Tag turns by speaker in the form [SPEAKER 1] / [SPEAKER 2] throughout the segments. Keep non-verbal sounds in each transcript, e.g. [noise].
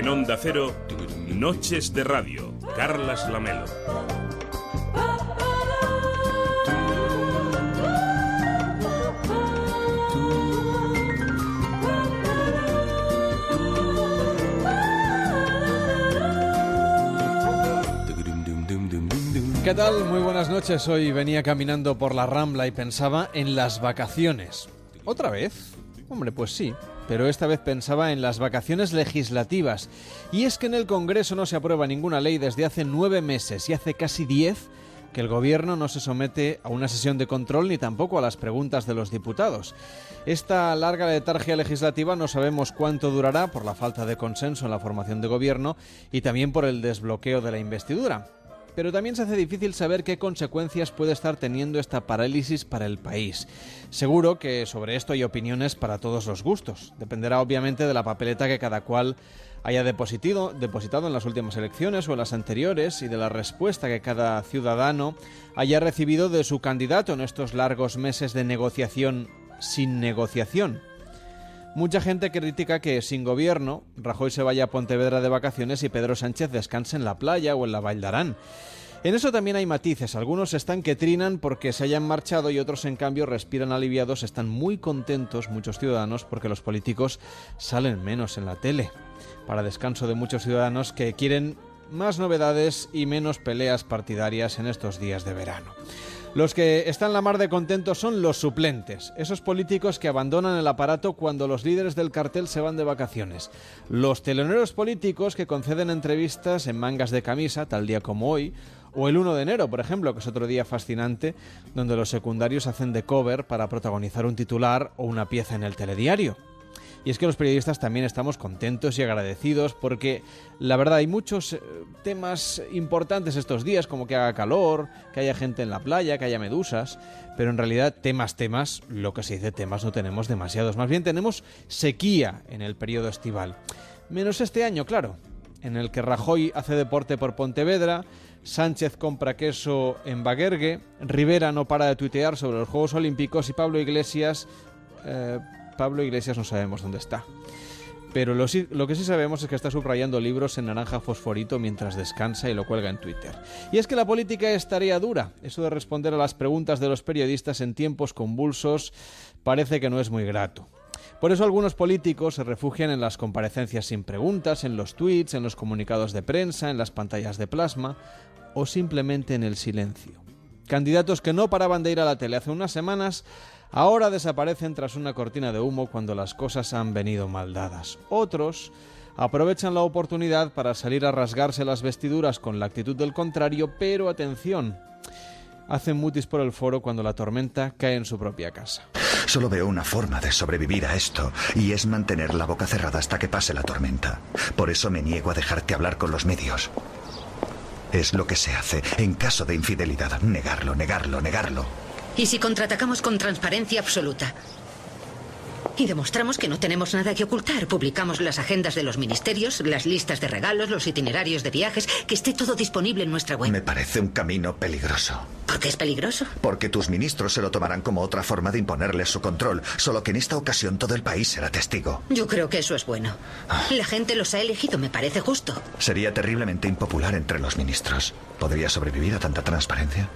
[SPEAKER 1] En Onda Cero, Noches de Radio, Carlas Lamelo.
[SPEAKER 2] ¿Qué tal? Muy buenas noches. Hoy venía caminando por la Rambla y pensaba en las vacaciones. ¿Otra vez? Hombre, pues sí, pero esta vez pensaba en las vacaciones legislativas. Y es que en el Congreso no se aprueba ninguna ley desde hace nueve meses y hace casi diez que el Gobierno no se somete a una sesión de control ni tampoco a las preguntas de los diputados. Esta larga letargia legislativa no sabemos cuánto durará por la falta de consenso en la formación de Gobierno y también por el desbloqueo de la investidura pero también se hace difícil saber qué consecuencias puede estar teniendo esta parálisis para el país. Seguro que sobre esto hay opiniones para todos los gustos. Dependerá obviamente de la papeleta que cada cual haya depositado, depositado en las últimas elecciones o en las anteriores y de la respuesta que cada ciudadano haya recibido de su candidato en estos largos meses de negociación sin negociación. Mucha gente critica que sin gobierno Rajoy se vaya a Pontevedra de vacaciones y Pedro Sánchez descanse en la playa o en la Val d'Arán. En eso también hay matices. Algunos están que trinan porque se hayan marchado y otros en cambio respiran aliviados, están muy contentos muchos ciudadanos porque los políticos salen menos en la tele. Para descanso de muchos ciudadanos que quieren más novedades y menos peleas partidarias en estos días de verano. Los que están la mar de contentos son los suplentes, esos políticos que abandonan el aparato cuando los líderes del cartel se van de vacaciones, los teloneros políticos que conceden entrevistas en mangas de camisa, tal día como hoy, o el 1 de enero, por ejemplo, que es otro día fascinante, donde los secundarios hacen de cover para protagonizar un titular o una pieza en el telediario. Y es que los periodistas también estamos contentos y agradecidos porque la verdad hay muchos eh, temas importantes estos días, como que haga calor, que haya gente en la playa, que haya medusas, pero en realidad temas, temas, lo que se dice temas no tenemos demasiados, más bien tenemos sequía en el periodo estival. Menos este año, claro, en el que Rajoy hace deporte por Pontevedra, Sánchez compra queso en Baguergue, Rivera no para de tuitear sobre los Juegos Olímpicos y Pablo Iglesias eh, Pablo Iglesias no sabemos dónde está. Pero lo, que sí sabemos es que está subrayando libros en naranja fosforito mientras descansa y lo cuelga en Twitter. Y es que la política es tarea dura. Eso de responder a las preguntas de los periodistas en tiempos convulsos parece que no es muy grato. Por eso algunos políticos se refugian en las comparecencias sin preguntas, en los tweets, en los comunicados de prensa, en las pantallas de plasma o simplemente en el silencio. Candidatos que no paraban de ir a la tele hace unas semanas ahora desaparecen tras una cortina de humo cuando las cosas han venido mal dadas. Otros aprovechan la oportunidad para salir a rasgarse las vestiduras con la actitud del contrario, pero atención, hacen mutis por el foro cuando la tormenta cae en su propia casa.
[SPEAKER 3] Solo veo una forma de sobrevivir a esto, y es mantener la boca cerrada hasta que pase la tormenta. Por eso me niego a dejarte hablar con los medios. Es lo que se hace en caso de infidelidad, negarlo, negarlo, negarlo.
[SPEAKER 4] ¿Y si contraatacamos con transparencia absoluta? Y demostramos que no tenemos nada que ocultar. Publicamos las agendas de los ministerios, las listas de regalos, los itinerarios de viajes, que esté todo disponible en nuestra web.
[SPEAKER 3] Me parece un camino peligroso.
[SPEAKER 4] ¿Por qué es peligroso?
[SPEAKER 3] Porque tus ministros se lo tomarán como otra forma de imponerles su control, solo que en esta ocasión todo el país será testigo.
[SPEAKER 4] Yo creo que eso es bueno. Ah. La gente los ha elegido, me parece justo.
[SPEAKER 3] Sería terriblemente impopular entre los ministros. ¿Podría sobrevivir a tanta transparencia?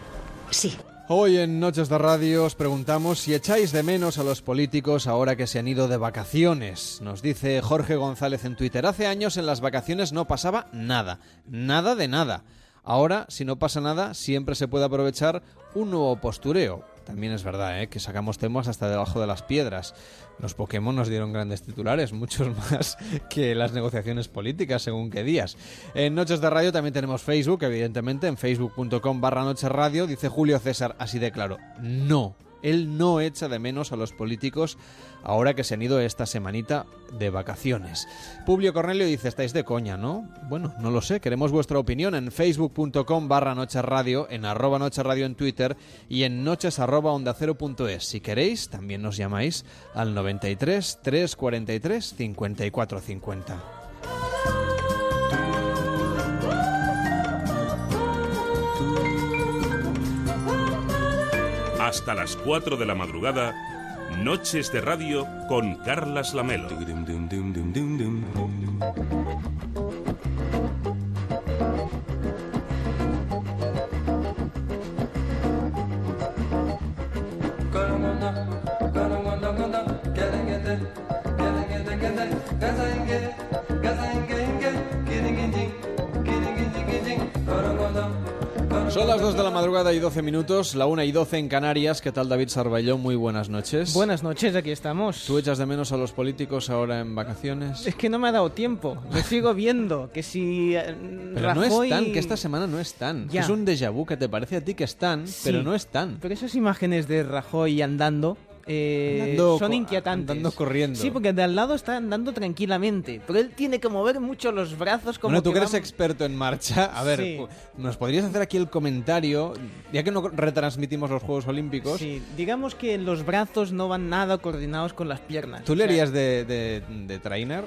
[SPEAKER 4] Sí.
[SPEAKER 2] Hoy en Noches de Radio os preguntamos si echáis de menos a los políticos ahora que se han ido de vacaciones. Nos dice Jorge González en Twitter, hace años en las vacaciones no pasaba nada, nada de nada. Ahora, si no pasa nada, siempre se puede aprovechar un nuevo postureo. También es verdad ¿eh? que sacamos temas hasta debajo de las piedras. Los Pokémon nos dieron grandes titulares, [laughs] muchos más que las negociaciones políticas, según qué días. En Noches de Radio también tenemos Facebook, evidentemente, en facebook.com barra Noches Radio. Dice Julio César, así de claro, no él no echa de menos a los políticos ahora que se han ido esta semanita de vacaciones. Publio Cornelio dice, estáis de coña, ¿no? Bueno, no lo sé, queremos vuestra opinión en facebook.com barra radio, en arroba radio en Twitter y en noches arroba onda Si queréis, también nos llamáis al 93 343 5450.
[SPEAKER 1] Hasta las 4 de la madrugada, Noches de Radio con Carlas Lamelo.
[SPEAKER 2] Son las 2 de la madrugada y 12 minutos, la 1 y 12 en Canarias. ¿Qué tal, David Sarballón? Muy buenas noches.
[SPEAKER 5] Buenas noches, aquí estamos.
[SPEAKER 2] ¿Tú echas de menos a los políticos ahora en vacaciones?
[SPEAKER 5] Es que no me ha dado tiempo. Lo sigo viendo. Que si. eh,
[SPEAKER 2] Pero no
[SPEAKER 5] Rajoy-
[SPEAKER 2] están, que esta semana no están.
[SPEAKER 5] Ya.
[SPEAKER 2] Es un déjà vu que te parece a ti que están,
[SPEAKER 5] Sí.
[SPEAKER 2] pero no están.
[SPEAKER 5] Pero esas imágenes de Rajoy andando. Eh,
[SPEAKER 2] Andando
[SPEAKER 5] son inquietantes.
[SPEAKER 2] andando corriendo.
[SPEAKER 5] Sí, porque de al lado está andando tranquilamente. Pero él tiene que mover mucho los brazos como
[SPEAKER 2] bueno, tú que eres
[SPEAKER 5] va-
[SPEAKER 2] experto en marcha, a ver,
[SPEAKER 5] Sí.
[SPEAKER 2] ¿nos podrías hacer aquí el comentario? Ya que no retransmitimos los Juegos Olímpicos,
[SPEAKER 5] Sí, digamos que los brazos no van nada coordinados con las piernas.
[SPEAKER 2] ¿tú
[SPEAKER 5] O
[SPEAKER 2] le
[SPEAKER 5] sea,
[SPEAKER 2] harías de, de, de trainer?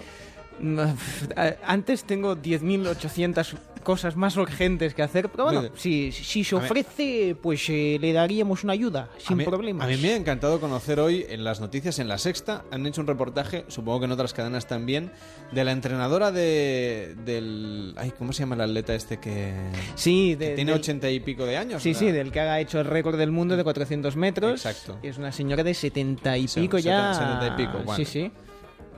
[SPEAKER 5] Antes tengo 10.800 cosas más urgentes que hacer, pero bueno, si, si se ofrece, pues eh, le daríamos una ayuda, sin problemas.
[SPEAKER 2] A mí me ha encantado conocer hoy en las noticias, en La Sexta, han hecho un reportaje, supongo que en otras cadenas también, de la entrenadora de, del... Ay, ¿cómo se llama el atleta este que,
[SPEAKER 5] Sí,
[SPEAKER 2] que tiene ochenta y pico de años?
[SPEAKER 5] Sí, sí, del que ha hecho el récord del mundo de 400 metros.
[SPEAKER 2] Exacto.
[SPEAKER 5] Es una señora de 70 y pico ya.
[SPEAKER 2] 70 y pico, bueno.
[SPEAKER 5] Sí, sí.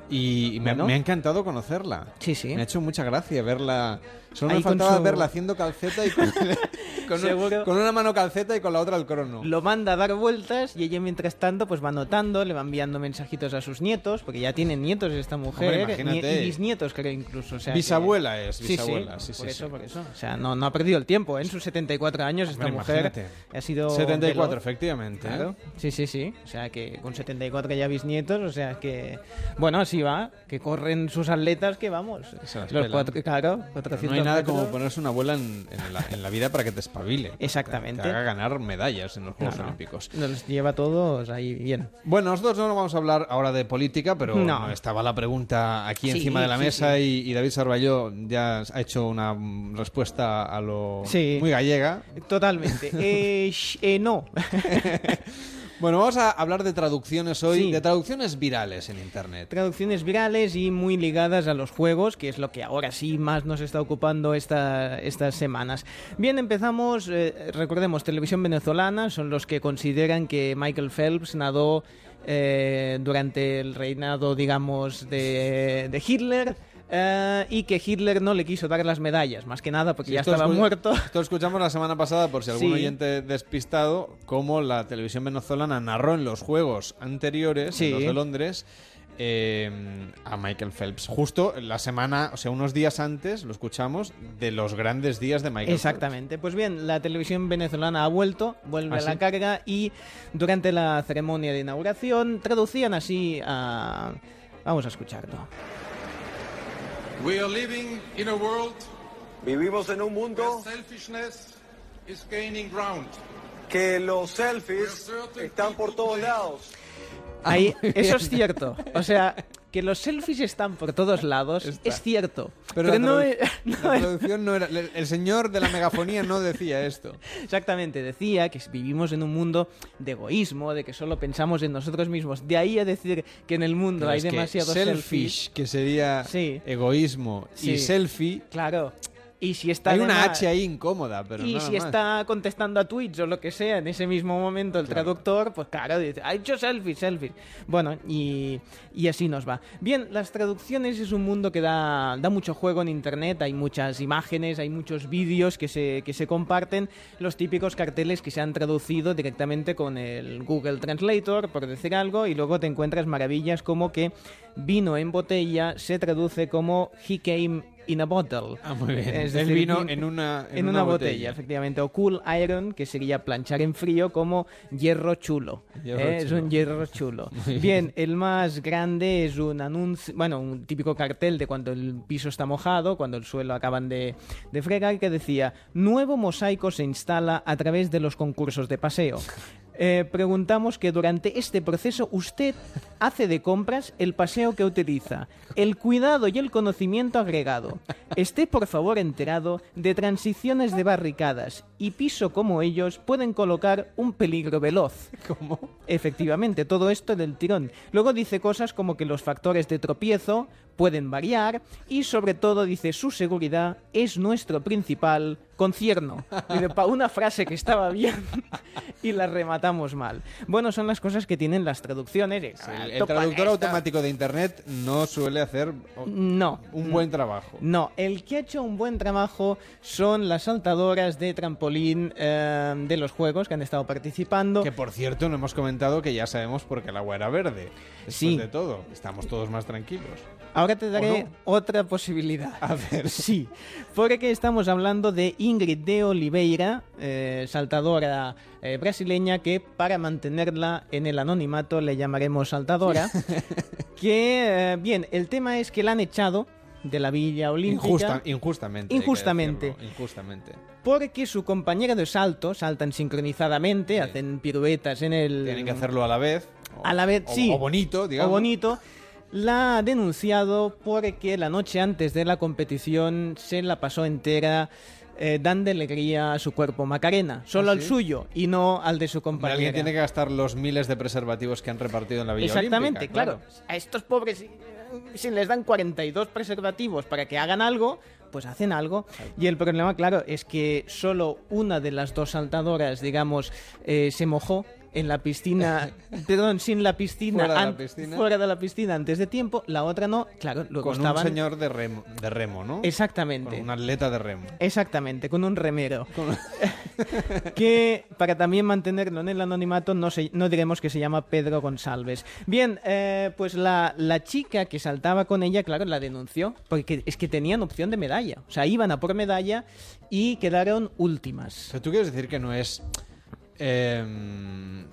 [SPEAKER 2] Y, me,
[SPEAKER 5] Bueno.
[SPEAKER 2] me ha encantado conocerla.
[SPEAKER 5] Sí, sí.
[SPEAKER 2] Me ha hecho mucha gracia verla. Solo me faltaba
[SPEAKER 5] su-
[SPEAKER 2] verla haciendo calceta y con, [laughs] con,
[SPEAKER 5] Seguro.
[SPEAKER 2] con una mano calceta y con la otra el crono.
[SPEAKER 5] Lo manda a dar vueltas y ella mientras tanto pues va anotando, le va enviando mensajitos a sus nietos, porque ya tienen nietos esta mujer,
[SPEAKER 2] Hombre,
[SPEAKER 5] nie- y bisnietos creo incluso. O sea que-
[SPEAKER 2] Bisabuela es, bisabuela.
[SPEAKER 5] sí,
[SPEAKER 2] sí,
[SPEAKER 5] por eso, por eso. O sea, no, no ha perdido el tiempo. ¿eh? En sus 74 años esta
[SPEAKER 2] Hombre,
[SPEAKER 5] mujer
[SPEAKER 2] imagínate.
[SPEAKER 5] ha sido
[SPEAKER 2] 74,
[SPEAKER 5] veloz.
[SPEAKER 2] efectivamente. ¿eh?
[SPEAKER 5] Claro, sí, sí, sí. O sea que con 74 ya bisnietos, o sea que. Bueno, así va, que corren sus atletas que vamos. Los cuatro, claro,
[SPEAKER 2] Pero
[SPEAKER 5] 400
[SPEAKER 2] no hay nada como ponerse una abuela en, en la, en la vida para que te espabile.
[SPEAKER 5] Exactamente.
[SPEAKER 2] Te haga ganar medallas en los Juegos
[SPEAKER 5] Claro.
[SPEAKER 2] Olímpicos.
[SPEAKER 5] Nos lleva todos ahí bien.
[SPEAKER 2] Bueno, nosotros no vamos a hablar ahora de política, pero
[SPEAKER 5] No.
[SPEAKER 2] estaba la pregunta aquí
[SPEAKER 5] Sí,
[SPEAKER 2] encima de la
[SPEAKER 5] sí,
[SPEAKER 2] mesa
[SPEAKER 5] sí.
[SPEAKER 2] Y, y David Sarballó ya ha hecho una respuesta a lo muy gallega.
[SPEAKER 5] Totalmente. eh, eh, no. [laughs]
[SPEAKER 2] Bueno, vamos a hablar de traducciones hoy,
[SPEAKER 5] Sí.
[SPEAKER 2] de traducciones virales en Internet.
[SPEAKER 5] Traducciones virales y muy ligadas a los juegos, que es lo que ahora sí más nos está ocupando esta- estas semanas. Bien, empezamos, eh, recordemos, televisión venezolana, son los que consideran que Michael Phelps nadó eh, durante el reinado, digamos, de, de Hitler. Eh, y que Hitler no le quiso dar las medallas, más que nada porque
[SPEAKER 2] Sí,
[SPEAKER 5] ya estaba muerto.
[SPEAKER 2] Esto escuchamos la semana pasada, por si algún
[SPEAKER 5] Sí.
[SPEAKER 2] oyente despistado, cómo la televisión venezolana narró en los Juegos anteriores,
[SPEAKER 5] Sí.
[SPEAKER 2] en los de Londres, eh, a Michael Phelps. Justo la semana, o sea, unos días antes, lo escuchamos, de los grandes días de Michael
[SPEAKER 5] Exactamente. Pues bien, la televisión venezolana ha vuelto, vuelve
[SPEAKER 2] ¿Ah,
[SPEAKER 5] a la
[SPEAKER 2] sí?
[SPEAKER 5] carga y durante la ceremonia de inauguración traducían así a... Vamos a escucharlo.
[SPEAKER 6] We are living in a world
[SPEAKER 7] Vivimos en un
[SPEAKER 6] where
[SPEAKER 7] mundo
[SPEAKER 6] selfishness is gaining ground.
[SPEAKER 7] que los selfies están por todos lados.
[SPEAKER 5] Ahí, eso es cierto. O sea, que los selfies están por todos lados es cierto.
[SPEAKER 2] Pero,
[SPEAKER 5] Pero,
[SPEAKER 2] la,
[SPEAKER 5] no,
[SPEAKER 2] tradu-
[SPEAKER 5] es, [laughs] no
[SPEAKER 2] la traducción no era... El señor de la megafonía no decía esto.
[SPEAKER 5] Exactamente, decía que vivimos en un mundo de egoísmo, de que solo pensamos en nosotros mismos. De ahí a decir que en el mundo
[SPEAKER 2] Pero
[SPEAKER 5] hay demasiados
[SPEAKER 2] selfish,
[SPEAKER 5] selfies.
[SPEAKER 2] que sería
[SPEAKER 5] Sí.
[SPEAKER 2] egoísmo,
[SPEAKER 5] Sí.
[SPEAKER 2] y selfie,
[SPEAKER 5] Claro. Y si está
[SPEAKER 2] hay una H ahí incómoda, pero
[SPEAKER 5] y
[SPEAKER 2] nada
[SPEAKER 5] si
[SPEAKER 2] más.
[SPEAKER 5] está contestando a tweets o lo que sea en ese mismo momento el traductor, pues claro, dice, ha hecho selfies, selfies. Bueno, y, y así nos va. Bien, las traducciones es un mundo que da, da mucho juego en internet, hay muchas imágenes, hay muchos vídeos que se, que se comparten, los típicos carteles que se han traducido directamente con el Google Translator, por decir algo, y luego te encuentras maravillas como que vino en botella se traduce como he came in a bottle.
[SPEAKER 2] Ah, muy bien.
[SPEAKER 5] Es decir,
[SPEAKER 2] vino
[SPEAKER 5] vin-
[SPEAKER 2] en una,
[SPEAKER 5] en una, botella. efectivamente. O cool iron, que sería planchar en frío, como hierro chulo.
[SPEAKER 2] Hierro
[SPEAKER 5] ¿eh? Es
[SPEAKER 2] chulo.
[SPEAKER 5] un hierro chulo. [laughs] bien, el más grande es un anuncio, bueno, un típico cartel de cuando el piso está mojado, cuando el suelo acaban de, de fregar, que decía, nuevo mosaico se instala a través de los concursos de paseo. [laughs] Eh, preguntamos que durante este proceso usted hace de compras el paseo que utiliza, el cuidado y el conocimiento agregado. Esté por favor enterado de transiciones de barricadas y piso como ellos pueden colocar un peligro veloz.
[SPEAKER 2] ¿Cómo?
[SPEAKER 5] Efectivamente, todo esto del tirón. Luego dice cosas como que los factores de tropiezo pueden variar y sobre todo dice su seguridad es nuestro principal concierno. Dice, pa una frase que estaba bien [laughs] y la rematamos mal. Bueno, son las cosas que tienen las traducciones.
[SPEAKER 2] Sí, el,
[SPEAKER 5] topa
[SPEAKER 2] traductor
[SPEAKER 5] esta.
[SPEAKER 2] automático de Internet no suele hacer o-
[SPEAKER 5] No.
[SPEAKER 2] un buen trabajo.
[SPEAKER 5] No, el que ha hecho un buen trabajo son las saltadoras de trampolín eh, de los juegos que han estado participando.
[SPEAKER 2] Que por cierto, no hemos comentado que ya sabemos por qué el agua era verde. Después
[SPEAKER 5] Sí.
[SPEAKER 2] de todo, estamos todos más tranquilos.
[SPEAKER 5] Ahora te daré
[SPEAKER 2] no?
[SPEAKER 5] otra posibilidad.
[SPEAKER 2] A ver. [laughs]
[SPEAKER 5] Sí, porque estamos hablando de Ingrid de Oliveira, eh, saltadora eh, brasileña, que para mantenerla en el anonimato le llamaremos saltadora. [laughs] que, eh, bien, el tema es que la han echado de la Villa Olímpica.
[SPEAKER 2] Injusta- injustamente.
[SPEAKER 5] Injustamente.
[SPEAKER 2] decirlo, Injustamente.
[SPEAKER 5] Porque su compañera de salto saltan sincronizadamente, hacen piruetas en el.
[SPEAKER 2] Tienen que hacerlo a la vez. o-
[SPEAKER 5] A la vez,
[SPEAKER 2] o-
[SPEAKER 5] sí.
[SPEAKER 2] O bonito, digamos.
[SPEAKER 5] O bonito. La ha denunciado porque la noche antes de la competición se la pasó entera eh, dando alegría a su cuerpo Macarena. Solo
[SPEAKER 2] ¿Ah,
[SPEAKER 5] al suyo y no al de su compañera.
[SPEAKER 2] Alguien tiene que gastar los miles de preservativos que han repartido en la Villa
[SPEAKER 5] Exactamente,
[SPEAKER 2] Olímpica,
[SPEAKER 5] claro. A estos pobres, si les dan 42 preservativos para que hagan algo, pues hacen algo. Y el problema, claro, es que solo una de las dos saltadoras, digamos, eh, se mojó en la piscina, [laughs] perdón, sin la piscina,
[SPEAKER 2] Fuera de la piscina.
[SPEAKER 5] fuera de la piscina antes de tiempo, la otra no, claro, luego
[SPEAKER 2] Con
[SPEAKER 5] estaban...
[SPEAKER 2] un señor de remo, de remo ¿no?
[SPEAKER 5] Exactamente.
[SPEAKER 2] Con un atleta de remo.
[SPEAKER 5] Exactamente, con un remero. [laughs] [laughs] que para también mantenerlo en el anonimato no, se- no diremos que se llama Pedro González. Bien, eh, pues la, la chica que saltaba con ella, claro, la denunció, porque es que tenían opción de medalla. O sea, iban a por medalla y quedaron últimas.
[SPEAKER 2] Pero tú quieres decir que no es eh,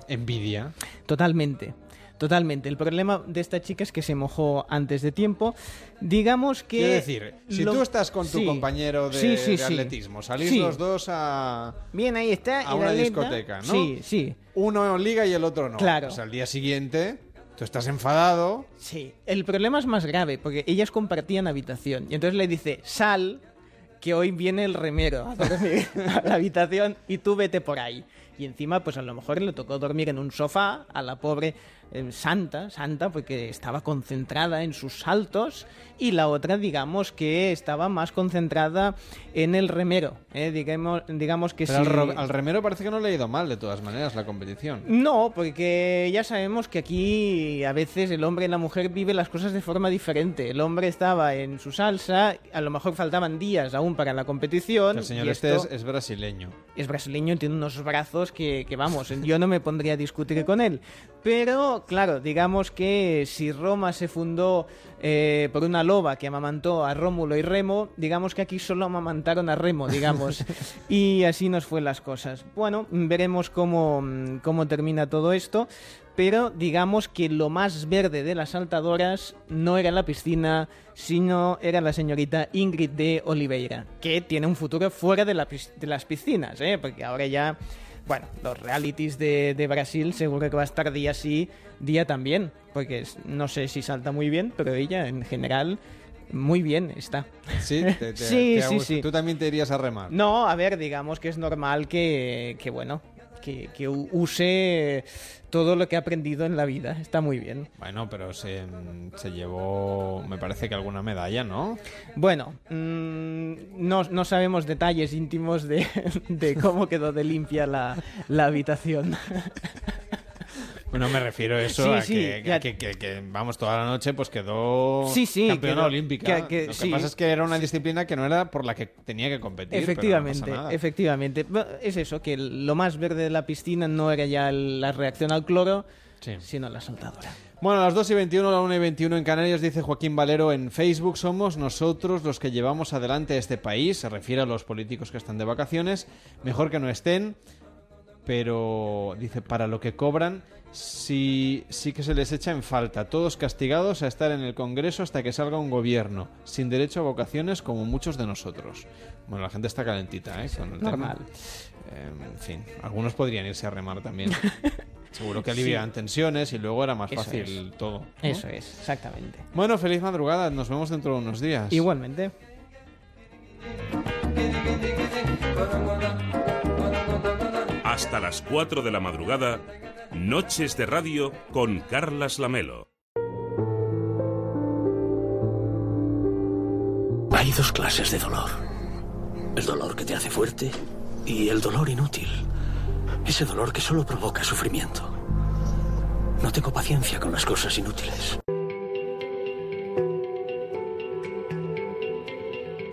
[SPEAKER 2] envidia.
[SPEAKER 5] Totalmente. Totalmente. El problema de esta chica es que se mojó antes de tiempo. Digamos que.
[SPEAKER 2] Quiero decir, si
[SPEAKER 5] lo-
[SPEAKER 2] tú estás con tu
[SPEAKER 5] Sí.
[SPEAKER 2] compañero de,
[SPEAKER 5] Sí, sí,
[SPEAKER 2] de
[SPEAKER 5] sí.
[SPEAKER 2] atletismo, salís los dos a,
[SPEAKER 5] Bien, ahí está.
[SPEAKER 2] a una
[SPEAKER 5] atleta.
[SPEAKER 2] discoteca, ¿no?
[SPEAKER 5] Sí, sí.
[SPEAKER 2] Uno liga y el otro no.
[SPEAKER 5] Claro.
[SPEAKER 2] Pues al día siguiente, tú estás enfadado.
[SPEAKER 5] Sí, el problema es más grave porque ellas compartían habitación y entonces le dice, sal, que hoy viene el remero a dormir [laughs] a la habitación y tú vete por ahí. Y encima, pues a lo mejor le tocó dormir en un sofá a la pobre eh, santa, santa, porque estaba concentrada en sus saltos y la otra, digamos, que estaba más concentrada en el remero. eh, Digamos, digamos que
[SPEAKER 2] Pero al,
[SPEAKER 5] sí-
[SPEAKER 2] ro- al remero parece que no le ha ido mal, de todas maneras, la competición.
[SPEAKER 5] no, porque ya sabemos que aquí a veces el hombre y la mujer viven las cosas de forma diferente. El hombre estaba en su salsa, a lo mejor faltaban días aún para la competición.
[SPEAKER 2] El señor
[SPEAKER 5] y
[SPEAKER 2] este es, es brasileño.
[SPEAKER 5] es brasileño, tiene unos brazos que, que, vamos, yo no me pondría a discutir con él. Pero, claro, digamos que si Roma se fundó eh, por una loba que amamantó a Rómulo y Remo, digamos que aquí solo amamantaron a Remo, digamos. [laughs] y así nos fue las cosas. Bueno, veremos cómo, cómo termina todo esto. Pero digamos que lo más verde de las saltadoras no era la piscina, sino era la señorita Ingrid de Oliveira, que tiene un futuro fuera de, la de las piscinas, ¿eh? porque ahora ya, bueno, los realities de, de Brasil seguro que va a estar día sí, día también, porque no sé si salta muy bien, pero ella en general muy bien está.
[SPEAKER 2] Sí, te, [laughs] te-
[SPEAKER 5] Sí,
[SPEAKER 2] te
[SPEAKER 5] sí, sí.
[SPEAKER 2] Tú también te irías a remar.
[SPEAKER 5] No, a ver, digamos que es normal que, que bueno, que, que use todo lo que ha aprendido en la vida, está muy bien.
[SPEAKER 2] Bueno, pero se, se llevó, me parece que alguna medalla, ¿no?
[SPEAKER 5] Bueno, mm, no, no sabemos detalles íntimos de, [laughs] de cómo quedó de limpia la, la habitación. [laughs]
[SPEAKER 2] Bueno, me refiero a eso,
[SPEAKER 5] Sí,
[SPEAKER 2] a
[SPEAKER 5] sí,
[SPEAKER 2] que,
[SPEAKER 5] ya-
[SPEAKER 2] a que, que- que, vamos, toda la noche pues quedó
[SPEAKER 5] Sí, sí,
[SPEAKER 2] campeona
[SPEAKER 5] quedó-
[SPEAKER 2] olímpica.
[SPEAKER 5] que-
[SPEAKER 2] Lo que pasa es que era una disciplina que no era por la que tenía que competir.
[SPEAKER 5] efectivamente,
[SPEAKER 2] pero no pasa nada.
[SPEAKER 5] efectivamente. Es eso, que lo más verde de la piscina no era ya la reacción al cloro, sino la saltadora.
[SPEAKER 2] Bueno, a las 2 y 21, la 1 y 21 en Canarias, dice Joaquín Valero en Facebook, somos nosotros los que llevamos adelante este país, se refiere a los políticos que están de vacaciones, mejor que no estén, pero dice, para lo que cobran, sí, sí que se les echa en falta, todos castigados a estar en el Congreso hasta que salga un gobierno, sin derecho a vocaciones como muchos de nosotros. Bueno, la gente está calentita, ¿eh? Con el tema.
[SPEAKER 5] Normal.
[SPEAKER 2] Eh, en fin, algunos podrían irse a remar también. [laughs] Seguro que aliviaban tensiones y luego era más
[SPEAKER 5] Eso
[SPEAKER 2] fácil todo. ¿no?
[SPEAKER 5] Eso es, exactamente.
[SPEAKER 2] Bueno, feliz madrugada. Nos vemos dentro de unos días.
[SPEAKER 5] Igualmente.
[SPEAKER 1] Hasta las 4 de la madrugada, Noches de Radio con Carlas Lamelo.
[SPEAKER 8] Hay dos clases de dolor. El dolor que te hace fuerte y el dolor inútil. Ese dolor que solo provoca sufrimiento. No tengo paciencia con las cosas inútiles.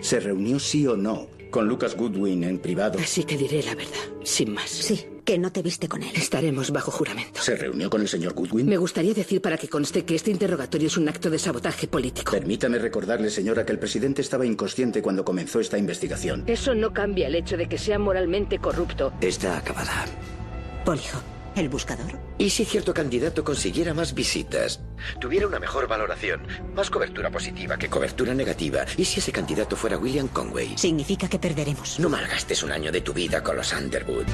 [SPEAKER 9] ¿Se reunió sí o no con Lucas Goodwin en privado?
[SPEAKER 10] Así que diré la verdad, sin más.
[SPEAKER 11] Sí, que no te viste con él.
[SPEAKER 10] Estaremos bajo juramento.
[SPEAKER 9] ¿Se reunió con el señor Goodwin?
[SPEAKER 10] Me gustaría decir para que conste que este interrogatorio es un acto de sabotaje político.
[SPEAKER 9] Permítame recordarle, señora, que el presidente estaba inconsciente cuando comenzó esta investigación.
[SPEAKER 10] Eso no cambia el hecho de que sea moralmente corrupto.
[SPEAKER 9] Está acabada.
[SPEAKER 11] Polijo, ¿el buscador?
[SPEAKER 12] ¿Y si cierto candidato consiguiera más visitas? Tuviera una mejor valoración, más cobertura positiva que cobertura negativa. ¿Y si ese candidato fuera William Conway?
[SPEAKER 11] Significa que perderemos.
[SPEAKER 12] No malgastes un año de tu vida con los Underwood.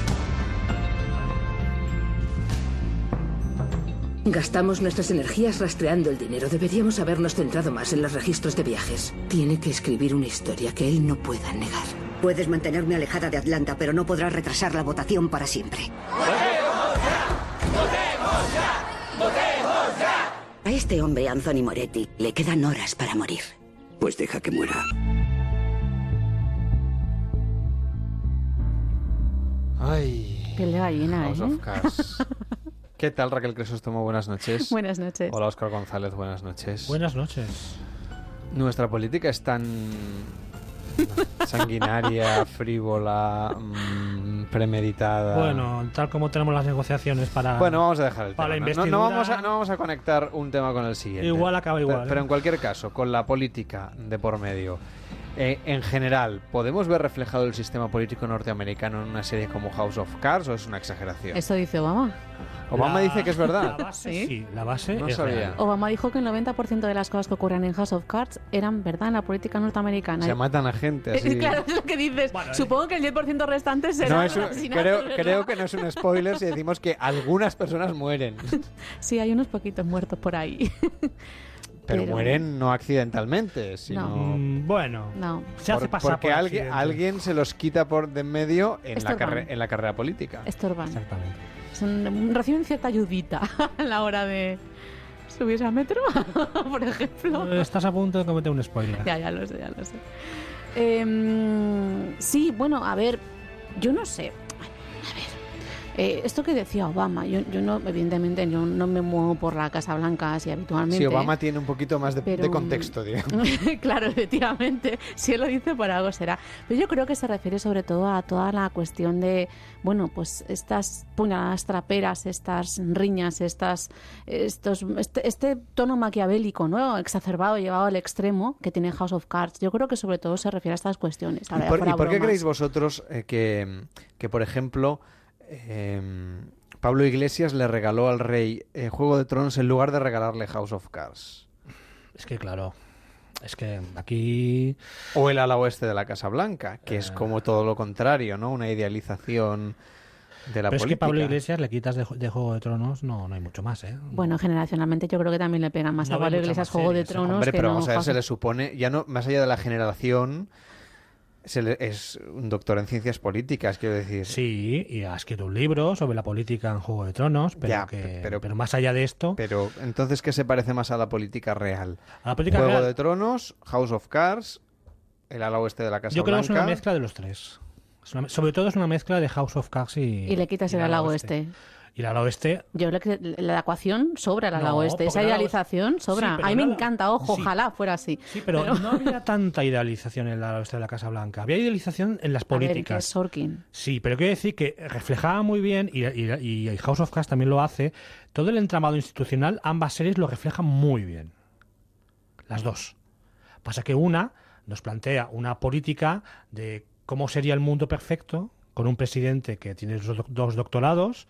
[SPEAKER 10] Gastamos nuestras energías rastreando el dinero. Deberíamos habernos centrado más en los registros de viajes. Tiene que escribir una historia que él no pueda negar.
[SPEAKER 11] Puedes mantenerme alejada de Atlanta, pero no podrás retrasar la votación para siempre. A este hombre, Anthony Moretti, le quedan horas para morir.
[SPEAKER 9] Pues deja que muera.
[SPEAKER 2] Ay.
[SPEAKER 13] Qué gallina,
[SPEAKER 2] House
[SPEAKER 13] ¿eh?
[SPEAKER 2] of Cards. [laughs] ¿Qué tal, Raquel Cresóstomo? Buenas noches.
[SPEAKER 13] Buenas noches.
[SPEAKER 2] Hola, Oscar González. Buenas noches.
[SPEAKER 14] Buenas noches.
[SPEAKER 2] Nuestra política es tan sanguinaria, frívola, mm, premeditada.
[SPEAKER 14] Bueno, tal como tenemos las negociaciones para.
[SPEAKER 2] Bueno, vamos a dejar el
[SPEAKER 14] para
[SPEAKER 2] tema.
[SPEAKER 14] la
[SPEAKER 2] No- no, vamos a, no vamos a conectar un tema con el siguiente.
[SPEAKER 14] Igual acaba igual,
[SPEAKER 2] Pero,
[SPEAKER 14] ¿eh?
[SPEAKER 2] en cualquier caso, con la política de por medio, eh, en general, ¿podemos ver reflejado el sistema político norteamericano en una serie como House of Cards o es una exageración?
[SPEAKER 13] Eso dice Obama.
[SPEAKER 2] Obama
[SPEAKER 14] La-
[SPEAKER 2] dice que es verdad.
[SPEAKER 14] La base,
[SPEAKER 13] ¿Sí?
[SPEAKER 14] sí, la base
[SPEAKER 2] No
[SPEAKER 14] es
[SPEAKER 2] sabía.
[SPEAKER 14] real.
[SPEAKER 13] Obama dijo que el 90% de las cosas que ocurren en House of Cards eran verdad en la política norteamericana.
[SPEAKER 2] Se matan a gente así.
[SPEAKER 13] Es claro, es lo que dices. Supongo que el 10% restante será
[SPEAKER 2] No, es un- creo, creo que no es un spoiler si decimos que algunas personas mueren. [laughs]
[SPEAKER 13] Sí, hay unos poquitos muertos por ahí. [laughs]
[SPEAKER 2] Pero,
[SPEAKER 13] Pero-
[SPEAKER 2] mueren no accidentalmente, sino...
[SPEAKER 14] Mm, bueno,
[SPEAKER 13] No.
[SPEAKER 14] se hace
[SPEAKER 2] por-
[SPEAKER 14] pasar
[SPEAKER 2] porque
[SPEAKER 14] por
[SPEAKER 2] alguien, alguien se los quita por de en medio en la,
[SPEAKER 13] Estorban.
[SPEAKER 2] en la carrera política.
[SPEAKER 13] Estorban.
[SPEAKER 14] Exactamente.
[SPEAKER 13] Son- reciben cierta ayudita [laughs] a la hora de subirse al metro, [laughs] por ejemplo.
[SPEAKER 14] Estás a punto de cometer un spoiler.
[SPEAKER 13] Ya, ya lo sé, ya lo sé. Em, sí, bueno, a ver, yo no sé. Eh, esto que decía Obama, yo, yo no, evidentemente, yo no me muevo por la Casa Blanca así habitualmente.
[SPEAKER 2] Sí, Obama tiene un poquito más de, contexto, digamos. [laughs]
[SPEAKER 13] claro, efectivamente, si él lo dice por algo será. Pero yo creo que se refiere sobre todo a toda la cuestión de, bueno, pues estas puñaladas traperas, estas riñas, estas, estos, este, este tono maquiavélico, ¿no? Exacerbado, llevado al extremo que tiene House of Cards. Yo creo que sobre todo se refiere a estas cuestiones.
[SPEAKER 2] ¿Y
[SPEAKER 13] Ahora,
[SPEAKER 2] por,
[SPEAKER 13] fuera
[SPEAKER 2] y por qué creéis vosotros eh, que, que, por ejemplo, eh, Pablo Iglesias le regaló al rey eh, Juego de Tronos en lugar de regalarle House of Cards?
[SPEAKER 14] Es que claro, es que aquí
[SPEAKER 2] O el ala oeste de la Casa Blanca, que es como todo lo contrario, ¿no? Una idealización de la
[SPEAKER 14] Pero es que
[SPEAKER 2] política.
[SPEAKER 14] Pablo Iglesias le quitas de, de Juego de Tronos, no, no hay mucho más, ¿eh?
[SPEAKER 13] Bueno, generacionalmente yo creo que también le pega más
[SPEAKER 14] No
[SPEAKER 13] a Pablo Iglesias Juego de
[SPEAKER 14] series, ¿eh?
[SPEAKER 13] Tronos
[SPEAKER 2] Hombre,
[SPEAKER 13] que
[SPEAKER 2] pero
[SPEAKER 13] no
[SPEAKER 2] vamos a ver, se le supone, ya no, más allá de la generación, es un doctor en ciencias políticas, quiero decir.
[SPEAKER 14] Sí, y ha escrito un libro sobre la política en Juego de Tronos, pero,
[SPEAKER 2] Ya,
[SPEAKER 14] que,
[SPEAKER 2] pero-
[SPEAKER 14] pero, más allá de esto,
[SPEAKER 2] Pero entonces, ¿qué se parece más a la política real?
[SPEAKER 14] a la política
[SPEAKER 2] Juego
[SPEAKER 14] real,
[SPEAKER 2] de Tronos, House of Cards, el ala oeste de la Casa
[SPEAKER 14] yo creo que es una mezcla de los tres. Una- sobre todo es una mezcla de House of Cards y...
[SPEAKER 13] Y le quitas el ala
[SPEAKER 14] oeste.
[SPEAKER 13] oeste.
[SPEAKER 14] Y el ala oeste
[SPEAKER 13] Yo creo que la ecuación sobra ala
[SPEAKER 14] No,
[SPEAKER 13] oeste. Esa idealización
[SPEAKER 14] oeste-
[SPEAKER 13] sobra.
[SPEAKER 14] Sí,
[SPEAKER 13] a mí me encanta, ojo,
[SPEAKER 14] sí.
[SPEAKER 13] ojalá fuera así.
[SPEAKER 14] Sí, pero, no había [laughs] tanta idealización en el ala oeste de la Casa Blanca. Había idealización en las
[SPEAKER 13] A ver, que es
[SPEAKER 14] políticas.
[SPEAKER 13] Sorkin.
[SPEAKER 14] Sí, pero quiero decir que reflejaba muy bien, y, y- y House of Cards también lo hace, todo el entramado institucional, ambas series lo reflejan muy bien. Las dos. Pasa que una nos plantea una política de cómo sería el mundo perfecto, con un presidente que tiene dos doctorados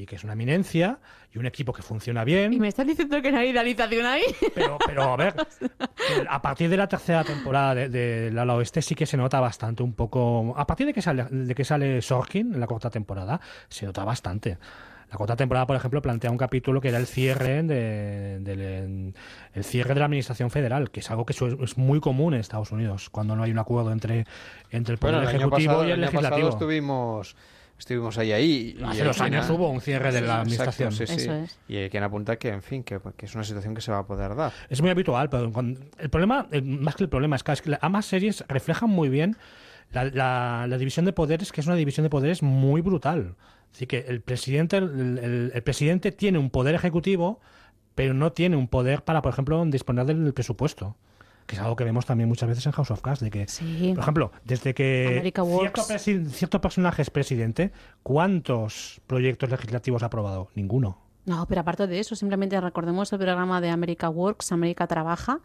[SPEAKER 14] y que es una eminencia, y un equipo que funciona bien.
[SPEAKER 13] ¿Y me estás diciendo que no hay idealización ahí?
[SPEAKER 14] Pero, pero a ver, a partir de la tercera temporada de, de La oeste sí que se nota bastante un poco. A partir de que sale, de que sale Sorkin en la cuarta temporada, se nota bastante. La cuarta temporada, por ejemplo, plantea un capítulo que era el cierre de, del- el cierre de la administración federal, que es algo que es muy común en Estados Unidos, cuando no hay un acuerdo entre, entre el poder
[SPEAKER 2] Bueno, el año
[SPEAKER 14] ejecutivo
[SPEAKER 2] pasado,
[SPEAKER 14] y el
[SPEAKER 2] el año pasado
[SPEAKER 14] legislativo.
[SPEAKER 2] estuvimos estuvimos ahí ahí. y
[SPEAKER 14] Hace dos años
[SPEAKER 2] ha-
[SPEAKER 14] hubo un cierre de la
[SPEAKER 2] Exacto,
[SPEAKER 14] administración.
[SPEAKER 2] sí, sí.
[SPEAKER 13] Eso es.
[SPEAKER 2] Y hay quien apunta que, en fin, que, que es una situación que se va a poder dar.
[SPEAKER 14] Es muy habitual, pero cuando- el problema, más que el problema, es que, es que ambas series reflejan muy bien la, la- la división de poderes, que es una división de poderes muy brutal. Así que el presidente, el, el- el presidente tiene un poder ejecutivo, pero no tiene un poder para, por ejemplo, disponer del presupuesto. Que es algo que vemos también muchas veces en House of Cards, de que,
[SPEAKER 13] Sí.
[SPEAKER 14] por ejemplo, desde que cierto, presi- cierto personaje es presidente, ¿cuántos proyectos legislativos ha aprobado? Ninguno.
[SPEAKER 13] No, pero aparte de eso, simplemente recordemos el programa de America Works, América Trabaja,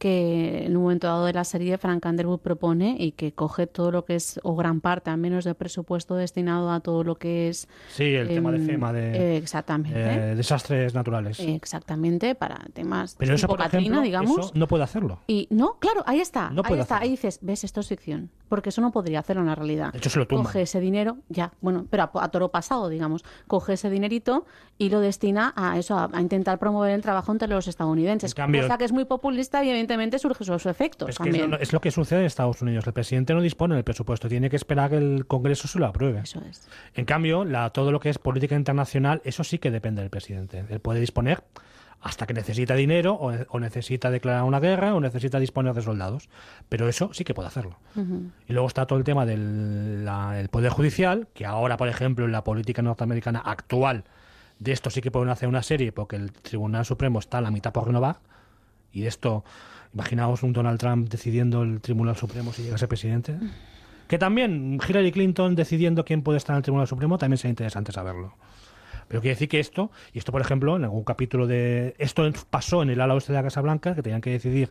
[SPEAKER 13] que en un momento dado de la serie Frank Underwood propone y que coge todo lo que es, o gran parte al menos del presupuesto destinado a todo lo que es...
[SPEAKER 14] Sí, el tema de
[SPEAKER 13] em,
[SPEAKER 14] FEMA, de
[SPEAKER 13] eh, exactamente.
[SPEAKER 14] eh, desastres naturales.
[SPEAKER 13] Exactamente, para temas
[SPEAKER 14] Pero eso,
[SPEAKER 13] tipo
[SPEAKER 14] por
[SPEAKER 13] Katrina,
[SPEAKER 14] ejemplo,
[SPEAKER 13] digamos.
[SPEAKER 14] eso no puede hacerlo.
[SPEAKER 13] Y no, claro, ahí está,
[SPEAKER 14] No
[SPEAKER 13] ahí está,
[SPEAKER 14] hacerlo.
[SPEAKER 13] ahí dices, ves, esto es ficción, porque eso no podría hacerlo en la realidad.
[SPEAKER 14] De hecho, se lo tumban.
[SPEAKER 13] Coge ese dinero, ya, bueno, pero a, a toro pasado, digamos, coge ese dinerito y lo destina a eso, a, a intentar promover el trabajo entre los estadounidenses.
[SPEAKER 14] En cambio-
[SPEAKER 13] cosa que es muy populista y evidentemente surge sus efectos
[SPEAKER 14] Es, que es,
[SPEAKER 13] también.
[SPEAKER 14] lo, es lo que sucede en Estados Unidos. El presidente no dispone del presupuesto, tiene que esperar que el Congreso se lo apruebe.
[SPEAKER 13] Eso es.
[SPEAKER 14] En cambio, la, todo lo que es política internacional, eso sí que depende del presidente. Él puede disponer hasta que necesita dinero o, o necesita declarar una guerra o necesita disponer de soldados. Pero eso sí que puede hacerlo.
[SPEAKER 13] Ujú.
[SPEAKER 14] Y luego está todo el tema del la- el Poder Judicial, que ahora, por ejemplo, en la política norteamericana actual, de esto sí que pueden hacer una serie porque el Tribunal Supremo está a la mitad por renovar. Y de esto, imaginaos un Donald Trump decidiendo el Tribunal Supremo si llega a ser presidente. Que también Hillary Clinton decidiendo quién puede estar en el Tribunal Supremo también sería interesante saberlo. Pero quiere decir que esto, y esto por ejemplo, en algún capítulo de... Esto pasó en el ala oeste de la Casa Blanca, que tenían que decidir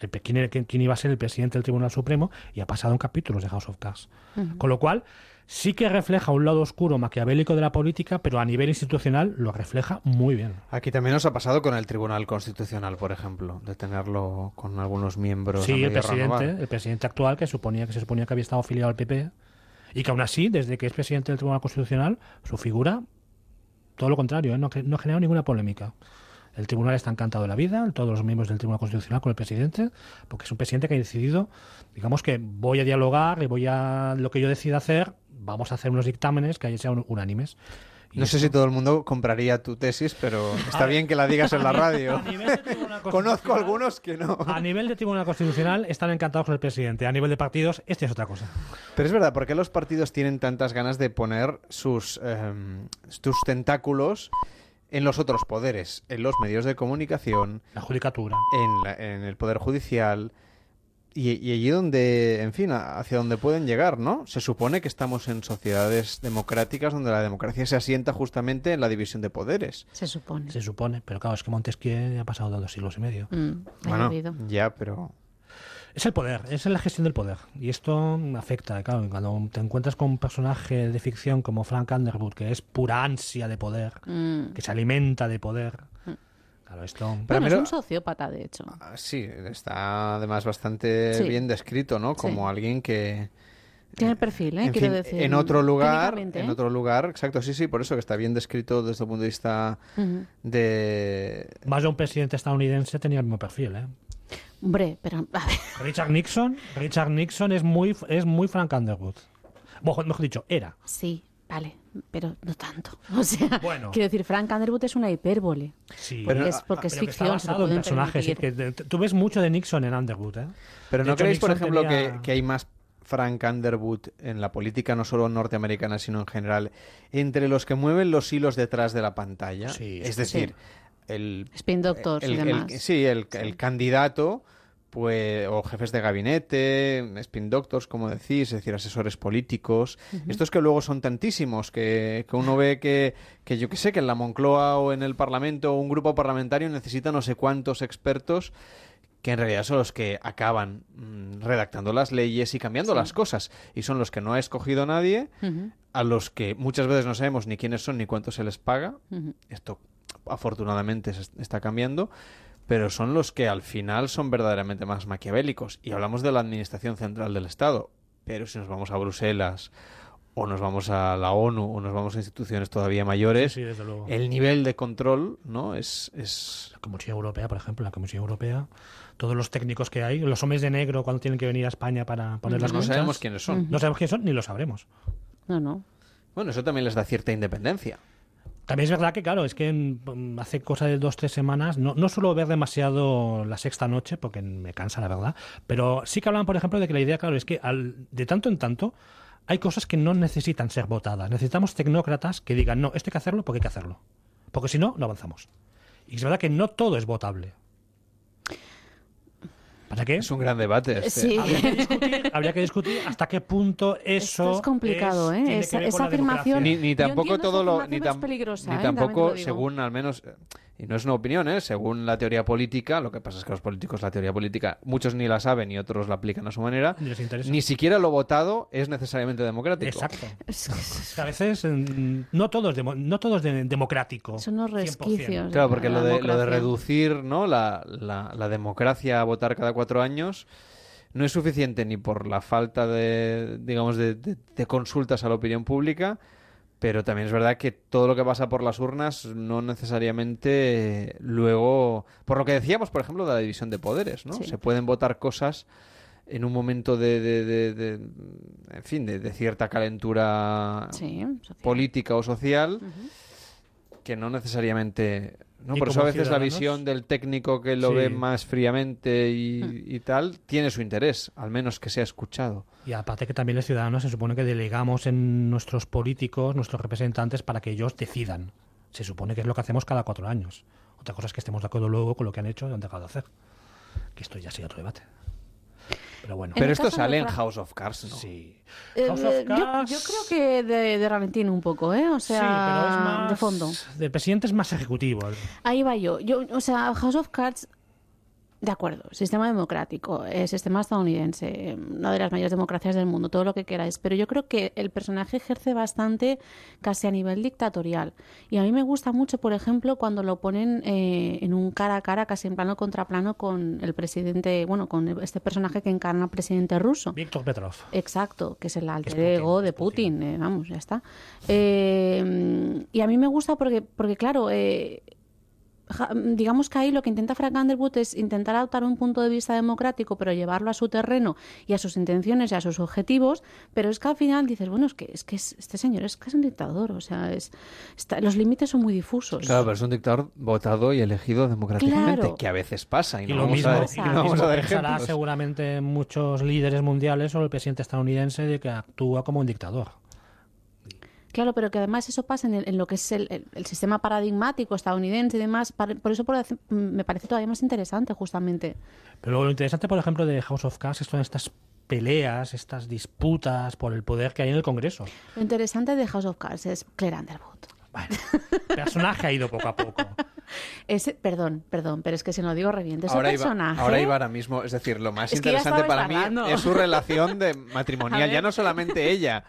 [SPEAKER 14] el quién, quién- iba a ser el presidente del Tribunal Supremo, y ha pasado en capítulos de House of Cards. Con lo cual, sí que refleja un lado oscuro maquiavélico de la política, pero a nivel institucional lo refleja muy bien.
[SPEAKER 2] Aquí también nos ha pasado con el Tribunal Constitucional, por ejemplo, de tenerlo con algunos miembros.
[SPEAKER 14] Sí, el presidente,
[SPEAKER 2] renovar.
[SPEAKER 14] el presidente actual, que suponía que se suponía que había estado afiliado al PP, y que aún así, desde que es presidente del Tribunal Constitucional, su figura, todo lo contrario, ¿eh? no, ge- no genera ninguna polémica. El tribunal está encantado de la vida, todos los miembros del Tribunal Constitucional con el presidente, porque es un presidente que ha decidido, digamos que voy a dialogar y voy a lo que yo decida hacer, vamos a hacer unos dictámenes que sean unánimes.
[SPEAKER 2] No sé si todo el mundo compraría tu tesis, pero [laughs] está bien que la digas en la [laughs] radio. Conozco algunos que no.
[SPEAKER 14] A nivel de Tribunal Constitucional están encantados con el presidente, a nivel de partidos, este es otra cosa.
[SPEAKER 2] Pero es verdad, ¿por qué los partidos tienen tantas ganas de poner sus, em, sus tentáculos en los otros poderes? En los medios de comunicación,
[SPEAKER 14] La judicatura.
[SPEAKER 2] en, la- en el Poder Judicial y, y allí donde, en fin, hacia donde pueden llegar, ¿no? Se supone que estamos en sociedades democráticas donde la democracia se asienta justamente en la división de poderes.
[SPEAKER 13] Se supone.
[SPEAKER 14] Se supone, pero claro, es que Montesquieu ha pasado dos siglos y medio.
[SPEAKER 13] Mm,
[SPEAKER 2] Bueno, ya, pero...
[SPEAKER 14] Es el poder, es la gestión del poder. Y esto afecta, claro, cuando te encuentras con un personaje de ficción como Frank Underwood, que es pura ansia de poder,
[SPEAKER 13] Mm.
[SPEAKER 14] que se alimenta de poder. Claro, esto...
[SPEAKER 2] Pero
[SPEAKER 13] Bueno, es un sociópata, de hecho.
[SPEAKER 2] Ah, Sí, está además bastante
[SPEAKER 13] Sí.
[SPEAKER 2] bien descrito, ¿no? Como
[SPEAKER 13] Sí.
[SPEAKER 2] alguien que...
[SPEAKER 13] Tiene el perfil, ¿eh?
[SPEAKER 2] en
[SPEAKER 13] Quiero
[SPEAKER 2] fin,
[SPEAKER 13] decir.
[SPEAKER 2] en otro lugar, en
[SPEAKER 13] ¿eh?
[SPEAKER 2] otro lugar, exacto, sí, sí, por eso que está bien descrito desde el punto de vista de...
[SPEAKER 14] Más de un presidente estadounidense tenía el mismo perfil, ¿eh?
[SPEAKER 13] Hombre, pero a ver,
[SPEAKER 14] Richard Nixon, Richard Nixon es muy, es muy Frank Underwood. Bueno, mejor dicho, era.
[SPEAKER 13] sí, vale, pero no tanto. [laughs] O sea,
[SPEAKER 14] Bueno.
[SPEAKER 13] quiero decir, Frank Underwood es una hipérbole.
[SPEAKER 14] Sí.
[SPEAKER 13] Porque es, porque es
[SPEAKER 14] Pero que está
[SPEAKER 13] ficción, se lo
[SPEAKER 14] en personajes. que tú ves mucho de Nixon en Underwood, ¿eh?
[SPEAKER 2] Pero
[SPEAKER 14] De
[SPEAKER 2] ¿no
[SPEAKER 14] hecho,
[SPEAKER 2] creéis, por ejemplo,
[SPEAKER 14] tenía-
[SPEAKER 2] que, que hay más Frank Underwood en la política, no solo norteamericana, sino en general, entre los que mueven los hilos detrás de la pantalla?
[SPEAKER 14] Sí,
[SPEAKER 2] es
[SPEAKER 14] sí.
[SPEAKER 2] El,
[SPEAKER 13] Spin doctors
[SPEAKER 2] el-
[SPEAKER 13] y
[SPEAKER 2] el-
[SPEAKER 13] demás.
[SPEAKER 2] sí, el, el candidato, pues, o jefes de gabinete, spin doctors, como decís, es decir, asesores políticos. Estos que luego son tantísimos, que, que uno ve que, que yo qué sé, que en la Moncloa o en el Parlamento un grupo parlamentario necesita no sé cuántos expertos que en realidad son los que acaban mm, redactando las leyes y cambiando
[SPEAKER 13] Sí.
[SPEAKER 2] las cosas. Y son los que no ha escogido nadie, a los que muchas veces no sabemos ni quiénes son ni cuánto se les paga.
[SPEAKER 13] ujú.
[SPEAKER 2] Esto afortunadamente se está cambiando, pero son los que al final son verdaderamente más maquiavélicos. Y hablamos de la Administración Central del Estado, pero si nos vamos a Bruselas o nos vamos a la ONU o nos vamos a instituciones todavía mayores,
[SPEAKER 14] Sí, sí, desde luego.
[SPEAKER 2] el nivel de control no es, es
[SPEAKER 14] La Comisión Europea, por ejemplo, la Comisión Europea, todos los técnicos que hay, los hombres de negro cuando tienen que venir a España para poner las
[SPEAKER 2] no
[SPEAKER 14] cosas.
[SPEAKER 2] sabemos quiénes son.
[SPEAKER 14] No sabemos quiénes son ni lo sabremos.
[SPEAKER 13] No, no.
[SPEAKER 2] Bueno, eso también les da cierta independencia.
[SPEAKER 14] También es verdad que, claro, es que mm, hace cosa de dos, tres semanas, no, no suelo ver demasiado la sexta noche, porque me cansa, la verdad, pero sí que hablan, por ejemplo, de que la idea, claro, es que al, de tanto en tanto hay cosas que no necesitan ser votadas. Necesitamos tecnócratas que digan, no, esto hay que hacerlo porque hay que hacerlo. Porque si no, no avanzamos. Y es verdad que no todo es votable. ¿Para qué?
[SPEAKER 2] Es un gran debate. Este.
[SPEAKER 13] Sí.
[SPEAKER 14] Habría que, discutir, [laughs] habría que discutir hasta qué punto eso.
[SPEAKER 13] Esto es complicado,
[SPEAKER 14] es-
[SPEAKER 13] ¿eh? Esa, esa afirmación.
[SPEAKER 2] Ni, tampoco todo lo. Ni, tam-
[SPEAKER 13] peligrosa,
[SPEAKER 2] ni
[SPEAKER 13] ¿eh?
[SPEAKER 2] Tampoco, según al menos. Y no es una opinión, ¿eh? Según la teoría política, lo que pasa es que los políticos, la teoría política, muchos ni la saben y otros la aplican a su manera.
[SPEAKER 14] Ni
[SPEAKER 2] siquiera lo votado es necesariamente democrático.
[SPEAKER 14] Exacto. [laughs] A veces mm, no todo es, demo- no todo es de- democrático.
[SPEAKER 13] Son unos
[SPEAKER 14] 100%.
[SPEAKER 13] resquicios.
[SPEAKER 2] Claro, porque lo de, lo de reducir ¿no? la, la- la democracia a votar cada cuatro años no es suficiente ni por la falta de, digamos, de, de- de consultas a la opinión pública, pero también es verdad que todo lo que pasa por las urnas no necesariamente luego... Por lo que decíamos, por ejemplo, de la división de poderes, ¿no?
[SPEAKER 13] Sí.
[SPEAKER 2] Se pueden votar cosas en un momento de, de- de- de- en fin, de, cierta calentura
[SPEAKER 13] Sí,
[SPEAKER 2] política o social que no necesariamente no por eso a veces la visión del técnico que lo
[SPEAKER 14] Sí.
[SPEAKER 2] ve más fríamente y, [laughs] y tal tiene su interés al menos que sea escuchado
[SPEAKER 14] Y aparte que también los ciudadanos se supone que delegamos en nuestros políticos, nuestros representantes, para que ellos decidan. Se supone que es lo que hacemos cada cuatro años. Otra cosa es que estemos de acuerdo luego con lo que han hecho y han dejado de hacer. Que esto ya sería otro debate. Pero bueno.
[SPEAKER 13] En
[SPEAKER 2] pero esto sale en House of Cards ¿no?
[SPEAKER 14] Sí.
[SPEAKER 13] Eh,
[SPEAKER 14] House of
[SPEAKER 13] eh, yo,
[SPEAKER 14] Cards-
[SPEAKER 13] yo creo que de, de Ralentino un poco, ¿eh? O sea,
[SPEAKER 14] sí, pero es más...
[SPEAKER 13] de fondo.
[SPEAKER 14] Del presidente es más ejecutivo.
[SPEAKER 13] Ahí va yo. yo. O sea, House of Cards, de acuerdo, sistema democrático, eh, sistema estadounidense, eh, una de las mayores democracias del mundo, todo lo que queráis. Pero yo creo que el personaje ejerce bastante casi a nivel dictatorial. Y a mí me gusta mucho, por ejemplo, cuando lo ponen eh, en un cara a cara, casi en plano contra plano, con el presidente, bueno, con este personaje que encarna al presidente ruso.
[SPEAKER 14] Víctor Petrov.
[SPEAKER 13] Exacto, que es el alter ego de Putin, eh, vamos, ya está. Eh, y a mí me gusta porque, porque claro, eh, digamos que ahí lo que intenta Frank Underwood es intentar adoptar un punto de vista democrático, pero llevarlo a su terreno y a sus intenciones y a sus objetivos, pero es que al final dices, bueno, es que, es que es- este señor es que es un dictador, o sea, es, está- los límites son muy difusos.
[SPEAKER 2] claro pero es un dictador votado y elegido democráticamente
[SPEAKER 13] Claro.
[SPEAKER 2] que a veces pasa y,
[SPEAKER 14] Y
[SPEAKER 2] no
[SPEAKER 14] lo
[SPEAKER 2] vamos
[SPEAKER 14] mismo,
[SPEAKER 2] a,
[SPEAKER 13] pasa.
[SPEAKER 2] y no
[SPEAKER 14] lo
[SPEAKER 2] vamos
[SPEAKER 14] mismo
[SPEAKER 2] a dar
[SPEAKER 14] pensará
[SPEAKER 2] ejemplos
[SPEAKER 14] seguramente muchos líderes mundiales o el presidente estadounidense de que actúa como un dictador.
[SPEAKER 13] Claro, pero que además eso pasa en, el- en lo que es el, el- el sistema paradigmático estadounidense y demás. Por eso por hace- me parece todavía más interesante, justamente.
[SPEAKER 14] Pero lo interesante, por ejemplo, de House of Cards son estas peleas, estas disputas por el poder que hay en el Congreso.
[SPEAKER 13] Lo interesante de House of Cards es Claire Underwood.
[SPEAKER 14] El personaje ha ido poco a poco. [laughs]
[SPEAKER 13] Ese, perdón, perdón, pero es que si no lo digo reviente. Ese
[SPEAKER 2] ahora iba,
[SPEAKER 13] personaje.
[SPEAKER 2] ahora iba ahora mismo es decir lo más
[SPEAKER 13] Es
[SPEAKER 2] interesante para mí es su relación de [laughs] matrimonial ya no solamente ella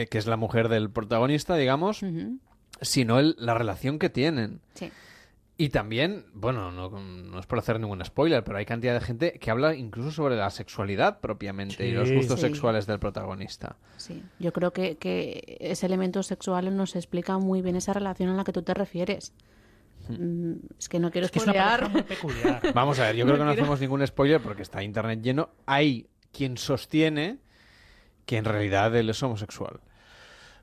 [SPEAKER 2] eh, que es la mujer del protagonista digamos sino el- la relación que tienen
[SPEAKER 13] Sí.
[SPEAKER 2] Y también, bueno, no, no es por hacer ningún spoiler, pero hay cantidad de gente que habla incluso sobre la sexualidad propiamente y los gustos
[SPEAKER 13] Sí.
[SPEAKER 2] sexuales del protagonista.
[SPEAKER 13] Sí, yo creo que, que ese elemento sexual nos explica muy bien esa relación a la que tú te refieres. Mm, Es que no quiero
[SPEAKER 14] Es que es una muy peculiar.
[SPEAKER 2] Vamos a ver, yo creo que no
[SPEAKER 13] quiero-
[SPEAKER 2] hacemos ningún spoiler porque está internet lleno. Hay quien sostiene que en realidad él es homosexual.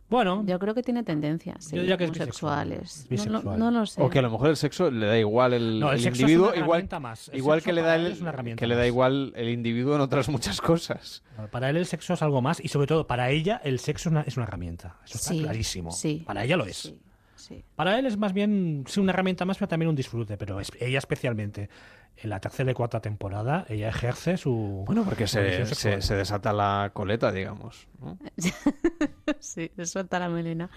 [SPEAKER 14] Bueno,
[SPEAKER 13] Yo creo que tiene tendencias sí,
[SPEAKER 14] Yo diría que es
[SPEAKER 13] homosexuales.
[SPEAKER 14] bisexual.
[SPEAKER 13] No, no, no lo sé.
[SPEAKER 2] O que a lo mejor el sexo le da igual el,
[SPEAKER 14] No, el
[SPEAKER 2] el
[SPEAKER 14] sexo es
[SPEAKER 2] individuo,
[SPEAKER 14] una
[SPEAKER 2] igual,
[SPEAKER 14] herramienta más. El
[SPEAKER 2] igual
[SPEAKER 14] sexo
[SPEAKER 2] que le da
[SPEAKER 14] para
[SPEAKER 2] el,
[SPEAKER 14] él es una herramienta
[SPEAKER 2] que le da igual el individuo en otras muchas cosas.
[SPEAKER 14] para él el sexo es algo más y sobre todo para ella el sexo es una, es una herramienta. Eso está
[SPEAKER 13] Sí,
[SPEAKER 14] clarísimo.
[SPEAKER 13] sí.
[SPEAKER 14] Para ella lo es.
[SPEAKER 13] Sí, sí.
[SPEAKER 14] Para él es más bien sí, una herramienta más, pero también un disfrute. Pero es- ella especialmente, en la tercera y cuarta temporada, ella ejerce su...
[SPEAKER 2] Bueno, porque
[SPEAKER 14] su
[SPEAKER 2] se, se, se desata la coleta, digamos. ¿no? [laughs]
[SPEAKER 13] sí, le suelta la melena.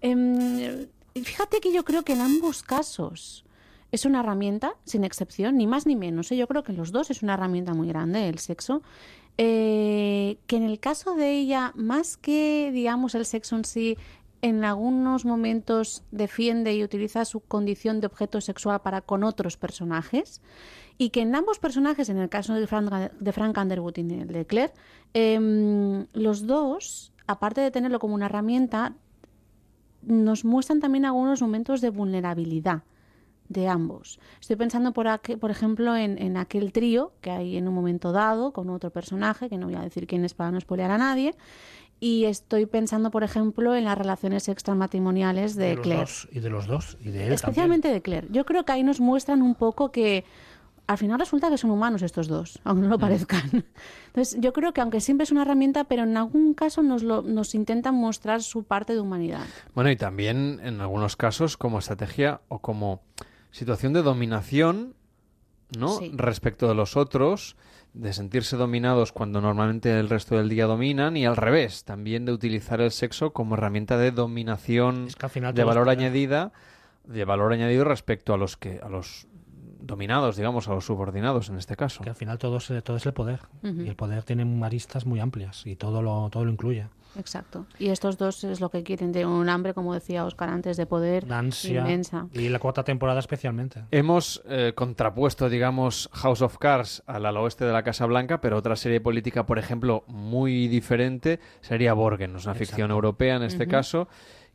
[SPEAKER 13] Em, fíjate que yo creo que en ambos casos es una herramienta, sin excepción, ni más ni menos. ¿eh? Yo creo que en los dos es una herramienta muy grande el sexo. Eh, que en el caso de ella, más que, digamos, el sexo en sí, en algunos momentos defiende y utiliza su condición de objeto sexual para con otros personajes y que en ambos personajes, en el caso de Frank, de Frank Underwood y el de Claire, em, los dos, aparte de tenerlo como una herramienta, nos muestran también algunos momentos de vulnerabilidad de ambos. Estoy pensando, por, ejemplo, en, en aquel trío que hay en un momento dado con otro personaje, que no voy a decir quién es para no spoilear a nadie, Y estoy pensando, por ejemplo, en las relaciones extramatrimoniales de,
[SPEAKER 14] de los
[SPEAKER 13] Claire.
[SPEAKER 14] dos, y de los dos, y de él
[SPEAKER 13] Especialmente de Claire. Yo creo que ahí nos muestran un poco que al final resulta que son humanos estos dos, aunque no lo parezcan. Entonces, yo creo que aunque siempre es una herramienta, pero en algún caso nos, lo, nos intentan mostrar su parte de humanidad.
[SPEAKER 2] Bueno, y también en algunos casos como estrategia o como situación de dominación, ¿no?
[SPEAKER 13] Sí.
[SPEAKER 2] Respecto de los otros, de sentirse dominados cuando normalmente el resto del día dominan y al revés, también de utilizar el sexo como herramienta de dominación de valor añadida, de valor añadido respecto a los que a los dominados, digamos, a los subordinados en este caso.
[SPEAKER 14] Que al final todo es, todo es el poder. Y el poder tiene aristas muy amplias y todo lo, todo lo incluye.
[SPEAKER 13] Exacto. Y estos dos es lo que quieren, de un hambre, como decía Oscar antes, de poder
[SPEAKER 14] Una ansia.
[SPEAKER 13] inmensa.
[SPEAKER 14] Y la cuarta temporada especialmente.
[SPEAKER 2] Hemos eh, contrapuesto, digamos, House of Cards al al oeste de la Casa Blanca, pero otra serie política, por ejemplo, muy diferente sería Borgen, es una ficción europea en este caso,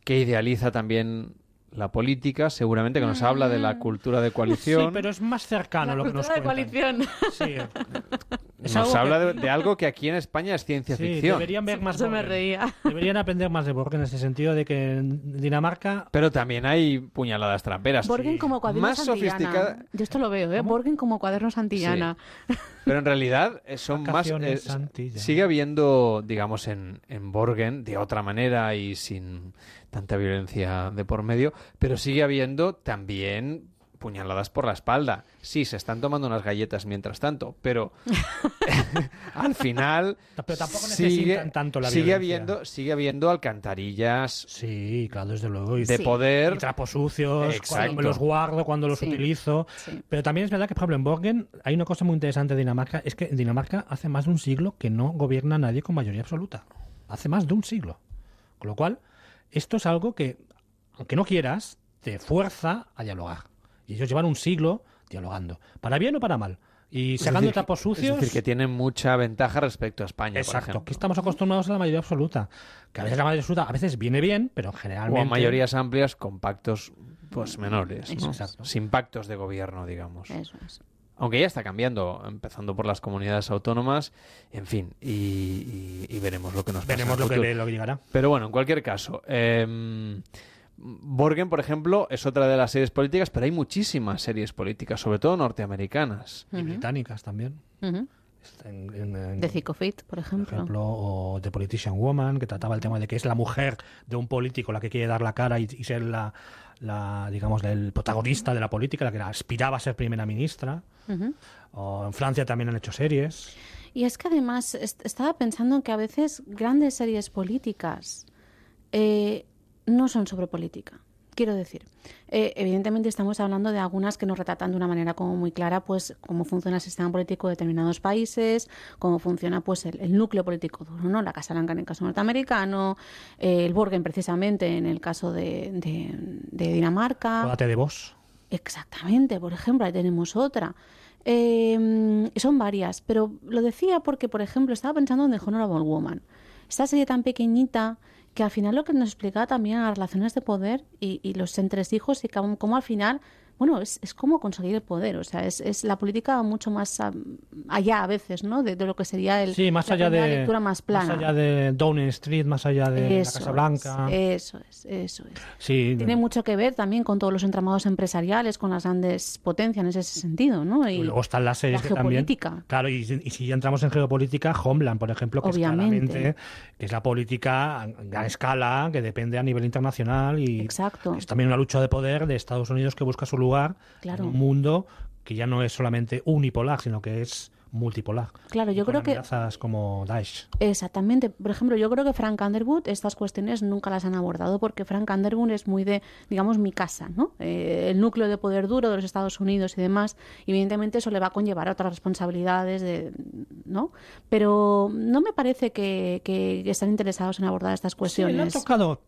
[SPEAKER 2] que idealiza también la política, seguramente que nos habla de la cultura de coalición.
[SPEAKER 14] Sí, pero es más cercano lo que nos
[SPEAKER 13] Cultura de
[SPEAKER 14] cuentan.
[SPEAKER 13] coalición.
[SPEAKER 14] Sí, [laughs]
[SPEAKER 2] Nos
[SPEAKER 14] algo que-
[SPEAKER 2] habla de, de algo que aquí en España es ciencia
[SPEAKER 14] Sí,
[SPEAKER 2] ficción.
[SPEAKER 14] deberían ver más
[SPEAKER 13] Se me reía.
[SPEAKER 14] Deberían aprender más de Borgen en ese sentido de que en Dinamarca
[SPEAKER 2] Pero también hay puñaladas tramperas.
[SPEAKER 13] Borgen como cuaderno
[SPEAKER 2] Más
[SPEAKER 13] Santillana.
[SPEAKER 2] sofisticada,
[SPEAKER 13] Yo esto lo veo, ¿eh? Borgen como cuaderno Santillana.
[SPEAKER 2] Pero en realidad eh, son más...
[SPEAKER 14] Vacaciones
[SPEAKER 2] eh,
[SPEAKER 14] Santillana.
[SPEAKER 2] sigue habiendo, digamos, en, en Borgen, de otra manera y sin tanta violencia de por medio, pero sigue habiendo también puñaladas por la espalda. Sí, se están tomando unas galletas mientras tanto, pero [laughs] [laughs] al final
[SPEAKER 14] Pero tampoco
[SPEAKER 2] sigue,
[SPEAKER 14] necesitan tanto la
[SPEAKER 2] sigue habiendo sigue habiendo alcantarillas
[SPEAKER 14] Sí, claro, desde luego. Y,
[SPEAKER 2] de
[SPEAKER 13] Sí.
[SPEAKER 2] poder
[SPEAKER 14] y trapos sucios,
[SPEAKER 2] Exacto.
[SPEAKER 14] cuando me los guardo, cuando los
[SPEAKER 13] Sí.
[SPEAKER 14] utilizo.
[SPEAKER 13] Sí.
[SPEAKER 14] Pero también es verdad que, por ejemplo, en Borgen hay una cosa muy interesante de Dinamarca, es que en Dinamarca hace más de un siglo que no gobierna nadie con mayoría absoluta. Hace más de un siglo. Con lo cual, esto es algo que, aunque no quieras, te fuerza a dialogar. Y ellos llevan un siglo dialogando, para bien o para mal. Y sacando
[SPEAKER 2] decir,
[SPEAKER 14] trapos
[SPEAKER 2] Es
[SPEAKER 14] sucios.
[SPEAKER 2] decir, que tienen mucha ventaja respecto a España,
[SPEAKER 14] Exacto, que estamos acostumbrados a la mayoría absoluta. Que a veces la mayoría absoluta a veces viene bien, pero
[SPEAKER 2] O
[SPEAKER 14] generalmente.
[SPEAKER 2] a mayorías amplias con pactos pues menores, ¿no?
[SPEAKER 14] Exacto.
[SPEAKER 2] sin pactos de gobierno, digamos.
[SPEAKER 13] Eso es.
[SPEAKER 2] Aunque ya está cambiando, empezando por las comunidades autónomas, en fin, y, y- y veremos lo que nos pasa.
[SPEAKER 14] Veremos
[SPEAKER 2] el
[SPEAKER 14] lo que, lo que llegará.
[SPEAKER 2] Pero bueno, en cualquier caso, eh, Borgen, por ejemplo, es otra de las series políticas, pero hay muchísimas series políticas, sobre todo norteamericanas.
[SPEAKER 14] Y británicas también.
[SPEAKER 13] Ujú.
[SPEAKER 14] En- en- en-
[SPEAKER 13] De Psicofit, por
[SPEAKER 14] por
[SPEAKER 13] ejemplo.
[SPEAKER 14] ejemplo, o The Politician Woman, que trataba el tema de que es la mujer de un político la que quiere dar la cara y, y ser la, la, digamos, el protagonista de la política, la que aspiraba a ser primera ministra. O en Francia también han hecho series.
[SPEAKER 13] Y es que además est- estaba pensando que a veces grandes series políticas eh, no son sobre política. Quiero decir, eh, evidentemente estamos hablando de algunas que nos retratan de una manera como muy clara, pues cómo funciona el sistema político de determinados países, cómo funciona pues el, el núcleo político duro, ¿no? La Casa Blanca en el caso norteamericano, eh, el Borgen precisamente en el caso de, de- de Dinamarca.
[SPEAKER 14] Acuérdate de vos.
[SPEAKER 13] Exactamente, por ejemplo, ahí tenemos otra. Eh, son varias, pero lo decía porque, por ejemplo, estaba pensando en The Honorable Woman. Esta serie tan pequeñita que al final lo que nos explicaba también las relaciones de poder y, y los entresijos y cómo, cómo al final, bueno, es, es cómo conseguir el poder. O sea, es, es la política mucho más ah, allá a veces, ¿no? De, de lo que sería el,
[SPEAKER 14] Sí, más
[SPEAKER 13] la
[SPEAKER 14] allá de.
[SPEAKER 13] lectura más plana.
[SPEAKER 14] allá de Downing Street, más allá de
[SPEAKER 13] Eso
[SPEAKER 14] la Casa Blanca.
[SPEAKER 13] es, eso es, eso es.
[SPEAKER 14] sí,
[SPEAKER 13] Tiene mucho que ver también con todos los entramados empresariales, con las grandes potencias en ese sentido, ¿no?
[SPEAKER 14] Y luego están las series
[SPEAKER 13] la
[SPEAKER 14] que también.
[SPEAKER 13] geopolítica.
[SPEAKER 14] Claro, y, si- y si ya entramos en geopolítica, Homeland, por ejemplo, que
[SPEAKER 13] Obviamente.
[SPEAKER 14] es claramente que es la política a gran escala, que depende a nivel internacional y
[SPEAKER 13] Exacto.
[SPEAKER 14] es también una lucha de poder de Estados Unidos que busca su lugar
[SPEAKER 13] Claro.
[SPEAKER 14] en un mundo que ya no es solamente unipolar, sino que es multipolar.
[SPEAKER 13] Claro, yo creo que
[SPEAKER 14] como Daesh.
[SPEAKER 13] Exactamente. Por ejemplo, yo creo que Frank Underwood estas cuestiones nunca las han abordado porque Frank Underwood es muy de, digamos, mi casa, ¿no? Eh, el núcleo de poder duro de los Estados Unidos y demás. Evidentemente eso le va a conllevar a otras responsabilidades, de, ¿no? Pero no me parece que, que están interesados en abordar estas
[SPEAKER 14] Sí, le han
[SPEAKER 13] cuestiones.
[SPEAKER 14] tocado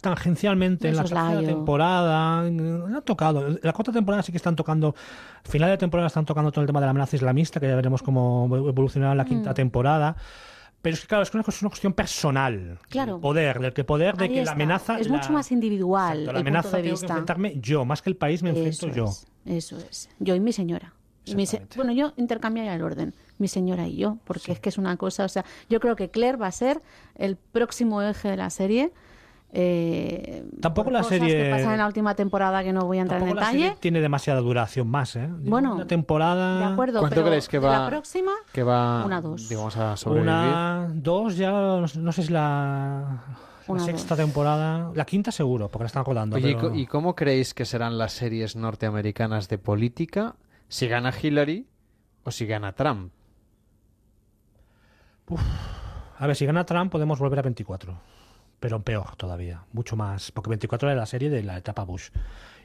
[SPEAKER 14] tangencialmente en la tercera temporada. Le han tocado. La cuarta temporada sí que están tocando. Final de temporada están tocando todo el tema de la amenaza islamista, que ya veremos cómo evolucionará en la quinta
[SPEAKER 13] Mm.
[SPEAKER 14] temporada. Pero es que, claro, es una es una cuestión personal.
[SPEAKER 13] Claro.
[SPEAKER 14] El poder, del que poder, de
[SPEAKER 13] Ahí
[SPEAKER 14] que la amenaza.
[SPEAKER 13] es
[SPEAKER 14] la-
[SPEAKER 13] mucho más individual
[SPEAKER 14] Exacto,
[SPEAKER 13] el
[SPEAKER 14] la amenaza
[SPEAKER 13] punto de
[SPEAKER 14] tengo que
[SPEAKER 13] vista.
[SPEAKER 14] enfrentarme yo, más que el país me enfrento
[SPEAKER 13] Eso
[SPEAKER 14] yo.
[SPEAKER 13] es, eso es. Yo y mi señora. Y mi se- Bueno, yo intercambiaría el orden. mi señora y yo, porque es que es una cosa, o sea, yo creo que Claire va a ser el próximo eje de la serie. Eh,
[SPEAKER 14] Tampoco la
[SPEAKER 13] cosas
[SPEAKER 14] serie-
[SPEAKER 13] que pasan en la última temporada que no voy a entrar en
[SPEAKER 14] Tampoco la
[SPEAKER 13] detalle.
[SPEAKER 14] serie tiene demasiada duración más, ¿eh?
[SPEAKER 13] Bueno,
[SPEAKER 14] una temporada.
[SPEAKER 13] De acuerdo,
[SPEAKER 2] ¿Cuánto
[SPEAKER 13] pero
[SPEAKER 2] creéis que va-
[SPEAKER 13] la próxima,
[SPEAKER 2] que va,
[SPEAKER 13] una dos.
[SPEAKER 2] digamos, a sobrevivir?
[SPEAKER 14] Una, dos, ya no, sé si la, la
[SPEAKER 13] Una,
[SPEAKER 14] sexta temporada. La quinta seguro, porque la están rodando.
[SPEAKER 2] Oye, ¿y
[SPEAKER 14] pero-
[SPEAKER 2] ¿y cómo creéis que serán las series norteamericanas de política si gana Hillary o si gana Trump?
[SPEAKER 14] A ver, si gana Trump podemos volver a 24. Pero peor todavía, mucho más. Porque 24 era la serie de la etapa Bush.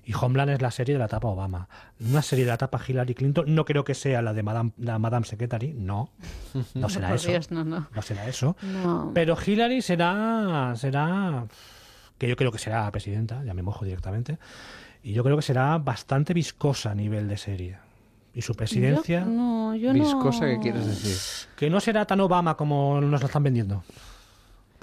[SPEAKER 14] Y Homeland es la serie de la etapa Obama. Una serie de la etapa Hillary Clinton. No creo que sea la de Madame, la Madame Secretary. No. No será [laughs] eso.
[SPEAKER 13] Dios, no, no.
[SPEAKER 14] No será eso.
[SPEAKER 13] No.
[SPEAKER 14] Pero Hillary será. será. que yo creo que será presidenta, ya me mojo directamente. Y yo creo que será bastante viscosa a nivel de serie. Y su presidencia.
[SPEAKER 13] Yo- no, yo
[SPEAKER 2] Viscosa,
[SPEAKER 13] no...
[SPEAKER 2] ¿qué quieres decir?
[SPEAKER 14] Que no será tan Obama como nos lo están vendiendo.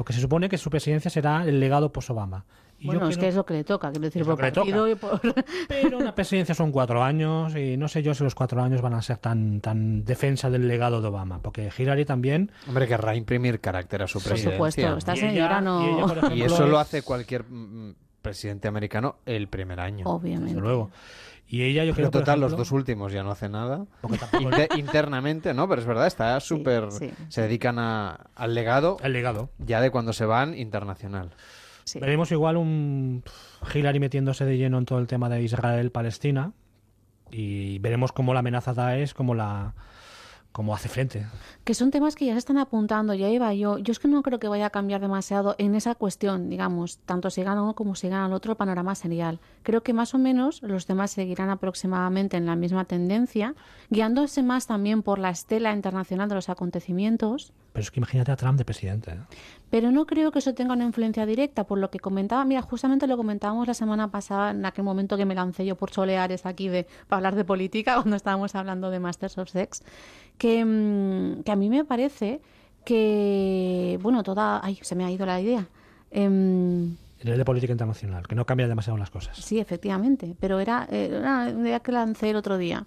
[SPEAKER 14] Porque se supone que su presidencia será el legado post-Obama. Y yo
[SPEAKER 13] Bueno, es
[SPEAKER 14] creo-
[SPEAKER 13] que es lo que le toca, quiero decir,
[SPEAKER 14] lo
[SPEAKER 13] por partido y por... [laughs]
[SPEAKER 14] Pero una presidencia son cuatro años y no sé yo si los cuatro años van a ser tan, tan defensa del legado de Obama. Porque Hillary también...
[SPEAKER 2] Hombre, querrá imprimir carácter a su
[SPEAKER 13] Por
[SPEAKER 2] presidencia.
[SPEAKER 13] supuesto, esta
[SPEAKER 14] ella-
[SPEAKER 13] señora no...
[SPEAKER 14] y ella, por [laughs] ejemplo,
[SPEAKER 2] Y eso lo
[SPEAKER 14] es-
[SPEAKER 2] hace cualquier mm, presidente americano el primer año.
[SPEAKER 13] Obviamente.
[SPEAKER 14] Desde luego. Y ella yo creo por
[SPEAKER 2] total, los dos últimos ya no hace nada. Inter- internamente, ¿no? Pero es verdad, está súper...
[SPEAKER 13] sí.
[SPEAKER 2] Se dedican a- al legado
[SPEAKER 14] el legado.
[SPEAKER 2] ya de cuando se van internacional.
[SPEAKER 13] Sí.
[SPEAKER 14] Veremos igual un Hillary metiéndose de lleno en todo el tema de Israel-Palestina y veremos cómo la amenaza Daesh, cómo la cómo hace frente.
[SPEAKER 13] Que son temas que ya se están apuntando, ya iba yo. Yo es que no creo que vaya a cambiar demasiado en esa cuestión, digamos, tanto si gana uno como si gana el otro el panorama serial. Creo que más o menos los temas seguirán aproximadamente en la misma tendencia, guiándose más también por la estela internacional de los acontecimientos.
[SPEAKER 14] Pero es que imagínate a Trump de presidente. ¿eh?
[SPEAKER 13] Pero no creo que eso tenga una influencia directa, por lo que comentaba, mira, justamente lo comentábamos la semana pasada, en aquel momento que me lancé yo por soleares aquí de, para hablar de política, [laughs] cuando estábamos hablando de Masters of Sex, que, mm, que a mí me parece que, bueno, toda... Ay, se me ha ido la idea. Em,
[SPEAKER 14] El nivel de política internacional, que no cambia demasiado las cosas.
[SPEAKER 13] sí, efectivamente, pero era, era una idea que lancé el otro día.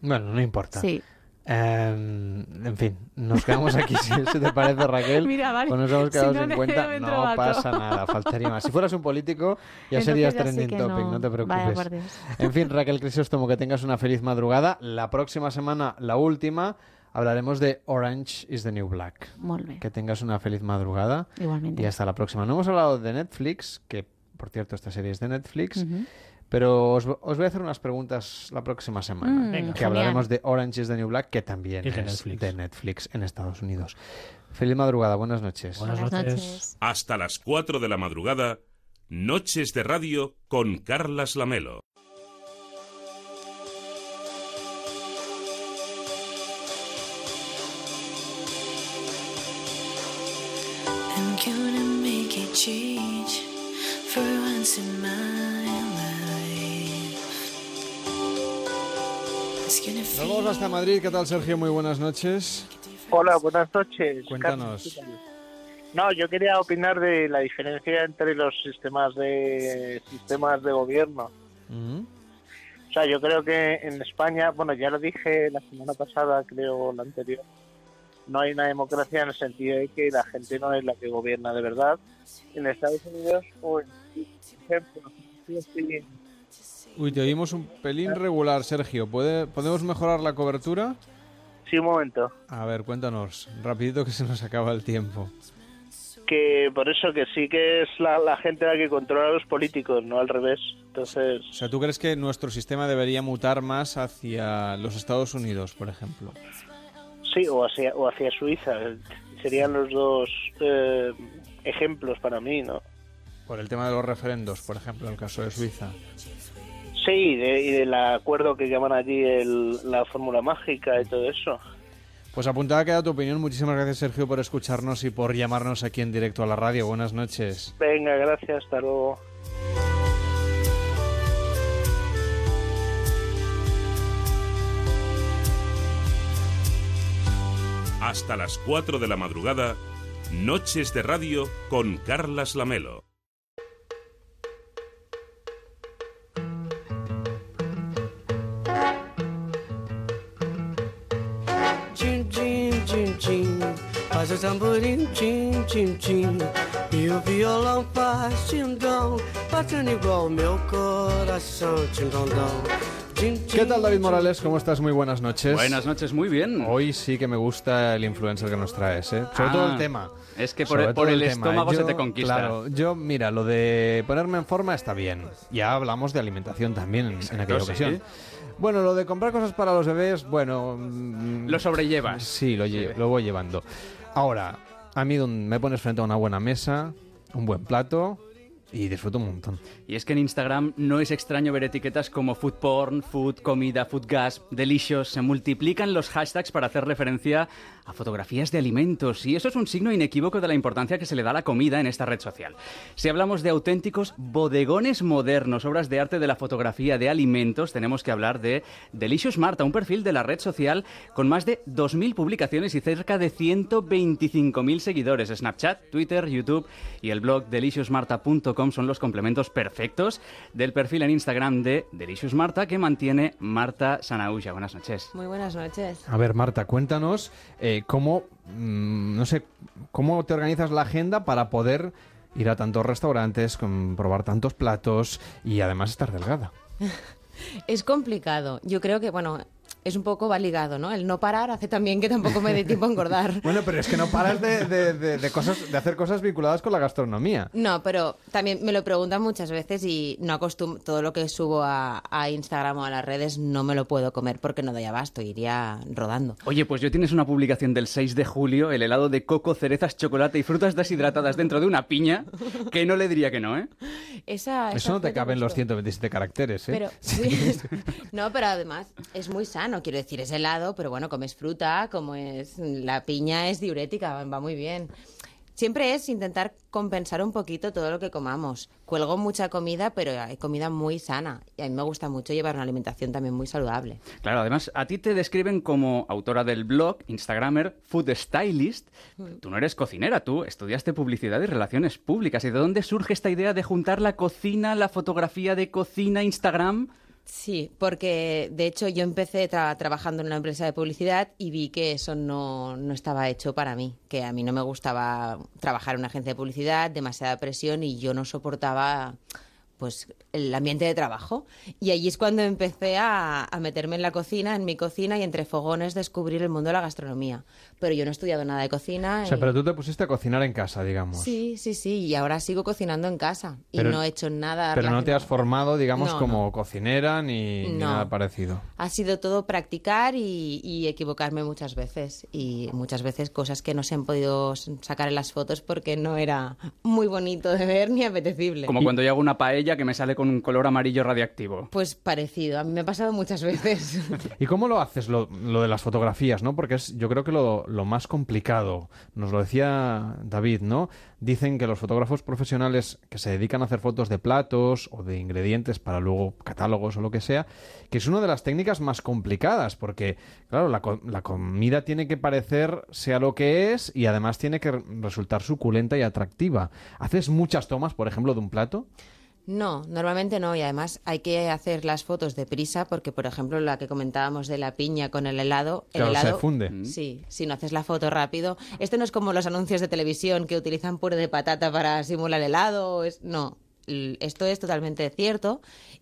[SPEAKER 2] Bueno, no importa.
[SPEAKER 13] Sí.
[SPEAKER 2] Em, en fin, nos quedamos aquí, [laughs] si te parece, Raquel.
[SPEAKER 13] Mira, vale.
[SPEAKER 2] Pues nos hemos
[SPEAKER 13] Si
[SPEAKER 2] quedado
[SPEAKER 13] no
[SPEAKER 2] sin cuenta. No pasa nada, faltaría más. Si fueras un político, ya
[SPEAKER 13] Entonces
[SPEAKER 2] serías
[SPEAKER 13] ya
[SPEAKER 2] trending topic, no,
[SPEAKER 13] no.
[SPEAKER 2] te preocupes.
[SPEAKER 13] Vaya.
[SPEAKER 2] En fin, Raquel Crisóstomo, que tengas una feliz madrugada. La próxima semana, la última, hablaremos de Orange is the New Black. Que tengas una feliz madrugada.
[SPEAKER 13] Igualmente.
[SPEAKER 2] Y hasta la próxima. No hemos hablado de Netflix, que por cierto esta serie es de Netflix. Pero os, os voy a hacer unas preguntas la próxima semana.
[SPEAKER 13] Mm, Venga.
[SPEAKER 2] que
[SPEAKER 13] genial.
[SPEAKER 2] hablaremos de Orange is the New Black, que también
[SPEAKER 14] Es de
[SPEAKER 2] es
[SPEAKER 14] Netflix.
[SPEAKER 2] de Netflix en Estados Unidos. Feliz madrugada, buenas noches.
[SPEAKER 14] Buenas,
[SPEAKER 13] Buenas
[SPEAKER 14] noches.
[SPEAKER 13] noches.
[SPEAKER 1] Hasta las 4 de la madrugada, Noches de Radio con Carlas Lamelo.
[SPEAKER 15] I'm gonna make a change for once in my
[SPEAKER 2] Nos vamos hasta Madrid. ¿Qué tal, Sergio? Muy buenas noches.
[SPEAKER 16] Hola, buenas noches.
[SPEAKER 2] Cuéntanos.
[SPEAKER 16] No, yo quería opinar de la diferencia entre los sistemas de sistemas de gobierno. O sea, yo creo que en España, bueno, ya lo dije la semana pasada, creo la anterior, no hay una democracia en el sentido de que la gente no es la que gobierna de verdad. En Estados Unidos, o en por ejemplo,
[SPEAKER 2] Uy, te oímos un pelín regular, Sergio. ¿Puede, ¿Podemos mejorar la cobertura?
[SPEAKER 16] sí, un momento.
[SPEAKER 2] A ver, cuéntanos. Rapidito que se nos acaba el tiempo.
[SPEAKER 16] Que por eso que sí que es la, la gente la que controla a los políticos, no al revés. Entonces,
[SPEAKER 2] O sea, ¿tú crees que nuestro sistema debería mutar más hacia los Estados Unidos, por ejemplo?
[SPEAKER 16] Sí, o hacia, o hacia Suiza. Serían los dos eh, ejemplos para mí, ¿no?
[SPEAKER 2] Por el tema de los referendos, por ejemplo, en el caso de Suiza.
[SPEAKER 16] Sí, y, de- y del acuerdo que llaman allí el- la fórmula mágica y todo eso.
[SPEAKER 2] Pues apuntada queda tu opinión. Muchísimas gracias, Sergio, por escucharnos y por llamarnos aquí en directo a la radio. Buenas noches.
[SPEAKER 16] Venga, gracias, hasta luego.
[SPEAKER 1] Hasta las 4 de la madrugada, Noches de Radio con Carlas Lamelo.
[SPEAKER 17] Seu tamborim, tim, tim, tim. E o violão faz tindom, batendo igual meu coração, tindondom.
[SPEAKER 2] ¿Qué tal David Morales? ¿Cómo estás? Muy buenas noches.
[SPEAKER 18] Buenas noches, muy bien.
[SPEAKER 2] Hoy sí que me gusta el influencer que nos traes, ¿eh? Sobre
[SPEAKER 18] Ah,
[SPEAKER 2] todo el tema.
[SPEAKER 18] Es que por, por el,
[SPEAKER 2] tema.
[SPEAKER 18] estómago se
[SPEAKER 2] Yo,
[SPEAKER 18] te conquista.
[SPEAKER 2] Claro, yo, mira, lo de ponerme en forma está bien. Ya hablamos de alimentación también en, en aquella
[SPEAKER 18] sí.
[SPEAKER 2] ocasión. Bueno, lo de comprar cosas para los bebés, bueno... mm,
[SPEAKER 18] Lo sobrellevas.
[SPEAKER 2] Sí, lo, lle- lo voy llevando. Ahora, a mí me pones frente a una buena mesa, un buen plato y disfruto un montón.
[SPEAKER 18] Y es que en Instagram no es extraño ver etiquetas como food porn, food, comida, food gas, delicious. Se multiplican los hashtags para hacer referencia a fotografías de alimentos. Y eso es un signo inequívoco de la importancia que se le da a la comida en esta red social. Si hablamos de auténticos bodegones modernos, obras de arte de la fotografía de alimentos, tenemos que hablar de Delicious Marta, un perfil de la red social con más de 2.000 publicaciones y cerca de 125.000 seguidores. Snapchat, Twitter, YouTube y el blog deliciousmarta.com son los complementos perfectos del perfil en Instagram de Delicious Marta que mantiene Marta Sanaulla. Buenas noches.
[SPEAKER 19] Muy buenas noches.
[SPEAKER 2] A ver, Marta, cuéntanos eh, cómo, mm, no sé, cómo te organizas la agenda para poder ir a tantos restaurantes, probar tantos platos y además estar delgada. [laughs]
[SPEAKER 19] Es complicado. Yo creo que, bueno, es un poco va ligado, ¿no? El no parar hace también que tampoco me dé tiempo a engordar. [laughs]
[SPEAKER 2] Bueno, pero es que no paras de, de- de- de cosas, de hacer cosas vinculadas con la gastronomía.
[SPEAKER 19] No, pero también me lo preguntan muchas veces y no acostum todo lo que subo a, a Instagram o a las redes no me lo puedo comer porque no doy abasto, iría rodando.
[SPEAKER 18] Oye, pues yo tienes una publicación del 6 de julio, el helado de coco, cerezas, chocolate y frutas deshidratadas dentro de una piña, que no le diría que no, ¿eh?
[SPEAKER 19] Esa, esa
[SPEAKER 2] Eso no te
[SPEAKER 19] foto
[SPEAKER 2] cabe en
[SPEAKER 19] gustó.
[SPEAKER 2] los 127 caracteres, ¿eh?
[SPEAKER 19] Pero, sí. [laughs] no, pero además es muy sano, quiero decir, es helado, pero bueno, comes fruta, como es la piña es diurética, va muy bien. Siempre es intentar compensar un poquito todo lo que comamos. Cuelgo mucha comida, pero hay comida muy sana. Y a mí me gusta mucho llevar una alimentación también muy saludable.
[SPEAKER 18] Claro, además a ti te describen como autora del blog, Instagramer, Food Stylist. Tú no eres cocinera, tú estudiaste publicidad y relaciones públicas. ¿Y de dónde surge esta idea de juntar la cocina, la fotografía de cocina, Instagram?
[SPEAKER 19] Sí, porque de hecho yo empecé tra- trabajando en una empresa de publicidad y vi que eso no, no estaba hecho para mí, que a mí no me gustaba trabajar en una agencia de publicidad, demasiada presión y yo no soportaba pues el ambiente de trabajo. Y allí es cuando empecé a, a meterme en la cocina, en mi cocina y entre fogones descubrir el mundo de la gastronomía. Pero yo no he estudiado nada de cocina.
[SPEAKER 2] O sea,
[SPEAKER 19] y-
[SPEAKER 2] pero tú te pusiste a cocinar en casa, digamos.
[SPEAKER 19] Sí, sí, sí, y ahora sigo cocinando en casa y
[SPEAKER 2] Pero-
[SPEAKER 19] no he hecho nada.
[SPEAKER 2] Pero no te has formado, digamos,
[SPEAKER 19] No,
[SPEAKER 2] como cocinera ni, ni
[SPEAKER 19] No.
[SPEAKER 2] nada parecido.
[SPEAKER 19] Ha sido todo practicar y, y equivocarme muchas veces. Y muchas veces cosas que no se han podido sacar en las fotos porque no era muy bonito de ver ni apetecible.
[SPEAKER 18] Como cuando yo hago una paella que me sale con un color amarillo radiactivo.
[SPEAKER 19] Pues parecido, a mí me ha pasado muchas veces. [laughs]
[SPEAKER 2] ¿Y cómo lo haces lo, lo de las fotografías, no? Porque es, yo creo que lo, lo más complicado, nos lo decía David, ¿no? Dicen que los fotógrafos profesionales que se dedican a hacer fotos de platos o de ingredientes para luego catálogos o lo que sea, que es una de las técnicas más complicadas, porque, claro, la, la comida tiene que parecer sea lo que es y además tiene que re- resultar suculenta y atractiva. ¿Haces muchas tomas, por ejemplo, de un plato?
[SPEAKER 19] No, normalmente no. Y además hay que hacer las fotos deprisa porque, por ejemplo, la que comentábamos de la piña con el helado. El
[SPEAKER 2] Claro, se
[SPEAKER 19] helado,
[SPEAKER 2] funde.
[SPEAKER 19] Sí, si no haces la foto rápido. Esto no es como los anuncios de televisión que utilizan puré de patata para simular helado. Es, no, esto es totalmente cierto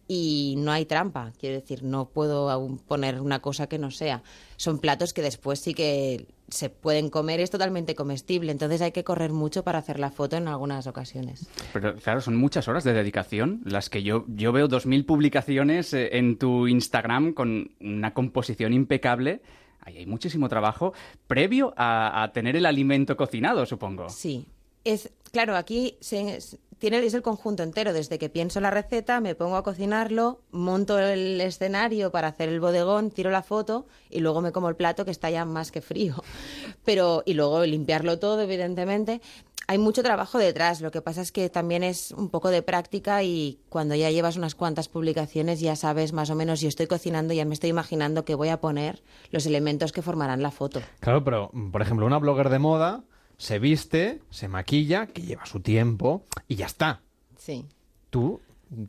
[SPEAKER 19] y no hay trampa. Quiero decir, no puedo aún poner una cosa que no sea. Son platos que después sí que se pueden comer, es totalmente comestible. Entonces hay que correr mucho para hacer la foto en algunas ocasiones.
[SPEAKER 18] Pero claro, son muchas horas de dedicación las que yo, yo veo 2.000 publicaciones eh, en tu Instagram con una composición impecable. Ahí hay muchísimo trabajo previo a, a tener el alimento cocinado, supongo.
[SPEAKER 19] Sí. Es, claro, aquí se, tiene, es el conjunto entero. Desde que pienso la receta, me pongo a cocinarlo, monto el escenario para hacer el bodegón, tiro la foto y luego me como el plato que está ya más que frío. [laughs] Pero, y luego limpiarlo todo, evidentemente. Hay mucho trabajo detrás. Lo que pasa es que también es un poco de práctica y cuando ya llevas unas cuantas publicaciones ya sabes más o menos, si estoy cocinando, ya me estoy imaginando que voy a poner los elementos que formarán la foto.
[SPEAKER 2] Claro, pero, por ejemplo, una blogger de moda se viste, se maquilla, que lleva su tiempo y ya está.
[SPEAKER 19] Sí.
[SPEAKER 2] Tú,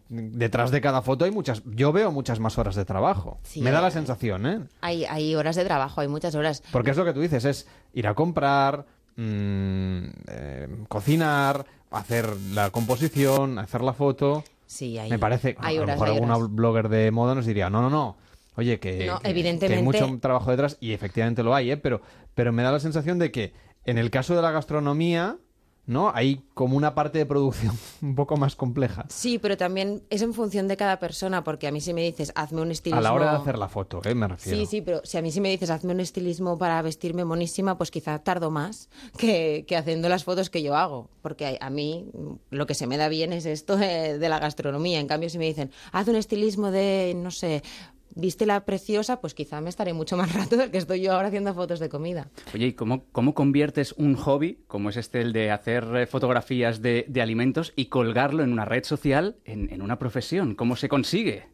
[SPEAKER 2] detrás de cada foto hay muchas, yo veo muchas más horas de trabajo.
[SPEAKER 19] Sí,
[SPEAKER 2] Me da la
[SPEAKER 19] hay-
[SPEAKER 2] sensación, ¿eh?
[SPEAKER 19] Hay, hay horas de trabajo, hay muchas horas.
[SPEAKER 2] Porque es lo que tú dices, es ir a comprar, mm, eh, cocinar, hacer la composición, hacer la foto.
[SPEAKER 19] Sí, hay,
[SPEAKER 2] Me parece,
[SPEAKER 19] hay
[SPEAKER 2] a lo mejor alguna
[SPEAKER 19] horas.
[SPEAKER 2] blogger de moda nos diría, no, no, no, oye, que,
[SPEAKER 19] No,
[SPEAKER 2] que- que
[SPEAKER 19] evidentemente-
[SPEAKER 2] hay mucho trabajo detrás y efectivamente lo hay, ¿eh? pero, pero me da la sensación de que en el caso de la gastronomía, ¿no? Hay como una parte de producción [laughs] un poco más compleja.
[SPEAKER 19] Sí, pero también es en función de cada persona, porque a mí si me dices, hazme un estilismo...
[SPEAKER 2] A la hora de hacer la foto, ¿eh? Me refiero.
[SPEAKER 19] Sí, sí, pero si a mí si me dices, hazme un estilismo para vestirme monísima, pues quizá tardo más [laughs] que, que haciendo las fotos que yo hago, porque a, a mí lo que se me da bien es esto de, de la gastronomía. En cambio, si me dicen, haz un estilismo de, no sé, vístela preciosa, pues quizá me estaré mucho más [laughs] rato del que estoy yo ahora haciendo fotos de comida.
[SPEAKER 18] Oye, ¿y cómo, cómo conviertes un hobby, como es este el de hacer eh, fotografías de, de alimentos, y colgarlo en una red social en, en una profesión? ¿Cómo se consigue?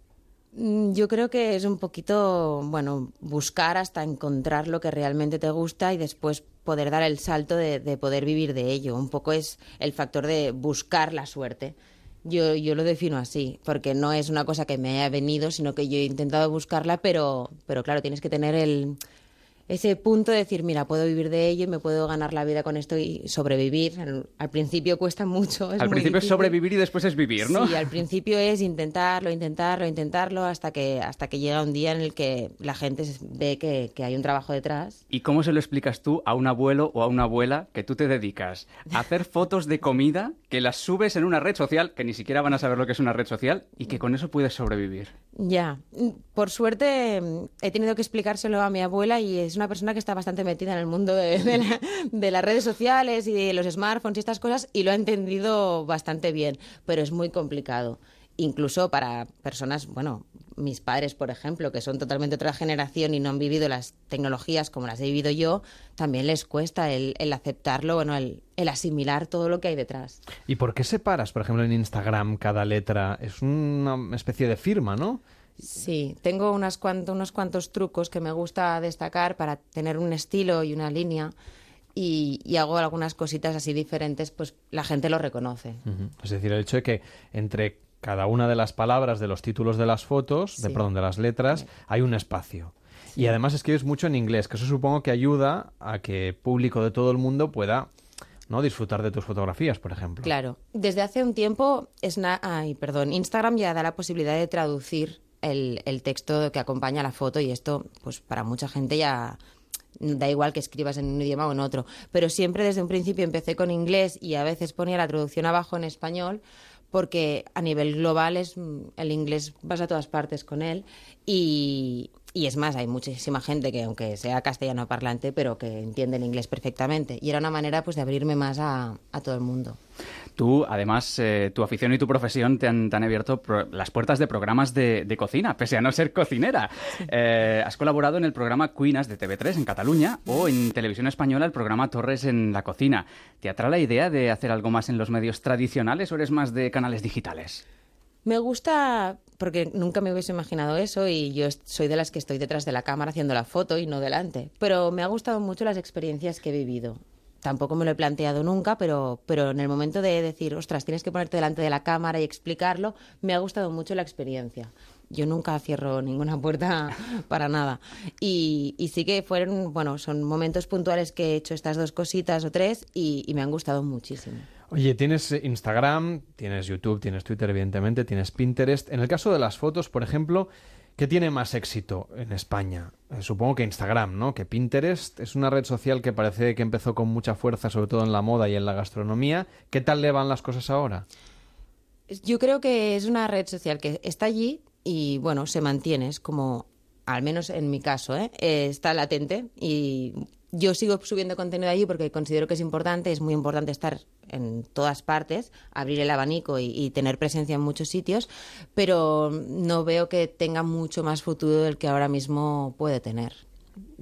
[SPEAKER 19] Mm, Yo creo que es un poquito, bueno, buscar hasta encontrar lo que realmente te gusta y después poder dar el salto de, de poder vivir de ello. Un poco es el factor de buscar la suerte. Yo, yo lo defino así, porque no es una cosa que me haya venido, sino que yo he intentado buscarla, pero, pero claro, tienes que tener el, ese punto de decir, mira, puedo vivir de ello y me puedo ganar la vida con esto y sobrevivir. Al, al principio cuesta mucho. Es
[SPEAKER 18] Al principio es sobrevivir y después es vivir, ¿no?
[SPEAKER 19] Sí, al principio es intentarlo, intentarlo, intentarlo, hasta que, hasta que llega un día en el que la gente ve que, que hay un trabajo detrás.
[SPEAKER 18] ¿Y cómo se lo explicas tú a un abuelo o a una abuela que tú te dedicas a hacer fotos de comida que las subes en una red social, que ni siquiera van a saber lo que es una red social, y que con eso puedes sobrevivir?
[SPEAKER 19] Ya, por suerte mm, he tenido que explicárselo a mi abuela y es una persona que está bastante metida en el mundo de, de la- de las redes sociales y de los smartphones y estas cosas y lo ha entendido bastante bien, pero es muy complicado. Incluso para personas, bueno, mis padres, por ejemplo, que son totalmente otra generación y no han vivido las tecnologías como las he vivido yo, también les cuesta el, el aceptarlo, bueno, el, el asimilar todo lo que hay detrás.
[SPEAKER 2] ¿Y por qué separas, por ejemplo, en Instagram cada letra? Es una especie de firma, ¿no?
[SPEAKER 19] Sí, tengo unas unos cuantos trucos que me gusta destacar para tener un estilo y una línea y, y hago algunas cositas así diferentes, pues la gente lo reconoce.
[SPEAKER 2] Es decir, el hecho de que entre cada una de las palabras de los títulos de las fotos, de,
[SPEAKER 19] Sí.
[SPEAKER 2] perdón, de las letras, hay un espacio. Y además escribes mucho en inglés, que eso supongo que ayuda a que público de todo el mundo pueda no disfrutar de tus fotografías, por ejemplo.
[SPEAKER 19] Claro, desde hace un tiempo Sna- ay, perdón, Instagram ya da la posibilidad de traducir el, texto que acompaña la foto y esto, pues para mucha gente ya da igual que escribas en un idioma o en otro. Pero siempre desde un principio empecé con inglés y a veces ponía la traducción abajo en español porque a nivel global es mm, el inglés vas a todas partes con él y, y es más, hay muchísima gente que aunque sea castellano parlante, pero que entiende el inglés perfectamente. Y era una manera pues de abrirme más a todo el mundo.
[SPEAKER 18] Tú, además, eh, tu afición y tu profesión te han, te han abierto pro- las puertas de programas de, de cocina, pese a no ser cocinera. Eh, has colaborado en el programa Cuinas de TV3 en Cataluña o en Televisión Española el programa Torres en la cocina. ¿Te atrae la idea de hacer algo más en los medios tradicionales o eres más de canales digitales?
[SPEAKER 19] Me gusta porque nunca me hubiese imaginado eso y yo soy de las que estoy detrás de la cámara haciendo la foto y no delante. Pero me ha gustado mucho las experiencias que he vivido. Tampoco me lo he planteado nunca, pero, pero en el momento de decir, ostras, tienes que ponerte delante de la cámara y explicarlo, me ha gustado mucho la experiencia. Yo nunca cierro ninguna puerta [laughs] para nada. Y, sí que fueron, bueno, son momentos puntuales que he hecho estas dos cositas o tres y, y me han gustado muchísimo.
[SPEAKER 2] Oye, tienes eh, Instagram, tienes YouTube, tienes Twitter, evidentemente, tienes Pinterest. En el caso de las fotos, por ejemplo, ¿qué tiene más éxito en España? Eh, supongo que Instagram, ¿no? Que Pinterest es una red social que parece que empezó con mucha fuerza, sobre todo en la moda y en la gastronomía. ¿Qué tal le van las cosas ahora?
[SPEAKER 19] Yo creo que es una red social que está allí y, bueno, se mantiene. Es como, al menos en mi caso, ¿eh? Eh, está latente y yo sigo subiendo contenido allí porque considero que es importante. Es muy importante estar en todas partes, abrir el abanico y, y tener presencia en muchos sitios, pero no veo que tenga mucho más futuro del que ahora mismo puede tener.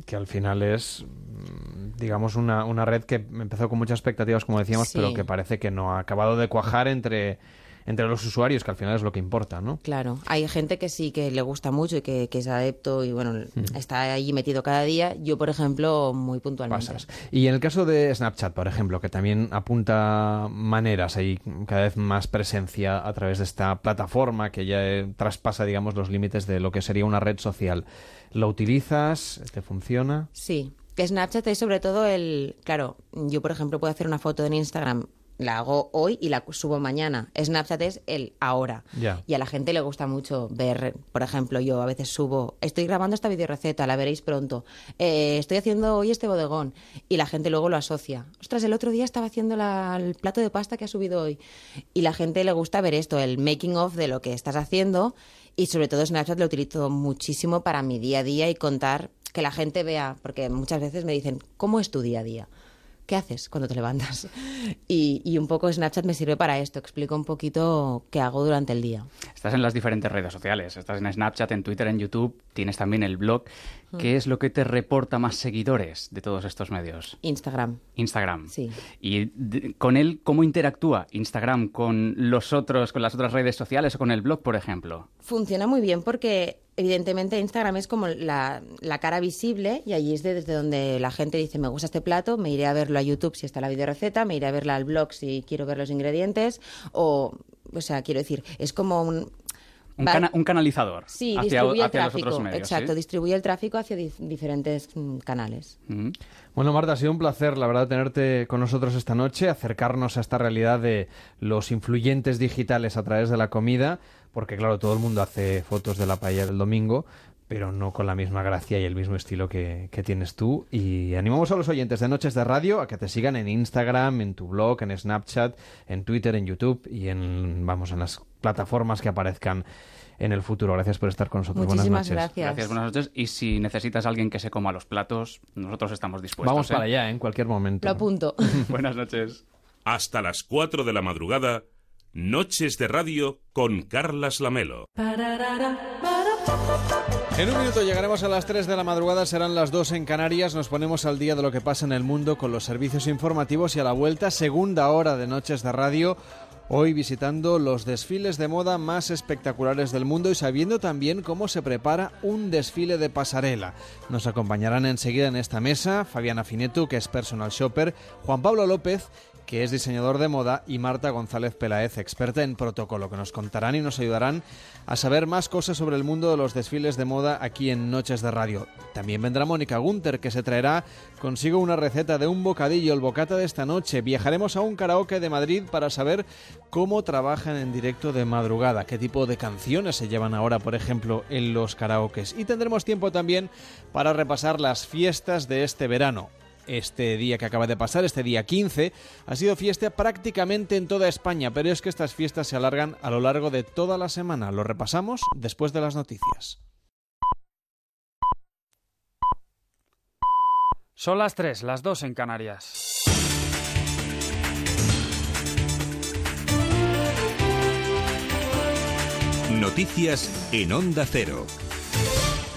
[SPEAKER 2] Que al final es, mm, digamos, una, una red que empezó con muchas expectativas, como decíamos,
[SPEAKER 19] Sí.
[SPEAKER 2] pero que parece que no ha acabado de cuajar entre, entre los usuarios, que al final es lo que importa, ¿no?
[SPEAKER 19] Claro, hay gente que sí que le gusta mucho y que, que es adepto y bueno, está allí metido cada día. Yo, por ejemplo, muy puntualmente.
[SPEAKER 2] Pasas. Y en el caso de Snapchat, por ejemplo, que también apunta maneras, hay cada vez más presencia a través de esta plataforma que ya eh, traspasa, digamos, los límites de lo que sería una red social. ¿Lo utilizas? ¿Te funciona?
[SPEAKER 19] Sí, Que Snapchat es sobre todo el... Claro, yo por ejemplo puedo hacer una foto en Instagram, la hago hoy y la subo mañana. Snapchat es el ahora. Y a la gente le gusta mucho ver, por ejemplo, yo a veces subo, estoy grabando esta videoreceta, la veréis pronto. Eh, estoy haciendo hoy este bodegón. Y la gente luego lo asocia. Ostras, el otro día estaba haciendo la- el plato de pasta que ha subido hoy. Y la gente le gusta ver esto, el making of de lo que estás haciendo. Y sobre todo Snapchat lo utilizo muchísimo para mi día a día y contar que la gente vea, porque muchas veces me dicen, ¿cómo es tu día a día? ¿Qué haces cuando te levantas? [laughs] Y, y un poco Snapchat me sirve para esto, explico un poquito qué hago durante el día.
[SPEAKER 18] Estás en las diferentes redes sociales, estás en Snapchat, en Twitter, en YouTube, tienes también el blog. ¿Qué es lo que te reporta más seguidores de todos estos medios?
[SPEAKER 19] Instagram.
[SPEAKER 18] Instagram.
[SPEAKER 19] Sí.
[SPEAKER 18] ¿Y de- con él cómo interactúa Instagram con los otros, con las otras redes sociales o con el blog, por ejemplo?
[SPEAKER 19] Funciona muy bien porque evidentemente Instagram es como la, la cara visible y allí es de- desde donde la gente dice me gusta este plato, me iré a verlo a YouTube si está la videoreceta, me iré a verla al blog si quiero ver los ingredientes o, o sea, quiero decir, es como un...
[SPEAKER 18] Un,
[SPEAKER 19] va-
[SPEAKER 18] cana- un canalizador
[SPEAKER 19] Sí,
[SPEAKER 18] hacia,
[SPEAKER 19] distribuye el
[SPEAKER 18] hacia los
[SPEAKER 19] tráfico,
[SPEAKER 18] otros medios.
[SPEAKER 19] exacto,
[SPEAKER 18] ¿sí?
[SPEAKER 19] distribuye el tráfico hacia dif- diferentes mm, canales.
[SPEAKER 18] Mm.
[SPEAKER 2] Bueno, Marta, ha sido un placer, la verdad, tenerte con nosotros esta noche, acercarnos a esta realidad de los influyentes digitales a través de la comida, porque claro, todo el mundo hace fotos de la paella del domingo, pero no con la misma gracia y el mismo estilo que, que tienes tú. Y animamos a los oyentes de Noches de Radio a que te sigan en Instagram, en tu blog, en Snapchat, en Twitter, en YouTube y en, vamos, en las plataformas que aparezcan en el futuro. Gracias por estar con nosotros.
[SPEAKER 19] Muchísimas
[SPEAKER 2] buenas noches.
[SPEAKER 19] gracias.
[SPEAKER 18] Gracias, buenas noches. Y si necesitas a alguien que se coma los platos, nosotros estamos dispuestos.
[SPEAKER 2] Vamos
[SPEAKER 18] ¿eh?
[SPEAKER 2] para allá, en cualquier momento.
[SPEAKER 19] Lo apunto. [laughs]
[SPEAKER 18] buenas noches.
[SPEAKER 1] Hasta las 4 de la madrugada, Noches de Radio con Carlas Lamelo.
[SPEAKER 2] En un minuto llegaremos a las 3 de la madrugada, serán las 2 en Canarias, nos ponemos al día de lo que pasa en el mundo con los servicios informativos y a la vuelta, segunda hora de Noches de Radio, hoy visitando los desfiles de moda más espectaculares del mundo y sabiendo también cómo se prepara un desfile de pasarela. Nos acompañarán enseguida en esta mesa Fabiana Finetu, que es personal shopper, Juan Pablo López, que es diseñador de moda, y Marta González Peláez, experta en protocolo, que nos contarán y nos ayudarán a saber más cosas sobre el mundo de los desfiles de moda aquí en Noches de Radio. También vendrá Mónica Gunter, que se traerá consigo una receta de un bocadillo, el bocata de esta noche. Viajaremos a un karaoke de Madrid para saber cómo trabajan en directo de madrugada, qué tipo de canciones se llevan ahora, por ejemplo, en los karaokes. Y tendremos tiempo también para repasar las fiestas de este verano este día que acaba de pasar, este día 15, ha sido fiesta prácticamente en toda España, pero es que estas fiestas se alargan a lo largo de toda la semana. Lo repasamos después de las noticias.
[SPEAKER 20] Son las 3, las 2 en Canarias.
[SPEAKER 1] Noticias en Onda Cero.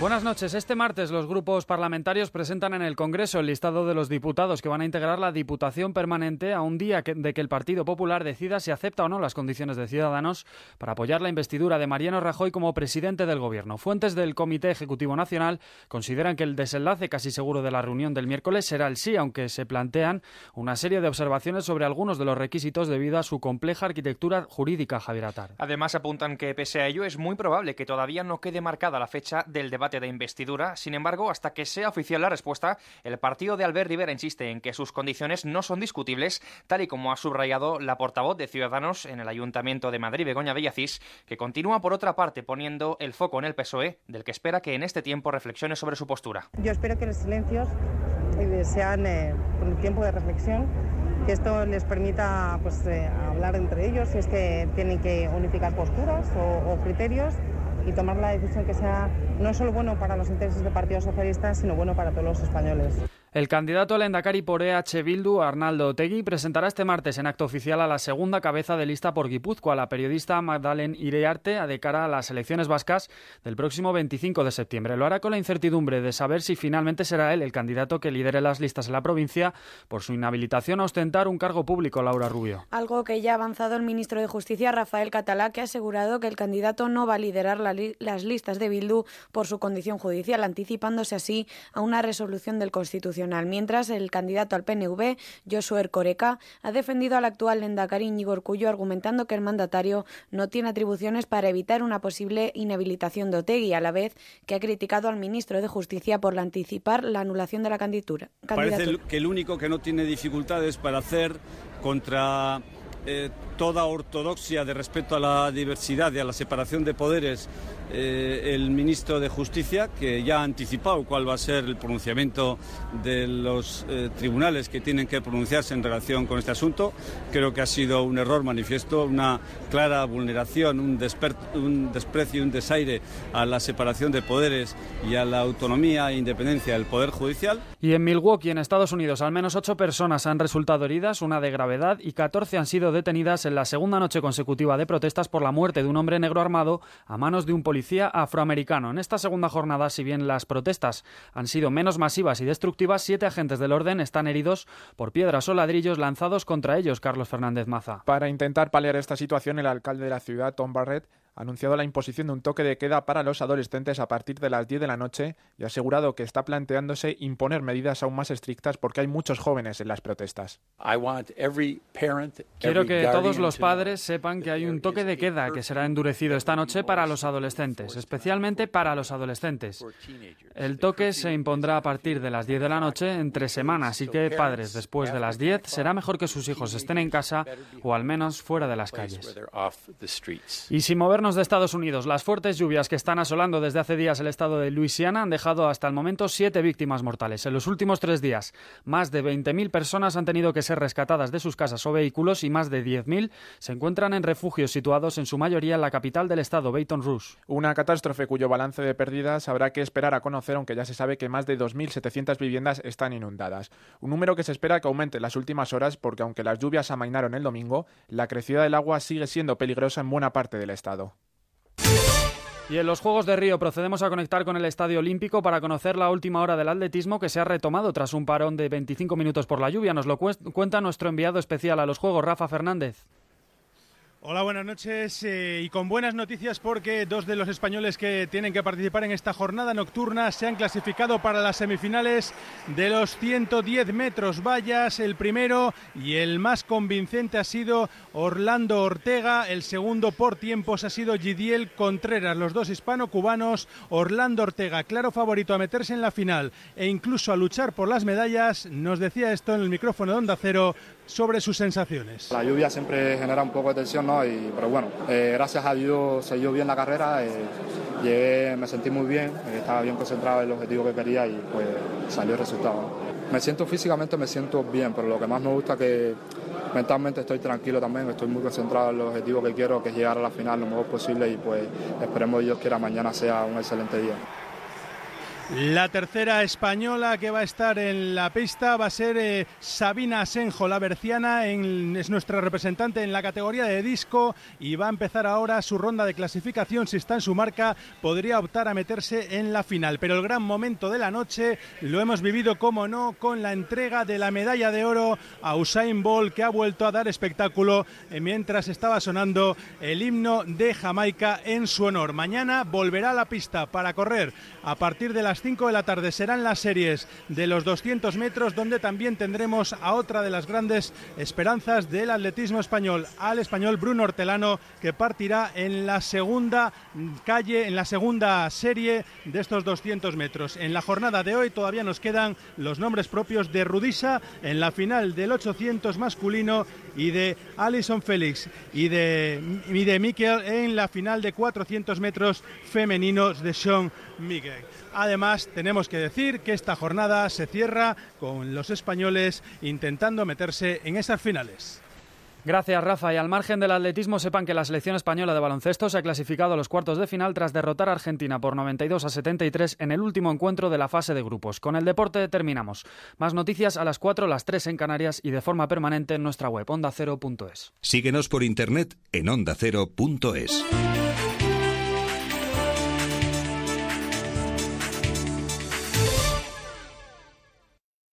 [SPEAKER 20] Buenas noches. Este martes los grupos parlamentarios presentan en el Congreso el listado de los diputados que van a integrar la Diputación Permanente a un día que- de que el Partido Popular decida si acepta o no las condiciones de Ciudadanos para apoyar la investidura de Mariano Rajoy como presidente del Gobierno. Fuentes del Comité Ejecutivo Nacional consideran que el desenlace casi seguro de la reunión del miércoles será el sí, aunque se plantean una serie de observaciones sobre algunos de los requisitos debido a su compleja arquitectura jurídica, Javier Atar.
[SPEAKER 21] Además, apuntan que pese a ello es muy probable que todavía no quede marcada la fecha del debate de investidura. Sin embargo, hasta que sea oficial la respuesta, el partido de Albert Rivera insiste en que sus condiciones no son discutibles, tal y como ha subrayado la portavoz de Ciudadanos en el Ayuntamiento de Madrid, Begoña Villacís, que continúa por otra parte poniendo el foco en el PSOE, del que espera que en este tiempo reflexione sobre su postura.
[SPEAKER 22] Yo espero que los silencios eh, sean eh, un tiempo de reflexión, que esto les permita pues, eh, hablar entre ellos si es que tienen que unificar posturas o, o criterios y tomar la decisión que sea no solo bueno para los intereses del Partido Socialista, sino bueno para todos los españoles.
[SPEAKER 20] El candidato al Endacari por EH Bildu, Arnaldo Otegui, presentará este martes en acto oficial a la segunda cabeza de lista por Guipúzcoa, la periodista Magdalen Irearte, de cara a las elecciones vascas del próximo 25 de septiembre. Lo hará con la incertidumbre de saber si finalmente será él el candidato que lidere las listas en la provincia por su inhabilitación a ostentar un cargo público, Laura Rubio.
[SPEAKER 23] Algo que ya ha avanzado el ministro de Justicia, Rafael Catalá, que ha asegurado que el candidato no va a liderar la li- las listas de Bildu por su condición judicial, anticipándose así a una resolución del Constitucional Mientras el candidato al PNV, Josué Coreca, ha defendido al actual Lendakari Íñigo Urkullu argumentando que el mandatario no tiene atribuciones para evitar una posible inhabilitación de Otegui, a la vez que ha criticado al ministro de Justicia por anticipar la anulación de la candidatura.
[SPEAKER 24] Parece que el único que no tiene dificultades para hacer contra eh, toda ortodoxia de respeto a la diversidad y a la separación de poderes eh, el ministro de Justicia, que ya ha anticipado cuál va a ser el pronunciamiento de los eh, tribunales que tienen que pronunciarse en relación con este asunto. Creo que ha sido un error manifiesto, una clara vulneración, un, desper- un desprecio, un desaire a la separación de poderes y a la autonomía e independencia del Poder Judicial.
[SPEAKER 20] Y en Milwaukee, en Estados Unidos, al menos ocho personas han resultado heridas, una de gravedad, y 14 han sido detenidas en la segunda noche consecutiva de protestas por la muerte de un hombre negro armado a manos de un policía afroamericano. En esta segunda jornada, si bien las protestas han sido menos masivas y destructivas, siete agentes del orden están heridos por piedras o ladrillos lanzados contra ellos, Carlos Fernández Maza.
[SPEAKER 25] Para intentar paliar esta situación, el alcalde de la ciudad, Tom Barrett, ha anunciado la imposición de un toque de queda para los adolescentes a partir de las 10 de la noche y ha asegurado que está planteándose imponer medidas aún más estrictas porque hay muchos jóvenes en las protestas.
[SPEAKER 20] Quiero que todos los padres sepan que hay un toque de queda que será endurecido esta noche para los adolescentes, especialmente para los adolescentes. El toque se impondrá a partir de las 10 de la noche entre semanas, así que padres, después de las 10 será mejor que sus hijos estén en casa o al menos fuera de las calles. Y sin movernos de Estados Unidos, las fuertes lluvias que están asolando desde hace días el estado de Luisiana han dejado hasta el momento siete víctimas mortales. En los últimos tres días, más de 20.000 personas han tenido que ser rescatadas de sus casas o vehículos y más de 10.000 se encuentran en refugios situados en su mayoría en la capital del estado, Baton Rouge.
[SPEAKER 25] Una catástrofe cuyo balance de pérdidas habrá que esperar a conocer, aunque ya se sabe que más de 2.700 viviendas están inundadas. Un número que se espera que aumente en las últimas horas porque aunque las lluvias amainaron el domingo, la crecida del agua sigue siendo peligrosa en buena parte del estado.
[SPEAKER 20] Y en los Juegos de Río procedemos a conectar con el Estadio Olímpico para conocer la última hora del atletismo que se ha retomado tras un parón de 25 minutos por la lluvia. Nos lo cuenta nuestro enviado especial a los Juegos, Rafa Fernández.
[SPEAKER 26] Hola, buenas noches eh, y con buenas noticias porque dos de los españoles que tienen que participar en esta jornada nocturna se han clasificado para las semifinales de los 110 metros vallas. El primero y el más convincente ha sido Orlando Ortega, el segundo por tiempos ha sido Gidiel Contreras, los dos hispano-cubanos. Orlando Ortega, claro favorito a meterse en la final e incluso a luchar por las medallas, nos decía esto en el micrófono de Onda Cero sobre sus sensaciones.
[SPEAKER 27] La lluvia siempre genera un poco de tensión, ¿no? Pero bueno, eh, gracias a Dios se bien la carrera, eh, me sentí muy bien, eh, estaba bien concentrado en el objetivo que quería y pues salió el resultado. Me siento físicamente, me siento bien, pero lo que más me gusta que mentalmente estoy tranquilo también, estoy muy concentrado en el objetivo que quiero, que es llegar a la final lo mejor posible y pues esperemos Dios quiera mañana sea un excelente día.
[SPEAKER 26] La tercera española que va a estar en la pista va a ser eh, Sabina Asenjo, la berciana, es nuestra representante en la categoría de disco y va a empezar ahora su ronda de clasificación. Si está en su marca, podría optar a meterse en la final. Pero el gran momento de la noche lo hemos vivido, como no, con la entrega de la medalla de oro a Usain Bolt, que ha vuelto a dar espectáculo eh, mientras estaba sonando el himno de Jamaica en su honor. Mañana volverá a la pista para correr a partir de las 5 de la tarde. Serán las series de los 200 metros, donde también tendremos a otra de las grandes esperanzas del atletismo español, al español Bruno Hortelano, que partirá en la segunda calle, en la segunda serie de estos 200 metros. En la jornada de hoy todavía nos quedan los nombres propios de Rudisa en la final del 800 masculino y de Alison Félix y de, y de Mikel en la final de 400 metros femeninos de Sean Miguel. Además, tenemos que decir que esta jornada se cierra con los españoles intentando meterse en esas finales.
[SPEAKER 20] Gracias, Rafa. Y al margen del atletismo, sepan que la selección española de baloncesto se ha clasificado a los cuartos de final tras derrotar a Argentina por 92 a 73 en el último encuentro de la fase de grupos. Con el deporte terminamos. Más noticias a las 4, las 3 en Canarias y de forma permanente en nuestra web ondacero.es.
[SPEAKER 28] Síguenos por internet en ondacero.es.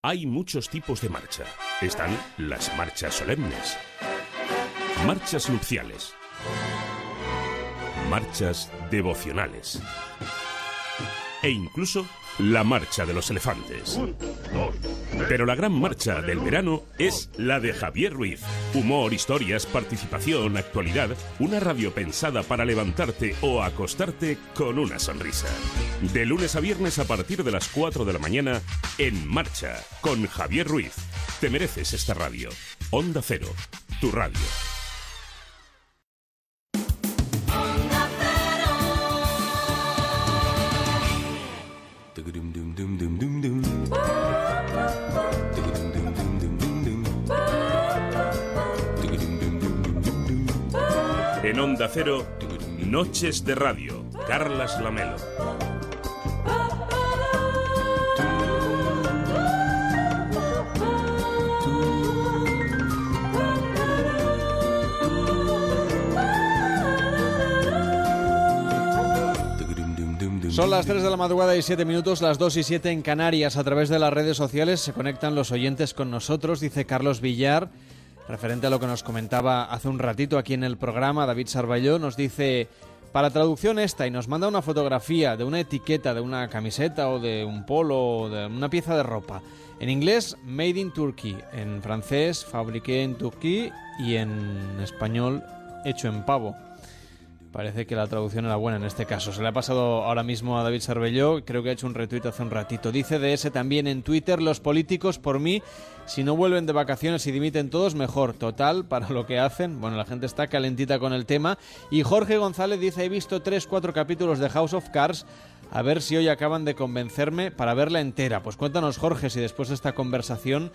[SPEAKER 1] Hay muchos tipos de marcha. Están las marchas solemnes, marchas nupciales, marchas devocionales e incluso la marcha de los elefantes. Pero la gran marcha del verano es la de Javier Ruiz. Humor, historias, participación, actualidad. Una radio pensada para levantarte o acostarte con una sonrisa. De lunes a viernes a partir de las 4 de la mañana, en marcha con Javier Ruiz. Te mereces esta radio. Onda Cero, tu radio. En Onda Cero, Noches de Radio, Carlas Lamelo.
[SPEAKER 2] Son las 3 de la madrugada y 7 minutos, las 2 y 7 en Canarias. A través de las redes sociales se conectan los oyentes con nosotros, dice Carlos Villar, referente a lo que nos comentaba hace un ratito aquí en el programa. David Sarballó nos dice, para traducción esta, y nos manda una fotografía de una etiqueta de una camiseta o de un polo o de una pieza de ropa. En inglés, Made in Turkey. En francés, Fabriqué en Turquía. Y en español, Hecho en Pavo. Parece que la traducción era buena en este caso. Se le ha pasado ahora mismo a David Sarbelló, creo que ha hecho un retweet hace un ratito. Dice ese también en Twitter, los políticos por mí, si no vuelven de vacaciones y dimiten todos, mejor. Total, [laughs] para lo que hacen. Bueno, la gente está calentita con el tema. Y Jorge González dice, he visto 3-4 capítulos de House of Cards. A ver si hoy acaban de convencerme para verla entera. Pues cuéntanos, Jorge, si después de esta conversación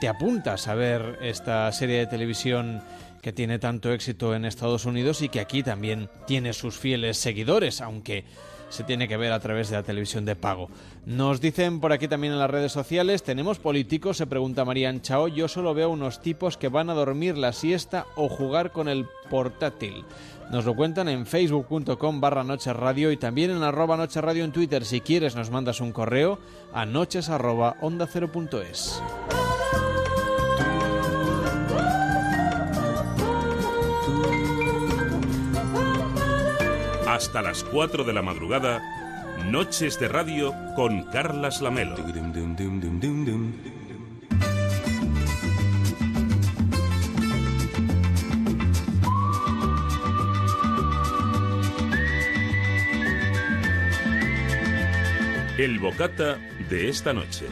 [SPEAKER 2] te apuntas a ver esta serie de televisión que tiene tanto éxito en Estados Unidos y que aquí también tiene sus fieles seguidores, aunque se tiene que ver a través de la televisión de pago. Nos dicen por aquí también en las redes sociales, tenemos políticos, se pregunta María Anchao, yo solo veo unos tipos que van a dormir la siesta o jugar con el portátil. Nos lo cuentan en facebook.com barra Noche Radio y también en arroba Noche Radio en Twitter. Si quieres nos mandas un correo a noches@onda0.es.
[SPEAKER 1] Hasta las 4 de la madrugada, Noches de Radio con Carlas Lamelo. El bocata de esta noche.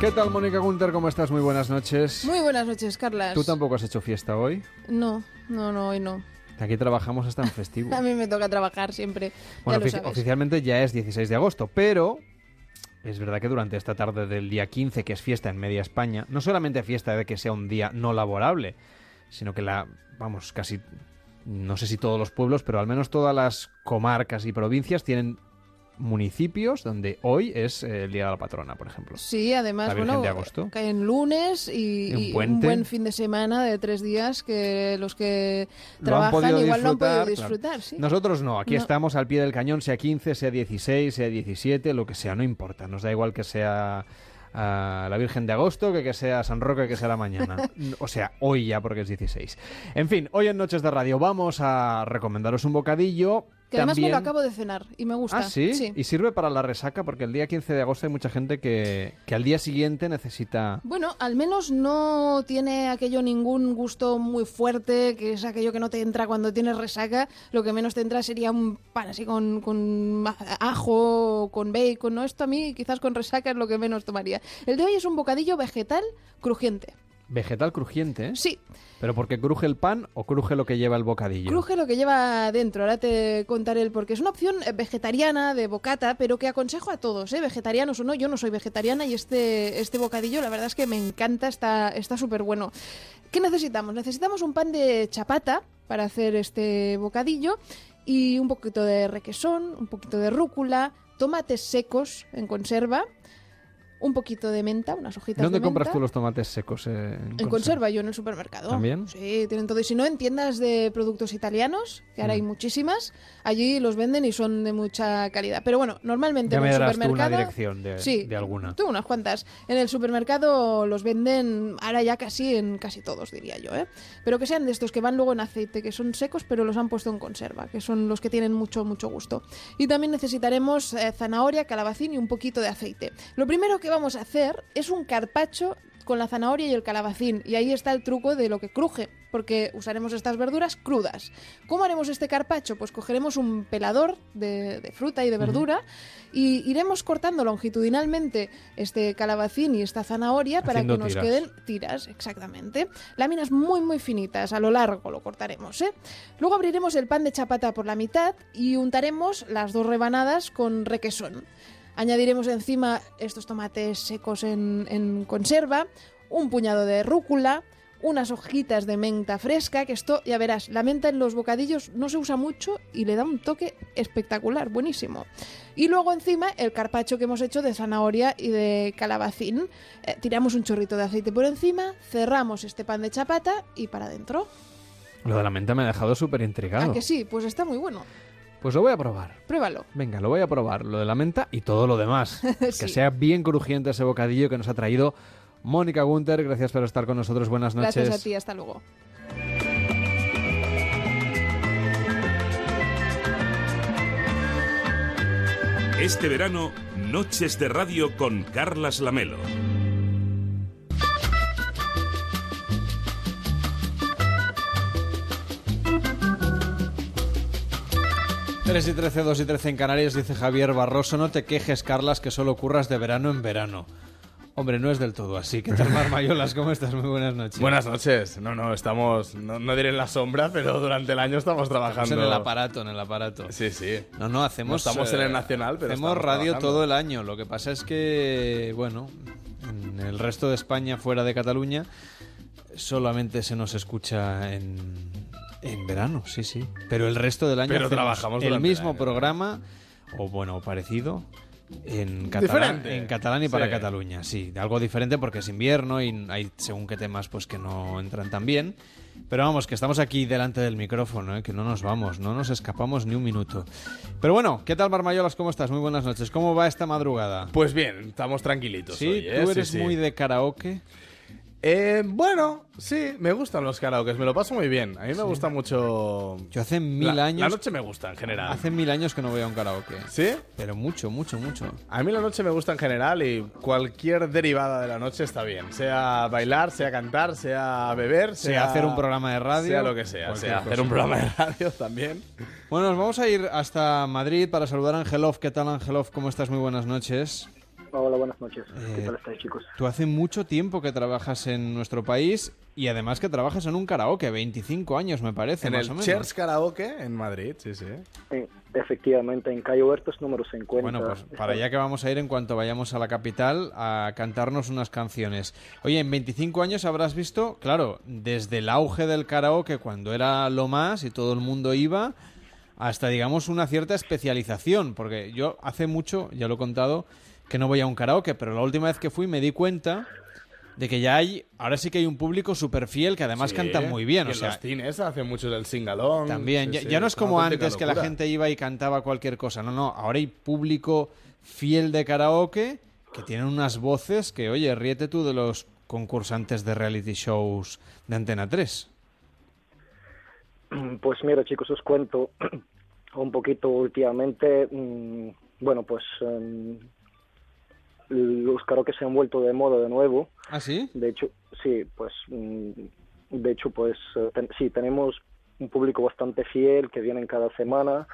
[SPEAKER 2] ¿Qué tal, Mónica Gunter? ¿Cómo estás? Muy buenas noches.
[SPEAKER 29] Muy buenas noches, Carlas.
[SPEAKER 2] ¿Tú tampoco has hecho fiesta hoy?
[SPEAKER 29] No, no, no, hoy no.
[SPEAKER 2] Aquí trabajamos hasta en festivo. [laughs]
[SPEAKER 29] A mí me toca trabajar siempre.
[SPEAKER 2] Bueno,
[SPEAKER 29] ya lo
[SPEAKER 2] ofici-
[SPEAKER 29] sabes.
[SPEAKER 2] oficialmente ya es 16 de agosto, pero es verdad que durante esta tarde del día 15, que es fiesta en media España, no solamente fiesta de que sea un día no laborable, sino que la, vamos, casi, no sé si todos los pueblos, pero al menos todas las comarcas y provincias tienen municipios donde hoy es eh, el Día de la Patrona, por ejemplo.
[SPEAKER 29] Sí, además,
[SPEAKER 2] La Virgen
[SPEAKER 29] bueno,
[SPEAKER 2] de Agosto.
[SPEAKER 29] cae en lunes y,
[SPEAKER 2] Y un
[SPEAKER 29] y un
[SPEAKER 2] puente.
[SPEAKER 29] buen fin de semana de tres días que los que
[SPEAKER 2] Lo
[SPEAKER 29] trabajan igual no han podido
[SPEAKER 2] disfrutar,
[SPEAKER 29] disfrutar.
[SPEAKER 2] claro.
[SPEAKER 29] sí.
[SPEAKER 2] Nosotros no, aquí
[SPEAKER 29] No.
[SPEAKER 2] estamos al pie del cañón, sea 15, sea 16, sea 17, lo que sea, no importa. Nos da igual que sea ah, la Virgen de Agosto, que que sea San Roque, que sea la mañana. [laughs] o sea, hoy ya porque es 16. En fin, hoy en Noches de Radio vamos a recomendaros un bocadillo.
[SPEAKER 29] Que además me
[SPEAKER 2] también...
[SPEAKER 29] lo acabo de cenar y me gusta.
[SPEAKER 2] Ah, ¿sí? Y sirve para la resaca porque el día 15 de agosto hay mucha gente que, que al día siguiente necesita...
[SPEAKER 29] Bueno, al menos no tiene aquello ningún gusto muy fuerte, que es aquello que no te entra cuando tienes resaca. Lo que menos te entra sería un pan así con, con ajo, con bacon, ¿no? Esto a mí quizás con resaca es lo que menos tomaría. El de hoy es un bocadillo vegetal crujiente.
[SPEAKER 2] Vegetal crujiente, ¿eh?
[SPEAKER 29] Sí.
[SPEAKER 2] ¿Pero porque cruje el pan o cruje lo que lleva el bocadillo?
[SPEAKER 29] Cruje lo que lleva dentro, ahora te contaré el porque es una opción eh, vegetariana de bocata, pero que aconsejo a todos, ¿eh? vegetarianos o no, yo no soy vegetariana y este, este bocadillo la verdad es que me encanta, está está súper bueno. ¿Qué necesitamos? Necesitamos un pan de chapata para hacer este bocadillo y un poquito de requesón, un poquito de rúcula, tomates secos en conserva, un poquito de menta, unas hojitas
[SPEAKER 2] ¿Dónde
[SPEAKER 29] de
[SPEAKER 2] compras
[SPEAKER 29] menta.
[SPEAKER 2] tú los tomates secos? eh,
[SPEAKER 29] En conserva, yo en el supermercado.
[SPEAKER 2] ¿También?
[SPEAKER 29] Sí, tienen todo. Y si no, en tiendas de productos italianos, que ahora hay
[SPEAKER 2] Mm.
[SPEAKER 29] muchísimas, allí los venden y son de mucha calidad. Pero bueno, normalmente
[SPEAKER 2] Ya
[SPEAKER 29] en
[SPEAKER 2] me
[SPEAKER 29] el
[SPEAKER 2] darás tú una
[SPEAKER 29] supermercado...
[SPEAKER 2] dirección de,
[SPEAKER 29] Sí,
[SPEAKER 2] de alguna.
[SPEAKER 29] Tú unas cuantas. En el supermercado los venden ahora ya casi en casi todos, diría yo, ¿eh? Pero que sean de estos que van luego en aceite, que son secos pero los han puesto en conserva, que son los que tienen mucho, mucho gusto. Y también necesitaremos eh, zanahoria, calabacín y un poquito de aceite. Lo primero que que vamos a hacer es un carpacho con la zanahoria y el calabacín. Y ahí está el truco de lo que cruje, porque usaremos estas verduras crudas. ¿Cómo haremos este carpacho? Pues cogeremos un pelador de, de fruta y de verdura y iremos cortando longitudinalmente este calabacín y esta zanahoria para que nos
[SPEAKER 2] tiras.
[SPEAKER 29] queden tiras, exactamente. Láminas muy muy finitas, a lo largo lo cortaremos, ¿eh? Luego abriremos el pan de chapata por la mitad y untaremos las dos rebanadas con requesón. Añadiremos encima estos tomates secos en, en conserva, un puñado de rúcula, unas hojitas de menta fresca, que esto, ya verás, la menta en los bocadillos no se usa mucho y le da un toque espectacular, buenísimo. Y luego encima el carpacho que hemos hecho de zanahoria y de calabacín. Eh, tiramos un chorrito de aceite por encima, cerramos este pan de chapata y para adentro.
[SPEAKER 2] Lo de la menta me ha dejado súper intrigado.
[SPEAKER 29] ¿A que sí? Pues está muy bueno.
[SPEAKER 2] Pues lo voy a probar.
[SPEAKER 29] Pruébalo.
[SPEAKER 2] Venga, lo voy a probar. Lo de la menta y todo lo demás. [laughs] Que sea bien crujiente ese bocadillo que nos ha traído Mónica Gunter. Gracias por estar con nosotros. Buenas noches.
[SPEAKER 29] Gracias a ti, hasta luego.
[SPEAKER 1] Este verano, Noches de Radio con Carlas Lamelo.
[SPEAKER 2] Tres y 13, 2 y 13 en Canarias, dice Javier Barroso. No te quejes, Carlas, que solo curras de verano en verano. Hombre, no es del todo así. ¿Qué tal, Marmayolas? ¿Cómo estás? Muy buenas noches.
[SPEAKER 30] Buenas noches. No, no, estamos, no, no diré en la sombra, pero durante el año estamos trabajando.
[SPEAKER 2] Estamos en el aparato, en el aparato.
[SPEAKER 30] Sí, sí.
[SPEAKER 2] No, no, hacemos...
[SPEAKER 30] No estamos en el
[SPEAKER 2] eh,
[SPEAKER 30] Nacional, pero
[SPEAKER 2] Hacemos radio
[SPEAKER 30] trabajando.
[SPEAKER 2] todo el año. Lo que pasa es que, bueno, en el resto de España, fuera de Cataluña, solamente se nos escucha en, en verano, sí, sí. Pero el resto del año
[SPEAKER 30] Pero trabajamos
[SPEAKER 2] el mismo programa, o bueno, parecido, en catalán, en catalán y para
[SPEAKER 30] Sí.
[SPEAKER 2] Cataluña, sí. Algo diferente porque es invierno y hay según qué temas pues que no entran tan bien. Pero vamos, que estamos aquí delante del micrófono, ¿eh? que no nos vamos, no nos escapamos ni un minuto. Pero bueno, ¿qué tal Marmayolas? ¿Cómo estás? Muy buenas noches. ¿Cómo va esta madrugada?
[SPEAKER 30] Pues bien, estamos tranquilitos
[SPEAKER 2] Sí,
[SPEAKER 30] hoy, ¿eh?
[SPEAKER 2] tú
[SPEAKER 30] Sí,
[SPEAKER 2] eres
[SPEAKER 30] sí.
[SPEAKER 2] muy de karaoke.
[SPEAKER 30] Eh, bueno, sí, me gustan los karaokes, me lo paso muy bien. A mí me gusta mucho...
[SPEAKER 2] Yo hace mil
[SPEAKER 30] La-
[SPEAKER 2] años...
[SPEAKER 30] La noche me gusta en general.
[SPEAKER 2] Hace mil años que no voy a un karaoke.
[SPEAKER 30] ¿Sí?
[SPEAKER 2] Pero mucho, mucho, mucho.
[SPEAKER 30] A mí la noche me gusta en general y cualquier derivada de la noche está bien. Sea bailar, sea cantar, sea beber, sea,
[SPEAKER 2] Sea hacer un programa de radio,
[SPEAKER 30] Sea lo que sea. Sea hacer
[SPEAKER 2] cosa.
[SPEAKER 30] un programa de radio también.
[SPEAKER 2] Bueno, nos vamos a ir hasta Madrid para saludar a Angelov. ¿Qué tal, Angelov? ¿Cómo estás? Muy buenas noches.
[SPEAKER 31] Hola, buenas noches. ¿Qué
[SPEAKER 2] Eh,
[SPEAKER 31] tal estáis, chicos?
[SPEAKER 2] Tú hace mucho tiempo que trabajas en nuestro país y además que trabajas en un karaoke, 25 años me parece,
[SPEAKER 30] En
[SPEAKER 2] más
[SPEAKER 30] el
[SPEAKER 2] o menos.
[SPEAKER 30] Cheers Karaoke en Madrid, sí, sí.
[SPEAKER 31] Eh, efectivamente, en Calle Huertos número 50.
[SPEAKER 2] Bueno, pues para allá que vamos a ir en cuanto vayamos a la capital a cantarnos unas canciones. Oye, en 25 años habrás visto, claro, desde el auge del karaoke cuando era lo más y todo el mundo iba, hasta digamos una cierta especialización, porque yo hace mucho, ya lo he contado, que no voy a un karaoke, pero la última vez que fui me di cuenta de que ya hay, ahora sí que hay un público súper fiel que además
[SPEAKER 30] Sí,
[SPEAKER 2] canta muy bien,
[SPEAKER 30] y
[SPEAKER 2] o
[SPEAKER 30] en
[SPEAKER 2] sea,
[SPEAKER 30] los cines hacen mucho del singalong.
[SPEAKER 2] también,
[SPEAKER 30] sí,
[SPEAKER 2] ya,
[SPEAKER 30] sí,
[SPEAKER 2] ya no es como antes que la gente iba y cantaba cualquier cosa. No, no, ahora hay público fiel de karaoke que tienen unas voces que, oye, ríete tú de los concursantes de reality shows de Antena 3.
[SPEAKER 31] Pues mira, chicos, os cuento [clears throat] un poquito últimamente. mm, Bueno, pues em, los karaoke se han vuelto de moda de nuevo.
[SPEAKER 2] ¿Ah, sí?
[SPEAKER 31] De hecho, sí, pues mm, de hecho, pues ten- sí, tenemos un público bastante fiel que vienen cada semana.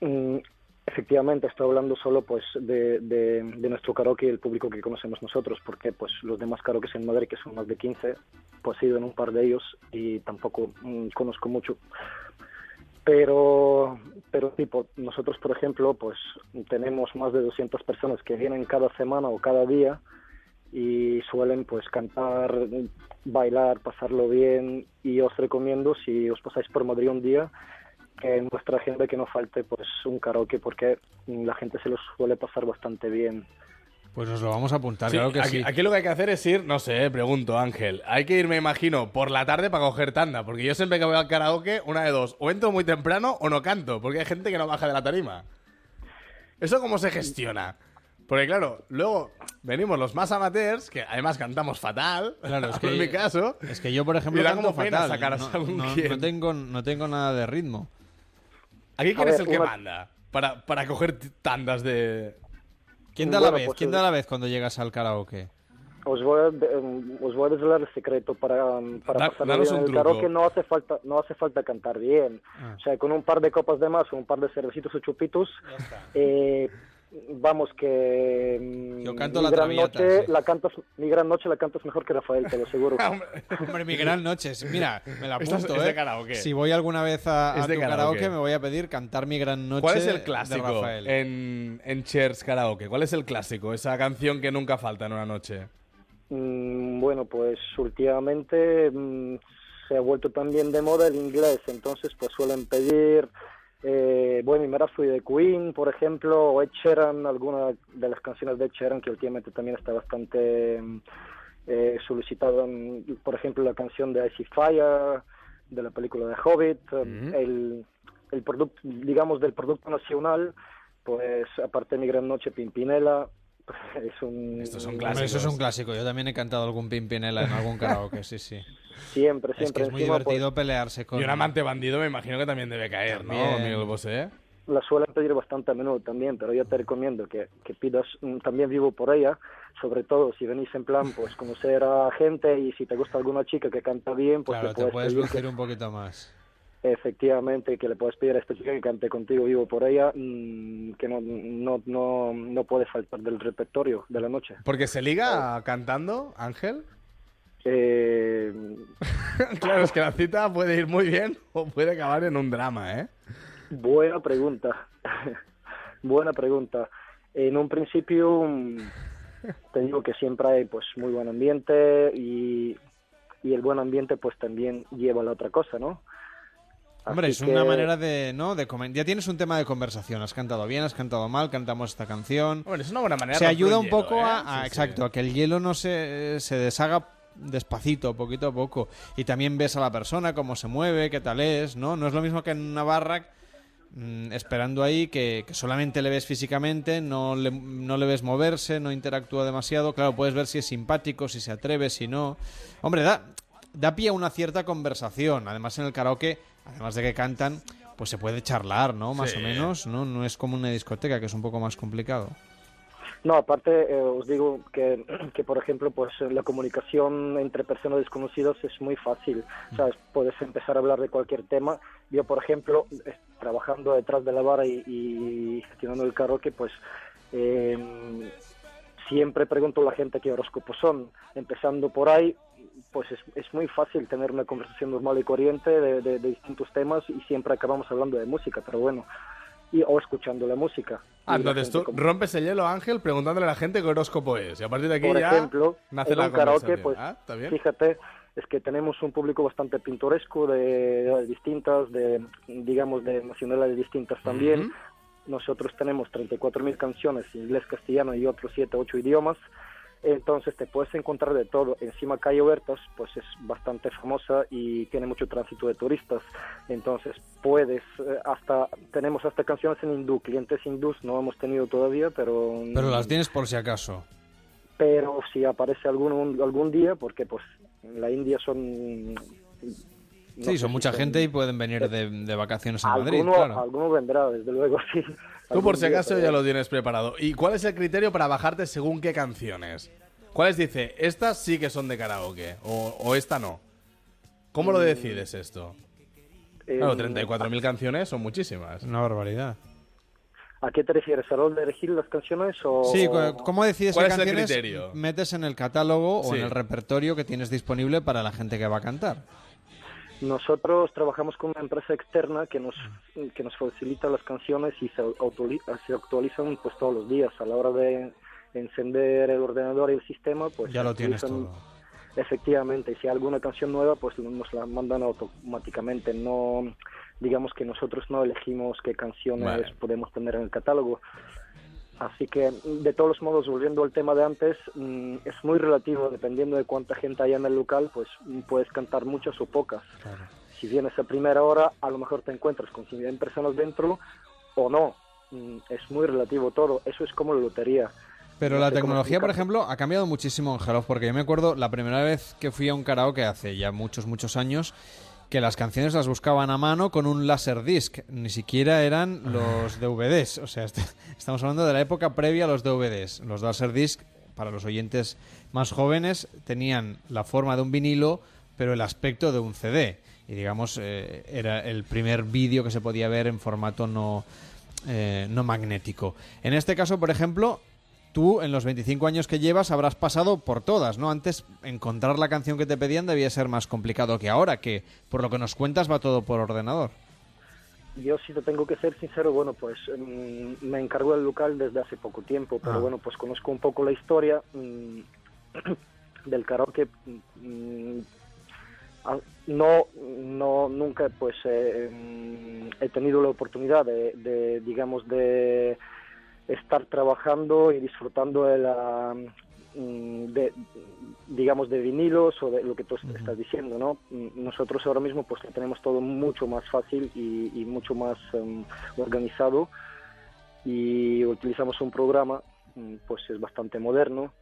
[SPEAKER 31] Mm, Efectivamente, estoy hablando solo pues de, de, de nuestro karaoke y el público que conocemos nosotros, porque pues los demás karaoke en Madrid, que son más de 15, pues he ido en un par de ellos y tampoco mm, conozco mucho. Pero, pero tipo, nosotros, por ejemplo, pues tenemos más de 200 personas que vienen cada semana o cada día y suelen pues cantar, bailar, pasarlo bien y os recomiendo si os pasáis por Madrid un día que en vuestra agenda que no falte pues un karaoke porque la gente se lo suele pasar bastante bien.
[SPEAKER 2] Pues nos lo vamos a apuntar,
[SPEAKER 30] Sí,
[SPEAKER 2] claro que
[SPEAKER 30] aquí,
[SPEAKER 2] sí.
[SPEAKER 30] aquí lo que hay que hacer es ir, no sé, pregunto Ángel. Hay que ir, me imagino, por la tarde para coger tanda. Porque yo siempre que voy al karaoke, una de dos. O entro muy temprano o no canto. Porque hay gente que no baja de la tarima. ¿Eso cómo se gestiona? Porque claro, luego venimos los más amateurs, que además cantamos fatal. [laughs]
[SPEAKER 2] Claro, es [laughs] que,
[SPEAKER 30] en mi caso.
[SPEAKER 2] Es que yo, por ejemplo,
[SPEAKER 30] y da
[SPEAKER 2] canto
[SPEAKER 30] como
[SPEAKER 2] fatal.
[SPEAKER 30] sacar a
[SPEAKER 2] no,
[SPEAKER 30] algún
[SPEAKER 2] no- tengo, no tengo nada de ritmo.
[SPEAKER 30] Aquí quién
[SPEAKER 31] A
[SPEAKER 30] es
[SPEAKER 31] ver,
[SPEAKER 30] el que
[SPEAKER 31] una-
[SPEAKER 30] manda para, para coger tandas de...
[SPEAKER 2] ¿Quién da la
[SPEAKER 31] Bueno,
[SPEAKER 2] vez?
[SPEAKER 31] pues,
[SPEAKER 2] ¿Quién da la vez cuando llegas al karaoke?
[SPEAKER 31] Os voy a, em, os voy a desvelar el secreto para, em, para
[SPEAKER 2] Da- danos
[SPEAKER 31] bien. el karaoke no hace falta no hace falta cantar bien.
[SPEAKER 2] Ah.
[SPEAKER 31] O sea, con un par de copas de más un par de cervecitos o chupitos, eh, vamos que mm,
[SPEAKER 2] Yo canto
[SPEAKER 31] mi
[SPEAKER 2] la
[SPEAKER 31] gran
[SPEAKER 2] Traviata,
[SPEAKER 31] noche
[SPEAKER 2] sí.
[SPEAKER 31] la cantas mi gran noche la cantas mejor que Rafael, te lo aseguro. [laughs]
[SPEAKER 2] Hombre, mi gran noche. es- Mira, me la [laughs]
[SPEAKER 30] es-
[SPEAKER 2] apunto,
[SPEAKER 30] es de
[SPEAKER 2] ¿eh?
[SPEAKER 30] karaoke.
[SPEAKER 2] Si voy alguna vez a, a tu
[SPEAKER 30] karaoke.
[SPEAKER 2] karaoke, me voy a pedir cantar mi gran noche
[SPEAKER 30] ¿Cuál es el clásico
[SPEAKER 2] Rafael.
[SPEAKER 30] en, en Cheers Karaoke? ¿Cuál es el clásico? Esa canción que nunca falta en una noche.
[SPEAKER 31] Mm, bueno, pues últimamente mm, se ha vuelto también de moda el inglés, entonces pues suelen pedir eh, Bohemian Rhapsody de Queen, por ejemplo, o Ed Sheeran, alguna de las canciones de Ed Sheeran que últimamente también está bastante eh, solicitada, mm, por ejemplo, la canción de Icy Fire, de la película de Hobbit, eh, el, el producto, digamos, del producto nacional, pues aparte de Mi Gran Noche, Pimpinela, [laughs] es un...
[SPEAKER 2] Estos son clásicos. Eso es un clásico. Yo también he cantado algún Pimpinela en algún karaoke, sí, sí. [laughs]
[SPEAKER 31] Siempre,
[SPEAKER 2] Es
[SPEAKER 31] siempre.
[SPEAKER 2] que es muy
[SPEAKER 31] encima,
[SPEAKER 2] divertido
[SPEAKER 31] pues,
[SPEAKER 2] pelearse con...
[SPEAKER 30] Y un amante bandido me imagino que también debe caer, ¿no,
[SPEAKER 2] También.
[SPEAKER 30] Miguel Bosé?
[SPEAKER 31] la suelen pedir bastante a menudo también, pero yo te recomiendo que, que pidas, mm, también vivo por ella, sobre todo si venís en plan, pues [laughs] conocer a gente y si te gusta alguna chica que canta bien, pues
[SPEAKER 2] Claro, te
[SPEAKER 31] puedes
[SPEAKER 2] puedes
[SPEAKER 31] pedir
[SPEAKER 2] lucir
[SPEAKER 31] que-
[SPEAKER 2] un poquito más.
[SPEAKER 31] Efectivamente que le puedes pedir a esta chica que cante contigo vivo por ella, mm, que no, no, no, no puede faltar del repertorio de la noche.
[SPEAKER 30] Porque se liga cantando, Ángel.
[SPEAKER 31] Eh, [laughs]
[SPEAKER 30] claro, es que la cita puede ir muy bien o puede acabar en un drama, ¿eh?
[SPEAKER 31] Buena pregunta. [laughs] Buena pregunta. En un principio mm, te digo que siempre hay pues muy buen ambiente y, y el buen ambiente pues también lleva a la otra cosa, ¿no?
[SPEAKER 2] Hombre,
[SPEAKER 31] Así
[SPEAKER 2] es una manera de, ¿no? De Ya tienes un tema de conversación. Has cantado bien, has cantado mal, cantamos esta canción.
[SPEAKER 30] Hombre, es una buena manera
[SPEAKER 2] Se ayuda un poco
[SPEAKER 30] hielo,
[SPEAKER 2] a,
[SPEAKER 30] ¿eh?
[SPEAKER 2] a-
[SPEAKER 30] Sí,
[SPEAKER 2] exacto, a que el hielo no se, se deshaga despacito, poquito a poco. Y también ves a la persona, cómo se mueve, qué tal es, ¿no? No es lo mismo que en una barra mm, esperando ahí que, que solamente le ves físicamente, no le, no le ves moverse, no interactúa demasiado. Claro, puedes ver si es simpático, si se atreve, si no. Hombre, da, da pie a una cierta conversación. Además, en el karaoke, además de que cantan, pues se puede charlar, ¿no? Más
[SPEAKER 31] Sí.
[SPEAKER 2] o menos, ¿no? No es como una discoteca, que es un poco más complicado.
[SPEAKER 31] No, aparte eh, os digo que, que, por ejemplo, pues la comunicación entre personas desconocidas es muy fácil. ¿sabes? Puedes empezar a hablar de cualquier tema. Yo, por ejemplo, eh, trabajando detrás de la barra y, y gestionando el karaoke, pues eh, siempre pregunto a la gente qué horóscopos son. Empezando por ahí, pues es, es muy fácil tener una conversación normal y corriente de, de- de distintos temas y siempre acabamos hablando de música, pero bueno, y, o escuchando la música.
[SPEAKER 30] Ah, entonces tú
[SPEAKER 31] como-
[SPEAKER 30] rompes el hielo, Ángel, preguntándole a la gente qué horóscopo es. Y a partir de aquí
[SPEAKER 31] por
[SPEAKER 30] ya
[SPEAKER 31] ejemplo,
[SPEAKER 30] nace
[SPEAKER 31] en
[SPEAKER 30] la
[SPEAKER 31] un karaoke, pues,
[SPEAKER 30] Ah,
[SPEAKER 31] fíjate, es que tenemos un público bastante pintoresco de, de distintas, de digamos de nacionalidades distintas también.
[SPEAKER 30] Ujú.
[SPEAKER 31] Nosotros tenemos 34.000 canciones, inglés, castellano y otros 7, 8 idiomas. Entonces te puedes encontrar de todo. Encima Calle Huertas, pues es bastante famosa y tiene mucho tránsito de turistas. Entonces puedes, eh, hasta tenemos hasta canciones en hindú, clientes hindús no hemos tenido todavía, pero
[SPEAKER 2] Pero las tienes por si acaso.
[SPEAKER 31] pero si aparece algún algún día porque pues en la India son no
[SPEAKER 2] sí, son
[SPEAKER 31] si
[SPEAKER 2] mucha gente y pueden venir de, de vacaciones a Madrid, claro.
[SPEAKER 31] alguno vendrá desde luego [laughs] sí
[SPEAKER 30] Tú por si acaso ya lo tienes preparado. ¿Y cuál es el criterio para bajarte según qué canciones? ¿Cuáles dice, estas sí que son de karaoke o, o esta no? ¿Cómo lo
[SPEAKER 31] Mm,
[SPEAKER 30] decides esto?
[SPEAKER 31] eh,
[SPEAKER 30] Claro, 34.000 canciones son muchísimas.
[SPEAKER 2] Una barbaridad.
[SPEAKER 31] ¿A qué te refieres? ¿A hora de elegir las canciones o
[SPEAKER 2] Sí, ¿cómo decides
[SPEAKER 30] ¿Cuál
[SPEAKER 2] qué
[SPEAKER 30] es el
[SPEAKER 2] canciones
[SPEAKER 30] criterio?
[SPEAKER 2] metes en el catálogo o
[SPEAKER 30] Sí.
[SPEAKER 2] en el repertorio que tienes disponible para la gente que va a cantar?
[SPEAKER 31] Nosotros trabajamos con una empresa externa que nos que nos facilita las canciones y se, se actualizan pues todos los días a la hora de encender el ordenador y el sistema pues
[SPEAKER 2] Ya lo tienes todo.
[SPEAKER 31] Efectivamente, y si hay alguna canción nueva, pues nos la mandan automáticamente. No, digamos que nosotros no elegimos qué canciones
[SPEAKER 30] Vale.
[SPEAKER 31] podemos tener en el catálogo. Así que, de todos modos, volviendo al tema de antes, mm, es muy relativo, dependiendo de cuánta gente haya en el local, pues mm, puedes cantar muchas o pocas. Si vienes a primera hora, a lo mejor te encuentras con 100 personas dentro o no. Mm, Es muy relativo todo. Eso es como la lotería.
[SPEAKER 2] Pero
[SPEAKER 31] No
[SPEAKER 2] la tecnología, por ejemplo, ha cambiado muchísimo en Hello, porque yo me acuerdo la primera vez que fui a un karaoke hace ya muchos, muchos años, que las canciones las buscaban a mano con un Laserdisc, ni siquiera eran los DVDs, o sea, est- [laughs] estamos hablando de la época previa a los DVDs. Los Laserdisc, para los oyentes más jóvenes, tenían la forma de un vinilo, pero el aspecto de un CD. Y digamos, eh, era el primer vídeo que se podía ver en formato no, eh, no magnético. En este caso, por ejemplo, tú en los 25 años que llevas habrás pasado por todas, ¿no? Antes encontrar la canción que te pedían debía ser más complicado que ahora, que por lo que nos cuentas va todo por ordenador.
[SPEAKER 31] Yo si te tengo que ser sincero, bueno, pues mm, me encargo del local desde hace poco tiempo, pero
[SPEAKER 2] Ah.
[SPEAKER 31] bueno, pues conozco un poco la historia mm, [clears throat] del karaoke. mm, ah, no, no, nunca pues eh, mm, he tenido la oportunidad de, de, digamos, de estar trabajando y disfrutando de la mm, de digamos de vinilos o de lo que tú estás diciendo no Mm, nosotros ahora mismo pues lo tenemos todo mucho más fácil y, y mucho más em, organizado y utilizamos un programa mm, pues es bastante moderno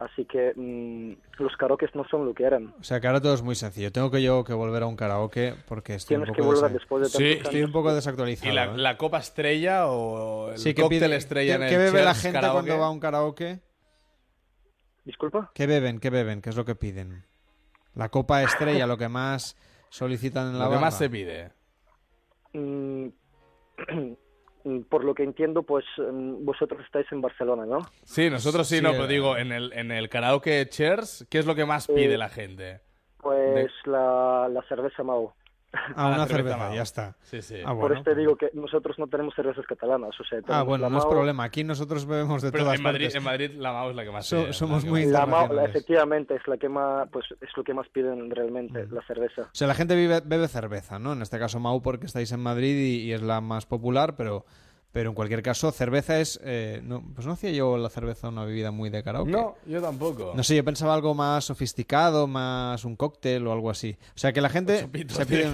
[SPEAKER 31] así que mm, los karaokes no son lo que eran
[SPEAKER 2] O sea que ahora todo es muy sencillo. Tengo que yo que volver a un karaoke porque estoy
[SPEAKER 31] Tienes
[SPEAKER 2] un
[SPEAKER 31] que
[SPEAKER 2] poco
[SPEAKER 31] volver
[SPEAKER 2] desa-
[SPEAKER 31] después de
[SPEAKER 2] Sí, estoy un poco desactualizado.
[SPEAKER 30] ¿Y la,
[SPEAKER 2] ¿eh?
[SPEAKER 30] la copa estrella o el
[SPEAKER 2] Sí, ¿qué
[SPEAKER 30] cóctel
[SPEAKER 2] pide-
[SPEAKER 30] estrella
[SPEAKER 2] ¿qué,
[SPEAKER 30] en
[SPEAKER 2] qué
[SPEAKER 30] el
[SPEAKER 2] bebe la gente
[SPEAKER 30] karaoke?
[SPEAKER 2] cuando va a un karaoke?
[SPEAKER 31] Disculpa.
[SPEAKER 2] ¿Qué beben? ¿Qué beben? ¿Qué es lo que piden? La copa estrella, lo que más solicitan en la
[SPEAKER 30] Lo que más
[SPEAKER 2] barra.
[SPEAKER 30] se pide.
[SPEAKER 31] Mm, [clears throat] por lo que entiendo pues mm, vosotros estáis en Barcelona no
[SPEAKER 30] Sí, nosotros sí,
[SPEAKER 2] Sí,
[SPEAKER 30] no,
[SPEAKER 2] eh.
[SPEAKER 30] pero digo, en el, en el karaoke Cheers, ¿qué es lo que más
[SPEAKER 31] Eh,
[SPEAKER 30] pide la gente?
[SPEAKER 31] Pues la, la cerveza Mao.
[SPEAKER 2] Ah, una
[SPEAKER 30] la cerveza
[SPEAKER 2] ya está.
[SPEAKER 30] Sí, sí.
[SPEAKER 2] Ah,
[SPEAKER 31] Por
[SPEAKER 2] bueno.
[SPEAKER 31] eso te digo que nosotros no tenemos cervezas catalanas. O sea,
[SPEAKER 2] Ah, bueno,
[SPEAKER 31] la
[SPEAKER 2] no es problema. Aquí nosotros bebemos de
[SPEAKER 30] Pero
[SPEAKER 2] todas
[SPEAKER 30] en Madrid,
[SPEAKER 2] partes.
[SPEAKER 30] en Madrid la MAO es la que más
[SPEAKER 2] So-
[SPEAKER 30] se-
[SPEAKER 2] somos muy
[SPEAKER 31] La Mao, efectivamente, es la que más, pues es lo que más piden realmente, la cerveza.
[SPEAKER 2] O sea, la gente vive- bebe cerveza, ¿no? En este caso Mau porque estáis en Madrid y, y es la más popular, pero, pero en cualquier caso cerveza es... eh, no, pues no hacía yo la cerveza una bebida muy de karaoke.
[SPEAKER 30] No, yo tampoco.
[SPEAKER 2] No sé, yo pensaba algo más sofisticado, más un cóctel o algo así. O sea, que la gente se pide,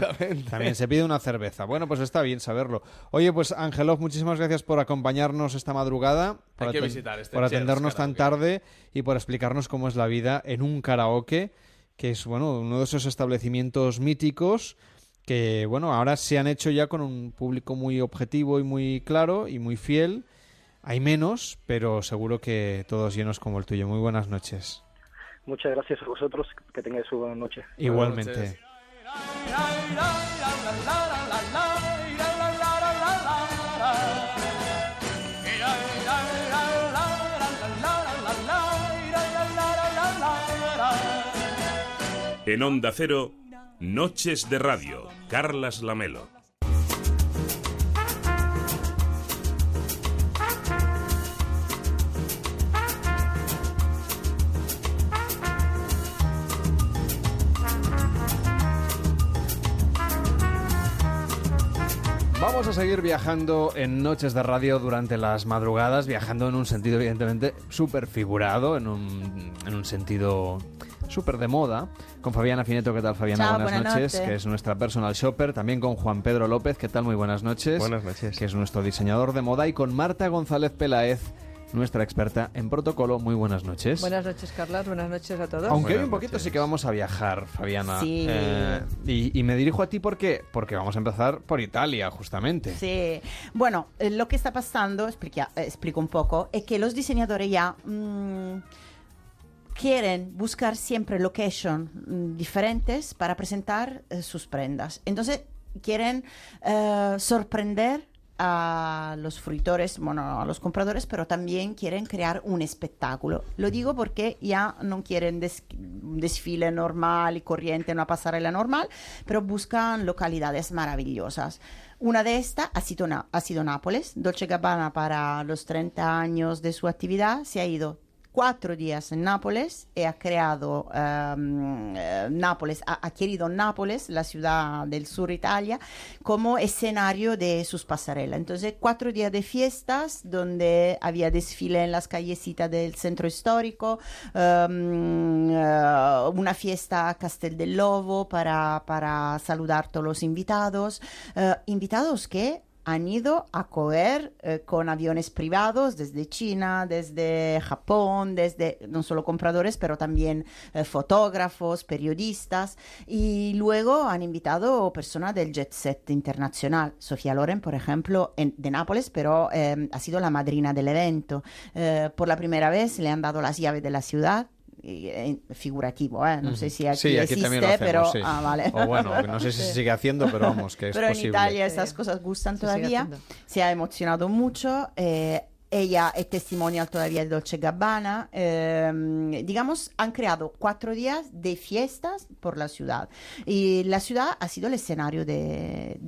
[SPEAKER 2] también se pide una cerveza. Bueno, pues está bien saberlo. Oye, pues Angelov, muchísimas gracias por acompañarnos esta madrugada. Por,
[SPEAKER 30] Hay que visitar este
[SPEAKER 2] por atendernos tan tarde y por explicarnos cómo es la vida en un karaoke, que es, bueno, uno de esos establecimientos míticos que, bueno, ahora se han hecho ya con un público muy objetivo y muy claro y muy fiel. Hay menos, pero seguro que todos llenos como el tuyo. Muy buenas noches.
[SPEAKER 31] Muchas gracias a vosotros, que tengáis una buena noche.
[SPEAKER 2] Igualmente.
[SPEAKER 1] En Onda Cero, Noches de Radio, Carlas Lamelo.
[SPEAKER 2] Vamos a seguir viajando en noches de radio durante las madrugadas, viajando en un sentido evidentemente súper figurado, en un, en un sentido súper de moda, con Fabiana Fineto, ¿qué tal Fabiana?
[SPEAKER 32] Chao,
[SPEAKER 2] buenas,
[SPEAKER 32] buenas
[SPEAKER 2] noches,
[SPEAKER 32] noches.
[SPEAKER 2] que es nuestra personal shopper, también con Juan Pedro López, ¿qué tal? Muy buenas noches.
[SPEAKER 32] Buenas noches.
[SPEAKER 2] Que es nuestro diseñador de moda, y con Marta González Peláez, nuestra experta en protocolo, muy buenas noches.
[SPEAKER 33] Buenas noches, Carlas. Buenas noches a todos.
[SPEAKER 2] Aunque hoy un poquito sí que vamos a viajar, Fabiana.
[SPEAKER 33] Sí.
[SPEAKER 2] Eh, y, y me dirijo a ti porque, porque vamos a empezar por Italia, justamente.
[SPEAKER 32] Sí, bueno, eh, lo que está pasando, explica- eh, explico un poco, es que los diseñadores ya mm, quieren buscar siempre location mm, diferentes para presentar eh, sus prendas. Entonces, quieren eh, sorprender a los fruitores, bueno, a los compradores, pero también quieren crear un espectáculo. Lo digo porque ya no quieren un desfile normal y corriente, una pasarela normal, pero buscan localidades maravillosas. Una de estas ha sido, ha sido Nápoles. Dolce Gabbana para los 30 años de su actividad se ha ido cuatro días en Nápoles y ha creado ehm, eh, Nápoles, ha, querido Nápoles, la ciudad del sur Italia, como escenario de sus pasarelas. Entonces, cuatro días de fiestas donde había desfile en las callecitas del centro histórico, ehm, eh, una fiesta a Castel del Lobo para, para saludar a todos los invitados, eh, invitados que han ido a coger eh, con aviones privados desde China, desde Japón, desde no solo compradores, pero también eh, fotógrafos, periodistas. Y luego han invitado personas del jet set internacional. Sofía Loren, por ejemplo, en- de Nápoles, pero eh, ha sido la madrina del evento. Eh, por la primera vez le han dado las llaves de la ciudad. Eh, figurativo, ¿eh? no sé si aquí
[SPEAKER 2] Sí, aquí
[SPEAKER 32] existe,
[SPEAKER 2] lo hacemos,
[SPEAKER 32] pero
[SPEAKER 2] sí.
[SPEAKER 32] ah, vale.
[SPEAKER 2] O bueno, no sé si se sigue haciendo, pero vamos, que es
[SPEAKER 32] Pero en
[SPEAKER 2] posible.
[SPEAKER 32] Italia esas cosas gustan
[SPEAKER 33] Se
[SPEAKER 32] todavía. Se ha emocionado mucho. eh, ella es testimonial todavía de Dolce Gabbana. eh, digamos, han creado cuatro días de fiestas por la ciudad. Y la ciudad ha sido el escenario de,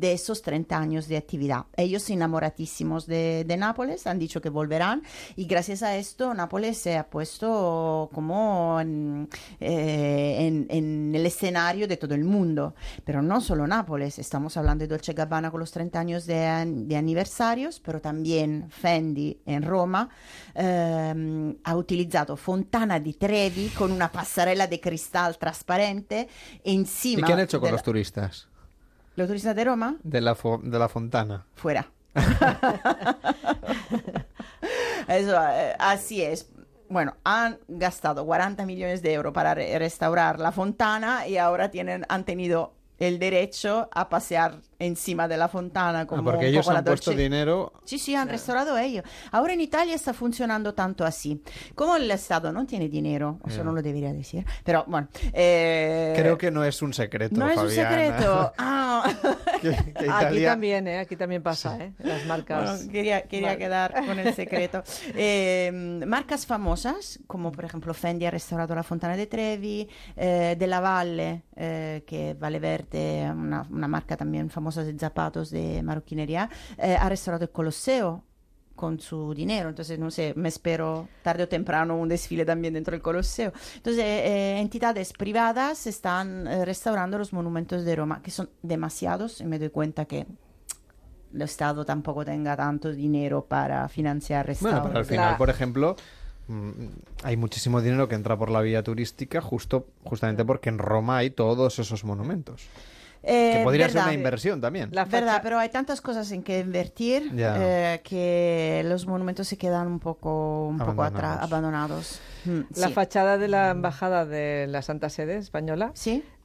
[SPEAKER 32] esos 30 años de actividad. Ellos enamoratísimos de, Nápoles han dicho que volverán. Y gracias a esto, Nápoles se ha puesto como en, eh, en- el escenario de todo el mundo. Pero no solo Nápoles, estamos hablando de Dolce Gabbana con los 30 años de, an- de aniversarios, pero también Fendi en Roma ehm, ha utilizzato Fontana di Trevi con una pasarela de cristal transparente
[SPEAKER 2] ¿Y
[SPEAKER 32] encima.
[SPEAKER 2] qué han hecho con los turistas?
[SPEAKER 32] los turistas de Roma?
[SPEAKER 2] De la, fo- de la fontana.
[SPEAKER 32] Fuera. Eso, así es. Bueno, han gastado 40 millones de euros para re- restaurar la fontana y ahora tienen, han tenido el derecho a pasear encima de la fontana
[SPEAKER 2] Ah,
[SPEAKER 32] como
[SPEAKER 2] porque
[SPEAKER 32] un
[SPEAKER 2] ellos
[SPEAKER 32] poco la
[SPEAKER 2] han puesto
[SPEAKER 32] Dolce-
[SPEAKER 2] dinero.
[SPEAKER 32] Sí, sí, han restaurado ellos. Ahora en Italia está funcionando tanto así. Como el Estado no tiene dinero, eso
[SPEAKER 2] Ya.
[SPEAKER 32] no lo debería decir, pero bueno. eh,
[SPEAKER 2] Creo que no es un secreto.
[SPEAKER 32] no es un
[SPEAKER 2] Fabiana.
[SPEAKER 32] secreto. [laughs] Ah.
[SPEAKER 2] que, que
[SPEAKER 33] Aquí
[SPEAKER 2] Italia-
[SPEAKER 33] también, ¿eh? Aquí también pasa, ¿eh? Las marcas.
[SPEAKER 32] Bueno, quería quería
[SPEAKER 33] Vale.
[SPEAKER 32] quedar con el secreto. [laughs] Eh, marcas famosas, como por ejemplo Fendi ha restaurato la Fontana de Trevi, eh, De La Valle, eh, que Valle Verde, una, una marca también famosa de zapatos de marroquinería, eh, ha restaurato el Colosseo con su dinero, entonces no sé, me espero tarde o temprano un desfile también dentro del Colosseo. Entonces, eh, entidades privadas están eh, restaurando los monumentos de Roma, que son demasiados, y me doy cuenta que el Estado tampoco tenga tanto dinero para financiar
[SPEAKER 2] Bueno,
[SPEAKER 32] restauros.
[SPEAKER 2] pero al final, por ejemplo, mm, hay muchísimo dinero que entra por la vía turística justo justamente porque en Roma hay todos esos monumentos.
[SPEAKER 32] Eh,
[SPEAKER 2] que podría ser una inversión también.
[SPEAKER 32] verdad, pero hay tantas cosas en que invertir eh, que los monumentos se quedan un poco, un poco atra- abandonados. Mm,
[SPEAKER 33] La
[SPEAKER 32] sí.
[SPEAKER 33] fachada de la embajada de la Santa Sede española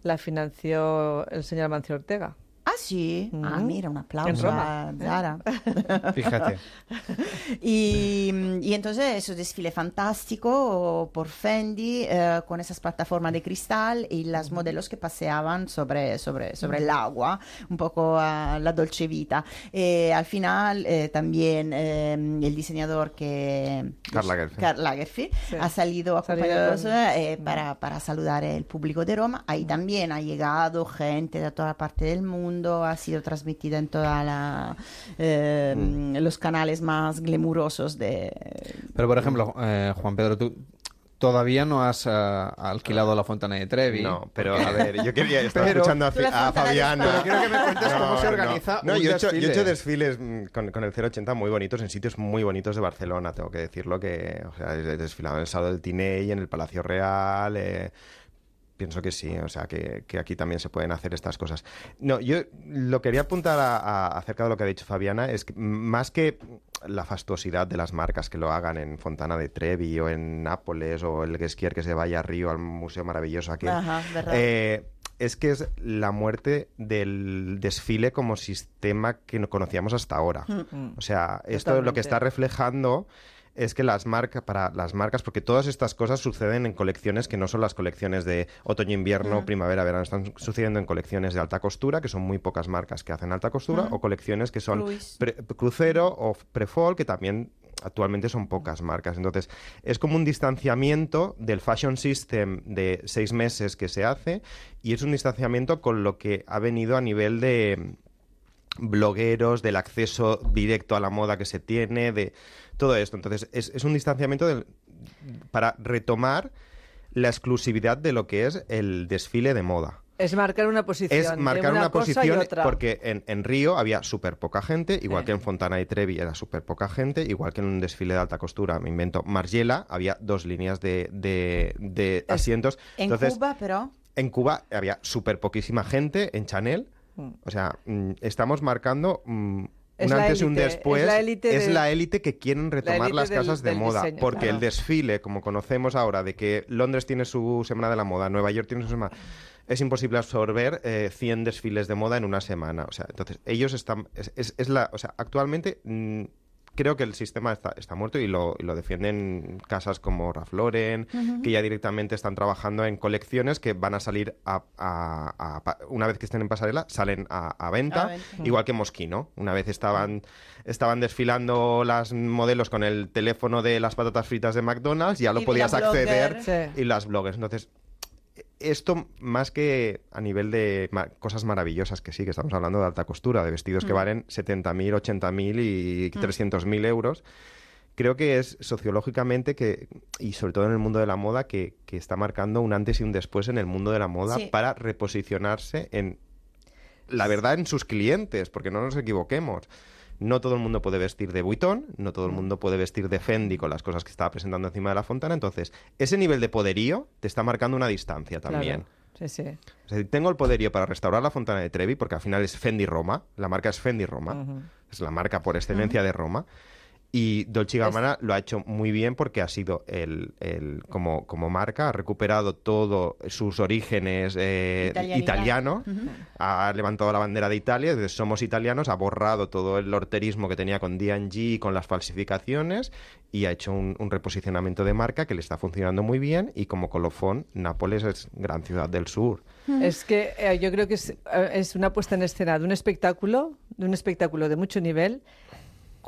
[SPEAKER 33] la financió el señor Amancio Ortega.
[SPEAKER 32] Ah, sí. Ah,
[SPEAKER 33] Mm.
[SPEAKER 32] mira, un
[SPEAKER 33] En
[SPEAKER 32] aplauso
[SPEAKER 33] Roma.
[SPEAKER 32] a Zara. [laughs]
[SPEAKER 2] Fíjate. [laughs]
[SPEAKER 32] y, y entonces eso desfile fantástico por Fendi eh, con esas plataformas de cristal y las modelos que paseaban sobre, sobre, sobre el agua, un poco a la dolce vita. Eh, al final eh, también eh, el diseñador que...
[SPEAKER 34] Karl Lagerfeld.
[SPEAKER 32] Karl Lagerfeld
[SPEAKER 33] Sí.
[SPEAKER 32] ha salido
[SPEAKER 33] Salido
[SPEAKER 32] acompañado
[SPEAKER 33] con-
[SPEAKER 32] eh, para, para saludar el público de Roma. Ahí también ha llegado gente de toda parte del mundo, ha sido transmitida en eh,
[SPEAKER 2] Mm.
[SPEAKER 32] los canales más glamurosos de
[SPEAKER 2] Pero por ejemplo, eh, Juan Pedro, tú todavía no has eh, alquilado la Fontana de Trevi.
[SPEAKER 34] No, pero a ver, yo quería estar
[SPEAKER 2] Pero-
[SPEAKER 34] escuchando a, a Fabiana.
[SPEAKER 2] Pero quiero que me cuentes cómo se organiza
[SPEAKER 34] No,
[SPEAKER 2] un
[SPEAKER 34] yo, he hecho, yo he
[SPEAKER 2] desfile.
[SPEAKER 34] hecho desfiles mm, con, con el 080 muy bonitos en sitios muy bonitos de Barcelona, tengo que decirlo, que o sea, he desfilado en el Salón del Tiney, en el Palacio Real, eh, pienso que sí, o sea, que, que aquí también se pueden hacer estas cosas. No, yo lo quería apuntar a- a- acerca de lo que ha dicho Fabiana, es que más que la fastuosidad de las marcas que lo hagan en Fontana de Trevi o en Nápoles o el Guesquier que se vaya a Río al Museo Maravilloso aquí.
[SPEAKER 32] Ajá.
[SPEAKER 34] Eh, es que es la muerte del desfile como sistema que no conocíamos hasta ahora.
[SPEAKER 32] Mm.
[SPEAKER 34] O sea, esto lo
[SPEAKER 33] Totalmente.
[SPEAKER 34] que está reflejando es que las marcas, para las marcas, porque todas estas cosas suceden en colecciones que no son las colecciones de otoño-invierno,
[SPEAKER 32] Mm.
[SPEAKER 34] primavera-verano, están sucediendo en colecciones de alta costura, que son muy pocas marcas que hacen alta costura,
[SPEAKER 32] Mm.
[SPEAKER 34] o colecciones que son pre- crucero o pre-fall, que también actualmente son pocas marcas. Entonces, es como un distanciamiento del fashion system de seis meses que se hace y es un distanciamiento con lo que ha venido a nivel de blogueros, del acceso directo a la moda que se tiene, de todo esto. Entonces, es, es un distanciamiento del- para retomar la exclusividad de lo que es el desfile de moda.
[SPEAKER 33] Es marcar una posición.
[SPEAKER 34] Es marcar una, posición porque en, en Río había súper poca gente, igual
[SPEAKER 33] Eh.
[SPEAKER 34] que en Fontana y Trevi era súper poca gente, igual que en un desfile de alta costura, me invento, Margiela, había dos líneas de, de- de asientos.
[SPEAKER 32] en
[SPEAKER 34] Entonces,
[SPEAKER 32] Cuba, pero
[SPEAKER 34] en Cuba había súper poquísima gente, en Chanel, O sea, mm, estamos marcando mm,
[SPEAKER 33] Es
[SPEAKER 34] un antes y un
[SPEAKER 33] es
[SPEAKER 34] después.
[SPEAKER 33] la élite
[SPEAKER 34] es la élite que quieren retomar las
[SPEAKER 33] del-
[SPEAKER 34] casas de
[SPEAKER 33] del
[SPEAKER 34] moda.
[SPEAKER 33] diseño,
[SPEAKER 34] porque
[SPEAKER 33] claro.
[SPEAKER 34] el desfile, como conocemos ahora, de que Londres tiene su semana de la moda, Nueva York tiene su semana. Es imposible absorber eh, 100 desfiles de moda en una semana. O sea, entonces, ellos están. Es, es- es la. O sea, actualmente. mm, Creo que el sistema está, está muerto y lo, y lo defienden casas como Ralph Lauren, que ya directamente están trabajando en colecciones que van a salir a, a- a pa- una vez que estén en pasarela, salen a, a venta,
[SPEAKER 35] A venta.
[SPEAKER 34] igual que Moschino. Una vez estaban, estaban desfilando las modelos con el teléfono de las patatas fritas de McDonald's, ya lo
[SPEAKER 35] Y
[SPEAKER 34] podías acceder,
[SPEAKER 35] blogger.
[SPEAKER 34] y las bloggers. Entonces, esto más que a nivel de ma- cosas maravillosas, que sí, que estamos hablando de alta costura, de vestidos que
[SPEAKER 35] Mm.
[SPEAKER 34] valen 70.000, 80.000 y
[SPEAKER 35] Mm.
[SPEAKER 34] 300.000 euros, creo que es sociológicamente que, y sobre todo en el mundo de la moda, que, que está marcando un antes y un después en el mundo de la moda
[SPEAKER 35] Sí.
[SPEAKER 34] para reposicionarse en la verdad en sus clientes, porque no nos equivoquemos. No todo el mundo puede vestir de Vuitton, no todo el mundo puede vestir de Fendi con las cosas que estaba presentando encima de la fontana. Entonces, ese nivel de poderío te está marcando una distancia también.
[SPEAKER 33] Claro. Sí, sí.
[SPEAKER 34] O sea, tengo el poderío para restaurar la fontana de Trevi, porque al final es Fendi Roma, la marca es Fendi Roma, es la marca por excelencia de Roma. Y Dolce Gabbana lo ha hecho muy bien porque ha sido el, el- como, como marca, ha recuperado todos sus orígenes eh, italianos, ha levantado la bandera de Italia, desde somos italianos, ha borrado todo el horterismo que tenía con D&G y con las falsificaciones y ha hecho un, un reposicionamiento de marca que le está funcionando muy bien y como colofón, Nápoles es gran ciudad del sur.
[SPEAKER 33] Es que eh, yo creo que es, eh, es una puesta en escena de un espectáculo, de un espectáculo de mucho nivel,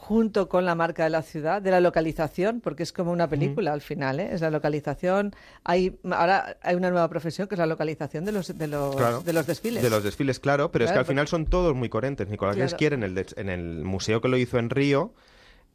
[SPEAKER 33] junto con la marca de la ciudad, de la localización, porque es como una película al final, ¿eh? es la localización. Hay, ahora hay una nueva profesión que es la localización de los, de los,
[SPEAKER 34] Claro.
[SPEAKER 33] de los desfiles.
[SPEAKER 34] De los desfiles, claro, pero es que al final son todos muy coherentes. Nicolás
[SPEAKER 33] Claro.
[SPEAKER 34] En el, de- en el museo que lo hizo en Río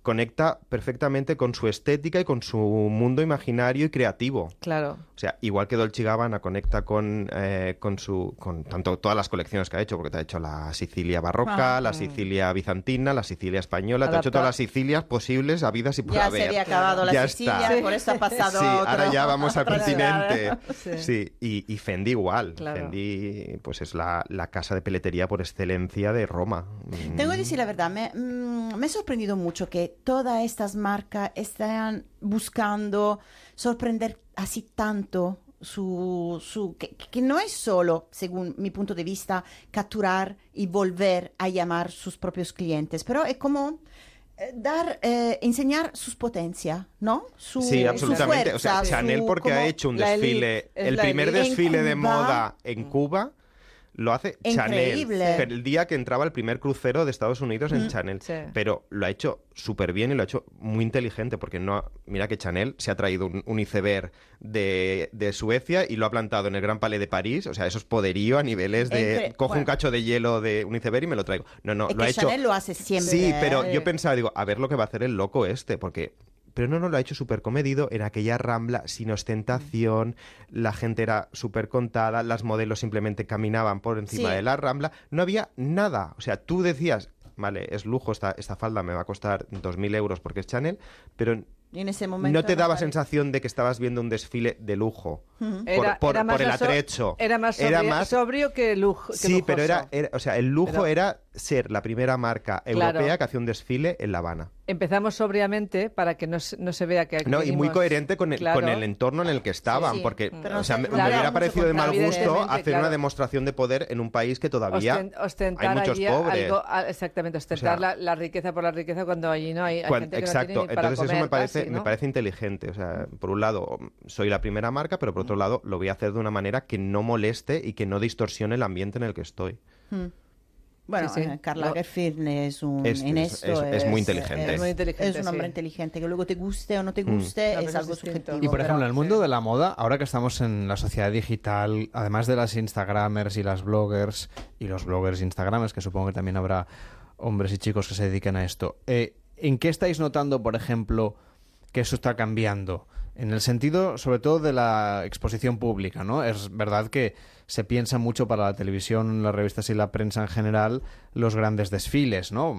[SPEAKER 34] conecta perfectamente con su estética y con su mundo imaginario y creativo.
[SPEAKER 33] Claro.
[SPEAKER 34] O sea, igual que Dolce Gabbana conecta con, eh, con su con tanto todas las colecciones que ha hecho, porque te ha hecho la Sicilia barroca,
[SPEAKER 19] Ah.
[SPEAKER 34] la Sicilia bizantina, la Sicilia española, te ha hecho todas las Sicilias posibles, habidas y por
[SPEAKER 19] Ya
[SPEAKER 34] haber.
[SPEAKER 19] se había acabado la
[SPEAKER 34] Ya
[SPEAKER 19] Sicilia,
[SPEAKER 34] está.
[SPEAKER 19] por eso ha pasado
[SPEAKER 34] Sí,
[SPEAKER 19] otro-
[SPEAKER 34] ahora ya [laughs] vamos al continente.
[SPEAKER 19] Sí.
[SPEAKER 34] Sí, y, y Fendi igual.
[SPEAKER 19] Claro.
[SPEAKER 34] Fendi pues es la, la casa de peletería por excelencia de Roma. Mm.
[SPEAKER 32] Tengo que decir la verdad, me, mm, me ha sorprendido mucho que todas estas marcas estén buscando sorprender así tanto su, su que, que no es solo, según mi punto de vista, capturar y volver a llamar sus propios clientes, pero es como eh, dar, eh, enseñar sus potencias, ¿no? Su,
[SPEAKER 34] Sí,
[SPEAKER 32] su
[SPEAKER 34] absolutamente. o sea, Chanel porque ha hecho un desfile, el primer desfile de moda en Cuba lo hace
[SPEAKER 32] Increíble.
[SPEAKER 34] Chanel. El día que entraba el primer crucero de Estados Unidos en
[SPEAKER 32] Mm,
[SPEAKER 34] Chanel.
[SPEAKER 32] sí.
[SPEAKER 34] Pero lo ha hecho súper bien y lo ha hecho muy inteligente porque no... Mira que Chanel se ha traído un, un iceberg de, de Suecia y lo ha plantado en el Gran Palais de París. O sea, eso es poderío a niveles de...
[SPEAKER 32] Entre-
[SPEAKER 34] cojo un cacho de hielo de un iceberg y me lo traigo. No, no,
[SPEAKER 32] Es
[SPEAKER 34] lo ha
[SPEAKER 32] que
[SPEAKER 34] hecho...
[SPEAKER 32] Chanel lo hace siempre,
[SPEAKER 34] Sí,
[SPEAKER 32] ¿eh?
[SPEAKER 34] pero yo pensaba, digo, a ver lo que va a hacer el loco este, porque pero no, no, lo ha hecho súper comedido en aquella rambla sin ostentación, la gente era súper contada, las modelos simplemente caminaban por encima
[SPEAKER 32] Sí.
[SPEAKER 34] de la rambla, no había nada, o sea, tú decías, vale, es lujo, esta, esta falda me va a costar 2.000 euros porque es Chanel, pero
[SPEAKER 32] Y en ese momento
[SPEAKER 34] no te daba sensación de que estabas viendo un desfile de lujo, por,
[SPEAKER 33] Era-
[SPEAKER 34] por-
[SPEAKER 33] era más
[SPEAKER 34] por el
[SPEAKER 33] so-
[SPEAKER 34] atrecho.
[SPEAKER 33] Era más,
[SPEAKER 34] Era
[SPEAKER 33] sobrio,
[SPEAKER 34] más-
[SPEAKER 33] sobrio que, lujo, que
[SPEAKER 34] Sí, pero era, era- o sea, el lujo
[SPEAKER 33] Pero-
[SPEAKER 34] era ser la primera marca
[SPEAKER 33] Claro.
[SPEAKER 34] europea que hacía un desfile en La Habana.
[SPEAKER 33] Empezamos sobriamente para que no, se- no se vea que aquí
[SPEAKER 34] No, y muy coherente con el,
[SPEAKER 33] Claro.
[SPEAKER 34] con el entorno en el que estaban,
[SPEAKER 33] Sí, sí.
[SPEAKER 34] porque
[SPEAKER 33] Pero
[SPEAKER 34] o sea,
[SPEAKER 33] no
[SPEAKER 34] me, hubiera parecido de mal gusto hacer una demostración de poder en un país que todavía
[SPEAKER 33] ostentar
[SPEAKER 34] hay muchos
[SPEAKER 33] allí
[SPEAKER 34] pobres.
[SPEAKER 33] algo- a- exactamente, ostentar
[SPEAKER 34] O sea,
[SPEAKER 33] la, la riqueza por la riqueza cuando allí no hay, hay
[SPEAKER 34] Cuan-
[SPEAKER 33] gente que
[SPEAKER 34] exacto,
[SPEAKER 33] no tiene ni para
[SPEAKER 34] entonces eso me parece,
[SPEAKER 33] casi,
[SPEAKER 34] me parece inteligente. O sea, por un lado, soy la primera marca, pero por otro lado, lo voy a hacer de una manera que no moleste y que no distorsione el ambiente en el que estoy.
[SPEAKER 32] Mm. Bueno,
[SPEAKER 33] Sí, sí.
[SPEAKER 32] eh, Gerfeld es un
[SPEAKER 34] Es-
[SPEAKER 32] en
[SPEAKER 34] es-
[SPEAKER 32] eso
[SPEAKER 34] es- es muy inteligente.
[SPEAKER 32] Es,
[SPEAKER 34] Muy
[SPEAKER 33] inteligente,
[SPEAKER 32] es un hombre
[SPEAKER 33] sí.
[SPEAKER 32] inteligente que luego te guste o no te
[SPEAKER 34] Mm.
[SPEAKER 32] guste es algo subjetivo.
[SPEAKER 2] Y por
[SPEAKER 32] pero-
[SPEAKER 2] ejemplo, en el mundo de la moda, ahora que estamos en la sociedad digital, además de las Instagramers y las bloggers, y los bloggers e Instagramers, que supongo que también habrá hombres y chicos que se dedican a esto, eh, ¿en qué estáis notando, por ejemplo, que eso está cambiando? En el sentido, sobre todo, de la exposición pública, ¿no? Es verdad que se piensa mucho para la televisión, las revistas y la prensa en general los grandes desfiles, ¿no?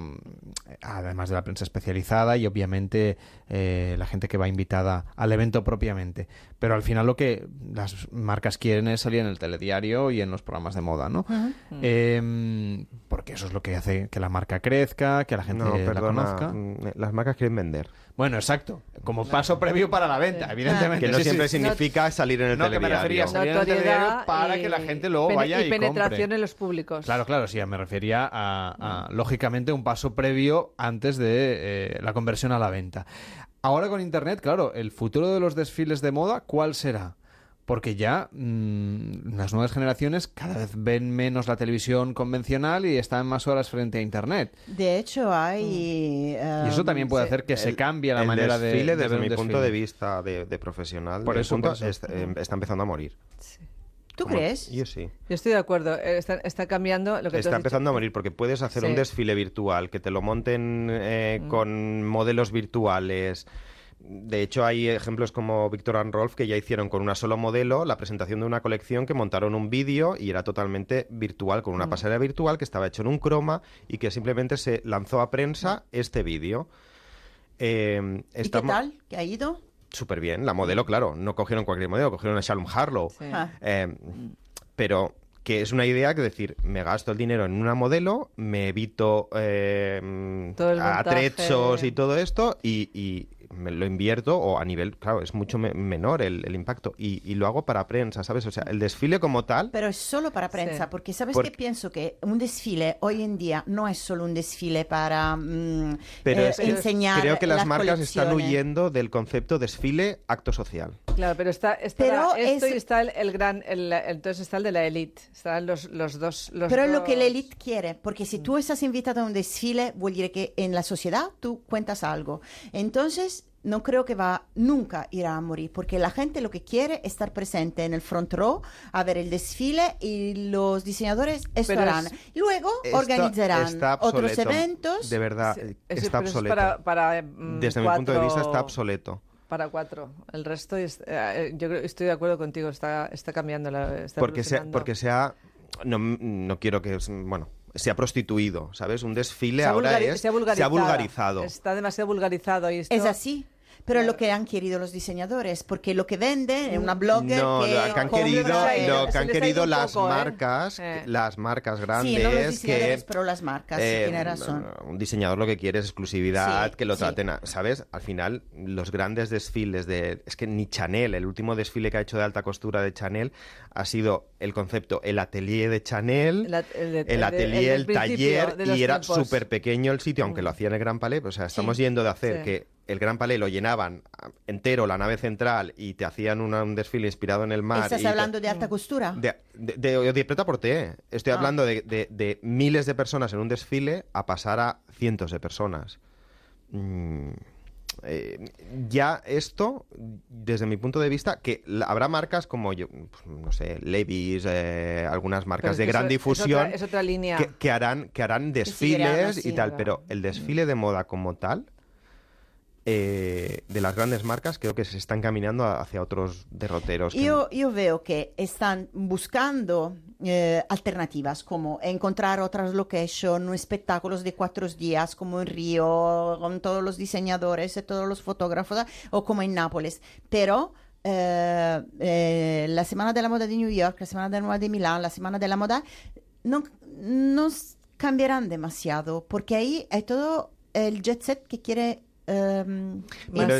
[SPEAKER 2] Además de la prensa especializada y obviamente eh, la gente que va invitada al evento propiamente. Pero al final lo que las marcas quieren es salir en el telediario y en los programas de moda, ¿no?
[SPEAKER 34] Ujú.
[SPEAKER 2] Eh, porque eso es lo que hace que la marca crezca, que la gente
[SPEAKER 34] No,
[SPEAKER 2] la conozca.
[SPEAKER 34] mm, las marcas quieren vender.
[SPEAKER 2] Bueno, exacto. Como paso previo para la venta, evidentemente.
[SPEAKER 34] Que no
[SPEAKER 2] Sí, sí.
[SPEAKER 34] siempre significa salir en el
[SPEAKER 2] No, que me
[SPEAKER 34] telediario.
[SPEAKER 2] refería a salir en el telediario
[SPEAKER 33] Notoriedad
[SPEAKER 2] para
[SPEAKER 33] y-
[SPEAKER 2] que la gente luego
[SPEAKER 33] pene-
[SPEAKER 2] vaya y,
[SPEAKER 33] y penetración
[SPEAKER 2] compre.
[SPEAKER 33] en los públicos.
[SPEAKER 2] Claro, claro, sí, me refería a, a, lógicamente, un paso previo antes de eh, la conversión a la venta. Ahora con Internet, claro, el futuro de los desfiles de moda, ¿cuál será? Porque ya mm, las nuevas generaciones cada vez ven menos la televisión convencional y están más horas frente a Internet.
[SPEAKER 32] De hecho, hay...
[SPEAKER 2] Y eso también puede hacer que se cambie la
[SPEAKER 34] el
[SPEAKER 2] manera de,
[SPEAKER 34] desfile,
[SPEAKER 2] de
[SPEAKER 34] desde
[SPEAKER 2] un
[SPEAKER 34] mi punto de vista de, de profesional,
[SPEAKER 2] Por eso,
[SPEAKER 34] punto,
[SPEAKER 2] por eso.
[SPEAKER 34] Está, eh, está empezando a morir.
[SPEAKER 32] ¿Tú
[SPEAKER 34] Como-
[SPEAKER 32] crees?
[SPEAKER 34] Yo sí.
[SPEAKER 33] Yo estoy de acuerdo. eh, Está, está cambiando lo que tú
[SPEAKER 34] Está
[SPEAKER 33] has
[SPEAKER 34] empezando a morir porque puedes hacer
[SPEAKER 33] Sí.
[SPEAKER 34] un desfile virtual, que te lo monten eh,
[SPEAKER 33] Mm.
[SPEAKER 34] con modelos virtuales. De hecho, hay ejemplos como Victor and Rolf que ya hicieron con una solo modelo la presentación de una colección que montaron un vídeo y era totalmente virtual, con una
[SPEAKER 32] Mm.
[SPEAKER 34] pasarela virtual que estaba hecho en un croma y que simplemente se lanzó a prensa este vídeo. Eh,
[SPEAKER 32] ¿Y qué
[SPEAKER 34] estamos-
[SPEAKER 32] tal? ¿Qué ha ido?
[SPEAKER 34] Súper bien. La modelo, claro, no cogieron cualquier modelo, cogieron a Shalom Harlow.
[SPEAKER 32] Sí. Ah.
[SPEAKER 34] Eh, pero que es una idea que decir, me gasto el dinero en una modelo, me evito eh,
[SPEAKER 33] Todo el montaje.
[SPEAKER 34] atrechos y todo esto y, y me lo invierto o a nivel, claro, es mucho me- menor el, el impacto y, y lo hago para prensa, ¿sabes? O sea, el desfile como tal...
[SPEAKER 32] Pero es solo para prensa,
[SPEAKER 33] Sí.
[SPEAKER 32] porque sabes
[SPEAKER 34] Porque-
[SPEAKER 32] que pienso que un desfile hoy en día no es solo un desfile para mm,
[SPEAKER 34] Pero
[SPEAKER 32] eh,
[SPEAKER 34] es que
[SPEAKER 32] enseñar
[SPEAKER 34] creo que las, marcas están huyendo del concepto desfile acto social.
[SPEAKER 33] Claro, pero está, está
[SPEAKER 32] Pero
[SPEAKER 33] esto
[SPEAKER 32] es-
[SPEAKER 33] y está el, el gran, el- entonces está el de la elite, están los, los dos, los
[SPEAKER 32] Pero es lo que
[SPEAKER 33] dos-
[SPEAKER 32] la élite quiere, porque si tú estás invitado a un desfile, vuol dire que en la sociedad tú cuentas algo. Entonces, no creo que va nunca irá a morir, porque la gente lo que quiere es estar presente en el front row, a ver el desfile y los diseñadores estarán.
[SPEAKER 33] es-
[SPEAKER 32] Luego
[SPEAKER 34] Está-
[SPEAKER 32] organizarán
[SPEAKER 34] está
[SPEAKER 32] otros eventos.
[SPEAKER 34] De verdad,
[SPEAKER 33] Sí,
[SPEAKER 34] eh,
[SPEAKER 33] es-
[SPEAKER 34] está
[SPEAKER 33] pero eso es
[SPEAKER 34] obsoleto.
[SPEAKER 33] para, para, mm,
[SPEAKER 34] Desde mi punto de vista
[SPEAKER 33] cuatro-
[SPEAKER 34] está obsoleto.
[SPEAKER 33] Para cuatro. El resto, es- eh, yo creo- estoy de acuerdo contigo, está, está cambiando. La, está
[SPEAKER 34] porque se, porque se ha no, no quiero que bueno se ha prostituido sabes un desfile
[SPEAKER 33] Se
[SPEAKER 34] ahora es
[SPEAKER 33] se ha vulgarizado.
[SPEAKER 34] vulgarizado
[SPEAKER 33] Está demasiado vulgarizado. Y esto,
[SPEAKER 32] Es así. Pero lo que han querido los diseñadores, porque lo que venden es una blogger
[SPEAKER 34] no
[SPEAKER 32] que,
[SPEAKER 34] lo que han querido lo que
[SPEAKER 33] se
[SPEAKER 34] han querido
[SPEAKER 33] ido un
[SPEAKER 34] las
[SPEAKER 33] poco, ¿eh?
[SPEAKER 34] marcas
[SPEAKER 33] Eh.
[SPEAKER 34] las marcas grandes
[SPEAKER 32] Sí, no los
[SPEAKER 34] que
[SPEAKER 32] diseñadores, pero las marcas,
[SPEAKER 34] eh,
[SPEAKER 32] tiene razón.
[SPEAKER 34] un diseñador lo que quiere es exclusividad
[SPEAKER 32] Sí,
[SPEAKER 34] que lo
[SPEAKER 32] sí.
[SPEAKER 34] traten a- sabes al final los grandes desfiles de es que ni Chanel el último desfile que ha hecho de alta costura de Chanel ha sido el concepto el atelier de Chanel
[SPEAKER 33] El de-
[SPEAKER 34] atelier,
[SPEAKER 33] el
[SPEAKER 34] taller y era.
[SPEAKER 33] Mm.
[SPEAKER 34] súper pequeño el sitio, aunque lo hacía en el Gran Palais. O sea, estamos
[SPEAKER 32] Sí.
[SPEAKER 34] yendo de hacer
[SPEAKER 33] Sí.
[SPEAKER 34] que el Gran Palais lo llenaban ah, entero, la nave central, y te hacían una- un desfile inspirado en el mar.
[SPEAKER 32] ¿Estás
[SPEAKER 34] y te-
[SPEAKER 32] hablando de alta costura?
[SPEAKER 34] de, de, de, de preta por té. Estoy
[SPEAKER 32] Ah.
[SPEAKER 34] hablando de, de- de miles de personas en un desfile a pasar a cientos de personas. Mm, eh, ya esto, desde mi punto de vista, que la- habrá marcas como yo, pues, no sé, Levi's, eh, algunas marcas de gran
[SPEAKER 33] eso- es
[SPEAKER 34] difusión
[SPEAKER 33] otra- Es otra, línea.
[SPEAKER 34] que, que harán que harán desfiles
[SPEAKER 32] así,
[SPEAKER 34] y tal,
[SPEAKER 33] ¿verdad?
[SPEAKER 34] pero el desfile de moda como tal eh, de las grandes marcas creo que se están caminando hacia otros derroteros. que-
[SPEAKER 32] Io, io veo che están buscando eh, alternativas como encontrar otras locations, espectáculos de cuatro días como en Río, con todos los diseñadores y todos los fotógrafos, o como en Nápoles. Pero eh, eh, la Semana de la Moda de New York, la Semana de la Moda de Milán, la Semana de la Moda, no, no cambiarán demasiado, porque ahí hay todo el jet set que quiere... ehm,
[SPEAKER 34] Pero,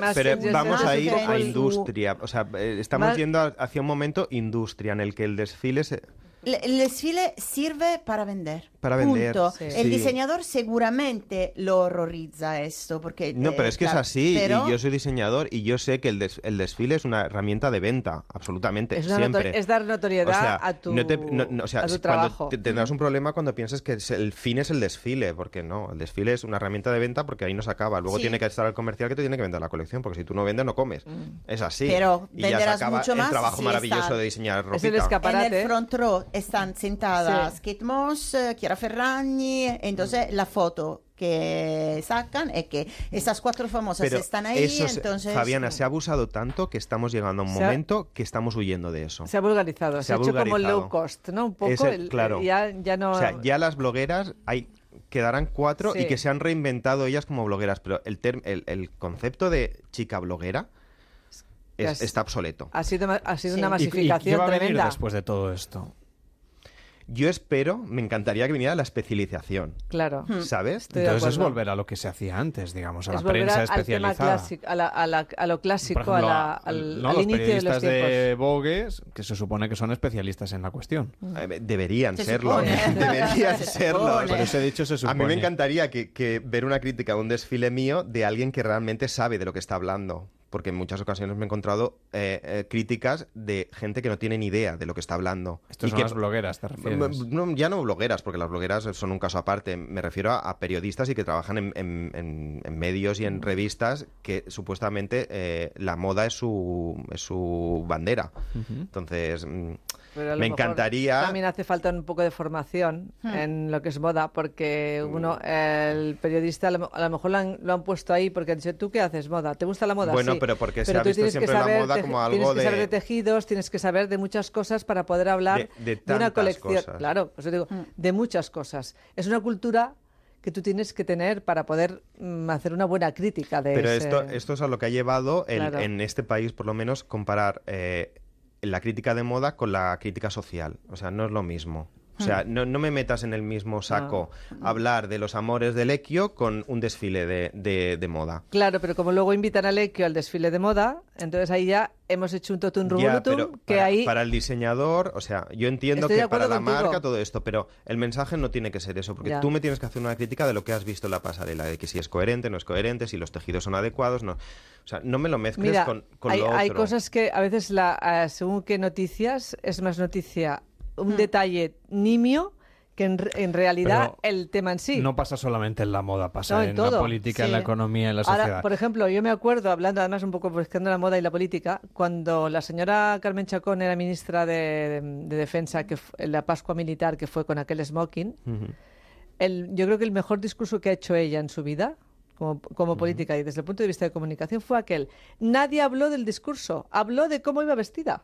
[SPEAKER 33] más
[SPEAKER 34] vamos a ir a industria. O sea, eh, estamos
[SPEAKER 33] Más-
[SPEAKER 34] yendo hacia un momento industria en el que el desfile se...
[SPEAKER 32] El desfile sirve para vender.
[SPEAKER 34] Para vender,
[SPEAKER 32] punto.
[SPEAKER 34] Sí.
[SPEAKER 32] El diseñador seguramente lo horroriza esto. Porque,
[SPEAKER 34] No,
[SPEAKER 32] eh,
[SPEAKER 34] pero es que es así.
[SPEAKER 32] pero-
[SPEAKER 34] Y yo soy diseñador y yo sé que el, des- el desfile es una herramienta de venta, absolutamente.
[SPEAKER 33] Es,
[SPEAKER 34] siempre.
[SPEAKER 33] es dar notoriedad
[SPEAKER 34] O sea,
[SPEAKER 33] a tu,
[SPEAKER 34] no te- no- no, o sea,
[SPEAKER 33] a tu
[SPEAKER 34] si- cuando
[SPEAKER 33] trabajo.
[SPEAKER 34] te- tendrás un problema cuando piensas que el fin es el desfile, porque no, el desfile es una herramienta de venta porque ahí no se acaba. Luego
[SPEAKER 32] Sí.
[SPEAKER 34] tiene que estar el comercial que te tiene que vender la colección, porque si tú no vendes, no comes. Es así.
[SPEAKER 32] Pero
[SPEAKER 34] y ya se acaba
[SPEAKER 32] mucho
[SPEAKER 34] el trabajo
[SPEAKER 32] si
[SPEAKER 34] maravilloso de diseñar
[SPEAKER 33] Es el
[SPEAKER 34] ropita.
[SPEAKER 33] escaparate.
[SPEAKER 32] En el front row están sentadas Kate Moss, eh, Chiara Ferragni, entonces la foto que sacan es que esas cuatro famosas
[SPEAKER 34] Pero
[SPEAKER 32] están ahí,
[SPEAKER 34] eso se-
[SPEAKER 32] entonces...
[SPEAKER 34] Fabiana, se ha abusado tanto que estamos llegando a un
[SPEAKER 33] Se ha-
[SPEAKER 34] momento que estamos huyendo de eso.
[SPEAKER 33] Se ha vulgarizado, se,
[SPEAKER 34] Se ha
[SPEAKER 33] ha hecho como el
[SPEAKER 34] vulgarizado.
[SPEAKER 33] low cost, ¿no? Un poco,
[SPEAKER 34] el-
[SPEAKER 33] el-
[SPEAKER 34] claro.
[SPEAKER 33] ya, ya no...
[SPEAKER 34] O sea, ya las blogueras hay quedarán cuatro y
[SPEAKER 33] Sí.
[SPEAKER 34] que se han reinventado ellas como blogueras, pero el, term- el, el concepto de chica bloguera es- está obsoleto.
[SPEAKER 33] Ha sido, ha sido
[SPEAKER 2] Sí.
[SPEAKER 33] una
[SPEAKER 2] ¿Y- y
[SPEAKER 33] masificación
[SPEAKER 2] qué va a venir
[SPEAKER 33] tremenda.
[SPEAKER 2] después de todo esto?
[SPEAKER 34] Yo espero, me encantaría que viniera la especialización.
[SPEAKER 33] Claro.
[SPEAKER 34] ¿Sabes?
[SPEAKER 33] Estoy
[SPEAKER 2] Entonces es volver a lo que se hacía antes, digamos, a
[SPEAKER 33] Es
[SPEAKER 2] la prensa
[SPEAKER 33] al- al tema
[SPEAKER 2] especializada.
[SPEAKER 33] clásico, a, la- a la- a lo clásico,
[SPEAKER 2] Por ejemplo,
[SPEAKER 33] a la- al,
[SPEAKER 2] no,
[SPEAKER 33] al
[SPEAKER 2] los
[SPEAKER 33] inicio de los
[SPEAKER 2] periodistas
[SPEAKER 33] tiempos.
[SPEAKER 2] de Vogue, que se supone que son especialistas en la cuestión.
[SPEAKER 34] Eh, Deberían
[SPEAKER 2] Se
[SPEAKER 34] serlo.
[SPEAKER 2] supone. [laughs]
[SPEAKER 34] Deberían [laughs]
[SPEAKER 2] Se
[SPEAKER 34] serlo.
[SPEAKER 2] supone. Por eso he dicho se
[SPEAKER 34] A mí me
[SPEAKER 2] supone.
[SPEAKER 34] encantaría que, que ver una crítica de un desfile mío de alguien que realmente sabe de lo que está hablando. Porque en muchas ocasiones me he encontrado eh, eh, críticas de gente que no tiene ni idea de lo que está hablando.
[SPEAKER 2] Estos son
[SPEAKER 34] que-
[SPEAKER 2] las blogueras, ¿te refieres?
[SPEAKER 34] No, ya no blogueras, porque las blogueras son un caso aparte. Me refiero a, a periodistas y que trabajan en, en- en- en medios y en
[SPEAKER 2] Mm.
[SPEAKER 34] revistas que supuestamente eh, la moda es su, es su bandera. Entonces, mm,
[SPEAKER 33] Pero a lo
[SPEAKER 34] me
[SPEAKER 33] mejor
[SPEAKER 34] encantaría...
[SPEAKER 33] También hace falta un poco de formación
[SPEAKER 32] Hmm.
[SPEAKER 33] en lo que es moda, porque uno, el periodista, a lo, a lo mejor lo han, lo han puesto ahí porque han dicho, ¿tú qué haces moda? ¿Te gusta la moda?
[SPEAKER 34] Bueno,
[SPEAKER 33] Sí.
[SPEAKER 34] pero porque se
[SPEAKER 33] Pero
[SPEAKER 34] ha
[SPEAKER 33] tú
[SPEAKER 34] visto
[SPEAKER 33] tienes que
[SPEAKER 34] siempre la
[SPEAKER 33] saber
[SPEAKER 34] moda como algo
[SPEAKER 33] Tienes que saber
[SPEAKER 34] de-
[SPEAKER 33] de tejidos, tienes que saber de muchas cosas para poder hablar
[SPEAKER 34] De- de
[SPEAKER 33] una colección.
[SPEAKER 34] cosas.
[SPEAKER 33] Claro, pues yo digo, de muchas cosas. Es una cultura que tú tienes que tener para poder mm, hacer una buena crítica de
[SPEAKER 34] Pero
[SPEAKER 33] ese-
[SPEAKER 34] esto, esto es a lo que ha llevado el-
[SPEAKER 33] Claro.
[SPEAKER 34] en este país, por lo menos, comparar eh, la crítica de moda con la crítica social. O sea, no es lo mismo. O sea, no, no me metas en el mismo saco hablar de los amores del Equio con un desfile de, de- de moda.
[SPEAKER 33] Claro, pero como luego invitan al Equio al desfile de moda, entonces ahí ya hemos hecho un totum revolutum que
[SPEAKER 34] para,
[SPEAKER 33] ahí
[SPEAKER 34] para el diseñador, o sea, yo entiendo
[SPEAKER 33] Estoy de
[SPEAKER 34] que para la
[SPEAKER 33] contigo.
[SPEAKER 34] marca todo esto, pero el mensaje no tiene que ser eso, porque
[SPEAKER 33] Ya.
[SPEAKER 34] tú me tienes que hacer una crítica de lo que has visto en la pasarela, de que si es coherente, no es coherente, si los tejidos son adecuados, no. O sea, no me lo mezcles
[SPEAKER 33] Mira,
[SPEAKER 34] con, con
[SPEAKER 33] hay,
[SPEAKER 34] lo otro.
[SPEAKER 33] hay cosas que a veces, la, eh, según qué noticias, es más noticia un detalle nimio que en, re- en realidad
[SPEAKER 2] Pero
[SPEAKER 33] el tema en sí.
[SPEAKER 2] No pasa solamente en la moda, pasa
[SPEAKER 33] No,
[SPEAKER 2] en,
[SPEAKER 33] en
[SPEAKER 2] la política, en la economía, en la
[SPEAKER 33] Ahora,
[SPEAKER 2] sociedad.
[SPEAKER 33] por ejemplo, yo me acuerdo, hablando además un poco buscando la moda y la política, cuando la señora Carmen Chacón era ministra de, de Defensa, que en la Pascua Militar, que fue con aquel smoking, el, yo creo que el mejor discurso que ha hecho ella en su vida como, como política y desde el punto de vista de comunicación fue aquel. Nadie habló del discurso, habló de cómo iba vestida.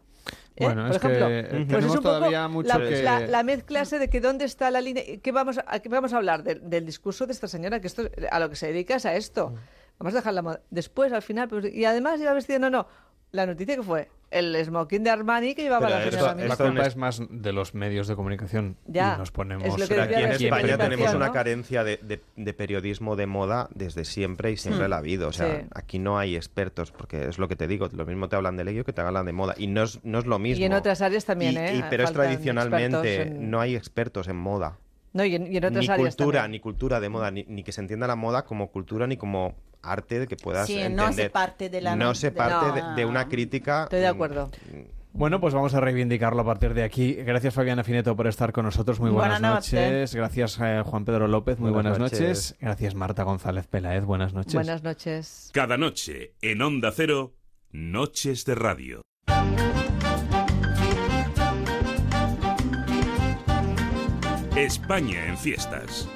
[SPEAKER 33] ¿Eh?
[SPEAKER 2] Bueno,
[SPEAKER 33] Por
[SPEAKER 2] es que,
[SPEAKER 33] ejemplo,
[SPEAKER 2] eh,
[SPEAKER 33] pues es un poco
[SPEAKER 2] mucho
[SPEAKER 33] la,
[SPEAKER 2] que-
[SPEAKER 33] la- la mezcla de que dónde está la línea, que vamos a, que vamos a hablar del, del discurso de esta señora, que esto a lo que se dedica es a esto. Vamos a dejarla después al final, pues, y además iba vestida, no, no. La noticia que fue el smoking de Armani que llevaba
[SPEAKER 34] Pero
[SPEAKER 33] la
[SPEAKER 34] esto-
[SPEAKER 33] señora
[SPEAKER 2] la culpa es más de los medios de comunicación
[SPEAKER 33] Ya,
[SPEAKER 2] y nos ponemos
[SPEAKER 33] es lo que
[SPEAKER 34] Pero
[SPEAKER 33] decía
[SPEAKER 34] aquí en España tenemos una carencia de, de- de periodismo de moda desde siempre y siempre
[SPEAKER 33] Mm.
[SPEAKER 34] la ha habido. O sea,
[SPEAKER 33] Sí.
[SPEAKER 34] aquí no hay expertos, porque es lo que te digo, lo mismo te hablan de ello que te hablan de moda. Y no es, no es lo mismo.
[SPEAKER 33] Y en otras áreas también,
[SPEAKER 34] Y-
[SPEAKER 33] ¿eh?
[SPEAKER 34] y- pero es tradicionalmente,
[SPEAKER 33] en-
[SPEAKER 34] no hay expertos en moda.
[SPEAKER 33] No, y en, y en otras
[SPEAKER 34] Ni
[SPEAKER 33] áreas
[SPEAKER 34] cultura,
[SPEAKER 33] también.
[SPEAKER 34] ni cultura de moda, ni, ni que se entienda la moda como cultura, ni como arte que puedas
[SPEAKER 32] Sí,
[SPEAKER 34] entender.
[SPEAKER 32] no hace parte de la-
[SPEAKER 34] No se
[SPEAKER 32] de
[SPEAKER 34] parte
[SPEAKER 32] la-
[SPEAKER 34] de, de una crítica...
[SPEAKER 33] Estoy de
[SPEAKER 34] mm,
[SPEAKER 33] acuerdo.
[SPEAKER 2] Bueno, pues vamos a reivindicarlo a partir de aquí. Gracias Fabiana Fineto por estar con nosotros. Muy buenas,
[SPEAKER 32] Buenas noches.
[SPEAKER 2] noches. Gracias eh, Juan Pedro López. Muy buenas,
[SPEAKER 34] Buenas
[SPEAKER 2] noches.
[SPEAKER 34] noches.
[SPEAKER 2] Gracias Marta González Peláez. Buenas noches.
[SPEAKER 33] Buenas noches.
[SPEAKER 1] Cada noche en Onda Cero, Noches de Radio. España en fiestas.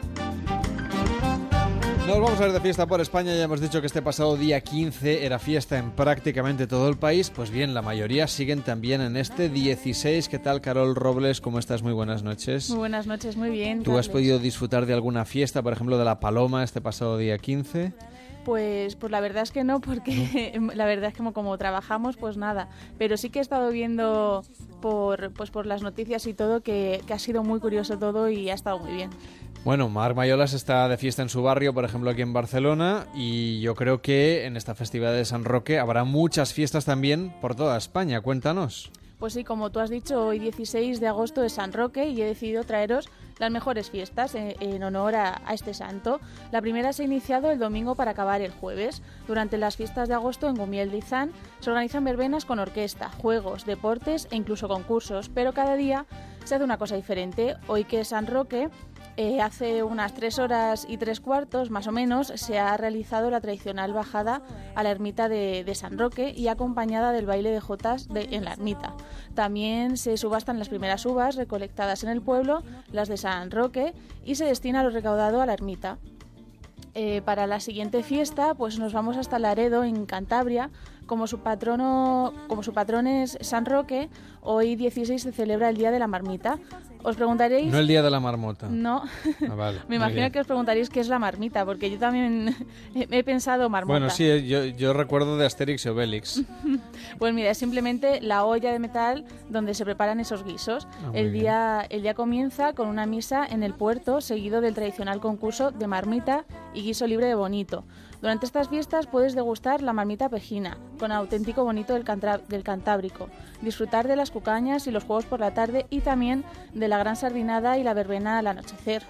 [SPEAKER 2] Nos vamos a ver de fiesta por España. Ya hemos dicho que este pasado día 15 era fiesta en prácticamente todo el país. Pues bien, la mayoría siguen también en este 16. ¿Qué tal, Carol Robles? ¿Cómo estás? Muy buenas noches.
[SPEAKER 35] Muy buenas noches, muy bien.
[SPEAKER 2] ¿Tú has podido disfrutar de alguna fiesta, por ejemplo, de la Paloma este pasado día 15?
[SPEAKER 35] Pues, pues la verdad es que no, porque [laughs] la verdad es que como, como trabajamos, pues nada. Pero sí que he estado viendo por, pues por las noticias y todo que, que ha sido muy curioso todo y ha estado muy bien.
[SPEAKER 2] Bueno, Marc Mayolas está de fiesta en su barrio, por ejemplo, aquí en Barcelona, y yo creo que en esta festividad de San Roque habrá muchas fiestas también por toda España. Cuéntanos.
[SPEAKER 35] Pues sí, como tú has dicho, hoy 16 de agosto es San Roque y he decidido traeros las mejores fiestas en, en honor a, este santo. La primera se ha iniciado el domingo para acabar el jueves. Durante las fiestas de agosto en Gumiel de se organizan verbenas con orquesta, juegos, deportes e incluso concursos, pero cada día se hace una cosa diferente. Hoy que es San Roque, eh, hace unas tres horas y tres cuartos, más o menos, se ha realizado la tradicional bajada a la ermita de, San Roque y acompañada del baile de jotas de- en la ermita. También se subastan las primeras uvas recolectadas en el pueblo, las de San Roque, y se destina lo recaudado a la ermita. Eh, para la siguiente fiesta, pues nos vamos hasta Laredo, en Cantabria. Como su patrono, como su patrón es San Roque, hoy 16 se celebra el Día de la Marmita. Os preguntaréis...
[SPEAKER 2] No el día de la marmota.
[SPEAKER 35] No. [laughs]
[SPEAKER 2] Ah, vale, [laughs]
[SPEAKER 35] Me imagino que os preguntaréis qué es la marmita, porque yo también he [laughs] he pensado marmota.
[SPEAKER 2] Bueno, sí, eh, yo, yo recuerdo de Asterix y Obelix.
[SPEAKER 35] Pues mira, es simplemente la olla de metal donde se preparan esos guisos.
[SPEAKER 2] Ah,
[SPEAKER 35] el, día, el día comienza con una misa en el puerto, seguido del tradicional concurso de marmita y guiso libre de bonito. Durante estas fiestas puedes degustar la marmita pejina, con auténtico bonito del, del Cantábrico, disfrutar de las cucañas y los juegos por la tarde y también de la gran sardinada y la verbena al anochecer.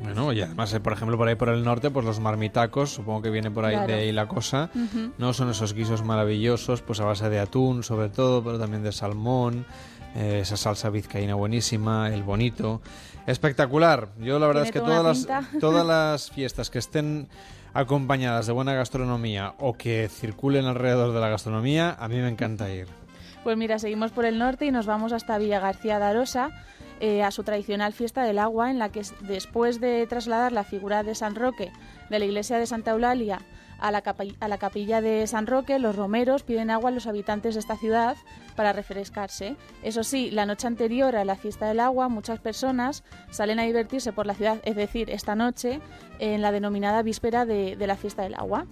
[SPEAKER 2] Bueno, y además, eh, por ejemplo, por ahí por el norte, pues los marmitacos, supongo que viene por ahí
[SPEAKER 35] Claro.
[SPEAKER 2] de ahí la cosa. ¿no? Son esos guisos maravillosos, pues a base de atún, sobre todo, pero también de salmón, eh, esa salsa vizcaína buenísima, el bonito. Espectacular. Yo la verdad es que
[SPEAKER 35] toda
[SPEAKER 2] todas las, todas [laughs] las fiestas que estén acompañadas de buena gastronomía o que circulen alrededor de la gastronomía, a mí me encanta ir.
[SPEAKER 35] Pues mira, seguimos por el norte y nos vamos hasta Villa García de Arosa, eh, a su tradicional fiesta del agua, en la que después de trasladar la figura de San Roque de la iglesia de Santa Eulalia a la, a la capilla de San Roque, los romeros piden agua a los habitantes de esta ciudad para refrescarse. Eso sí, la noche anterior a la fiesta del agua, muchas personas salen a divertirse por la ciudad, es decir, esta noche, en la denominada víspera de- de la fiesta del agua.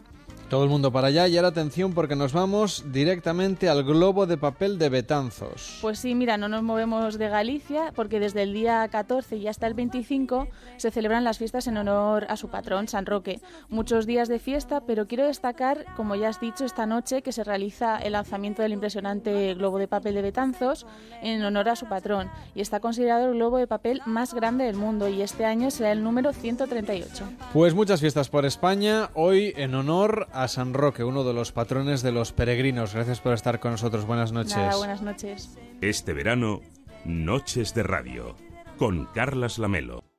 [SPEAKER 2] Todo el mundo para allá y ahora atención porque nos vamos directamente al globo de papel de Betanzos.
[SPEAKER 35] Pues sí, mira, no nos movemos de Galicia porque desde el día 14 y hasta el 25 se celebran las fiestas en honor a su patrón, San Roque. Muchos días de fiesta, pero quiero destacar, como ya has dicho, esta noche que se realiza el lanzamiento del impresionante globo de papel de Betanzos en honor a su patrón y está considerado el globo de papel más grande del mundo y este año será el número 138.
[SPEAKER 2] Pues muchas fiestas por España, hoy en honor a San Roque, uno de los patrones de los peregrinos. Gracias por estar con nosotros. Buenas noches.
[SPEAKER 35] Nada, buenas noches.
[SPEAKER 1] Este verano, Noches de Radio, con Carlas Lamelo.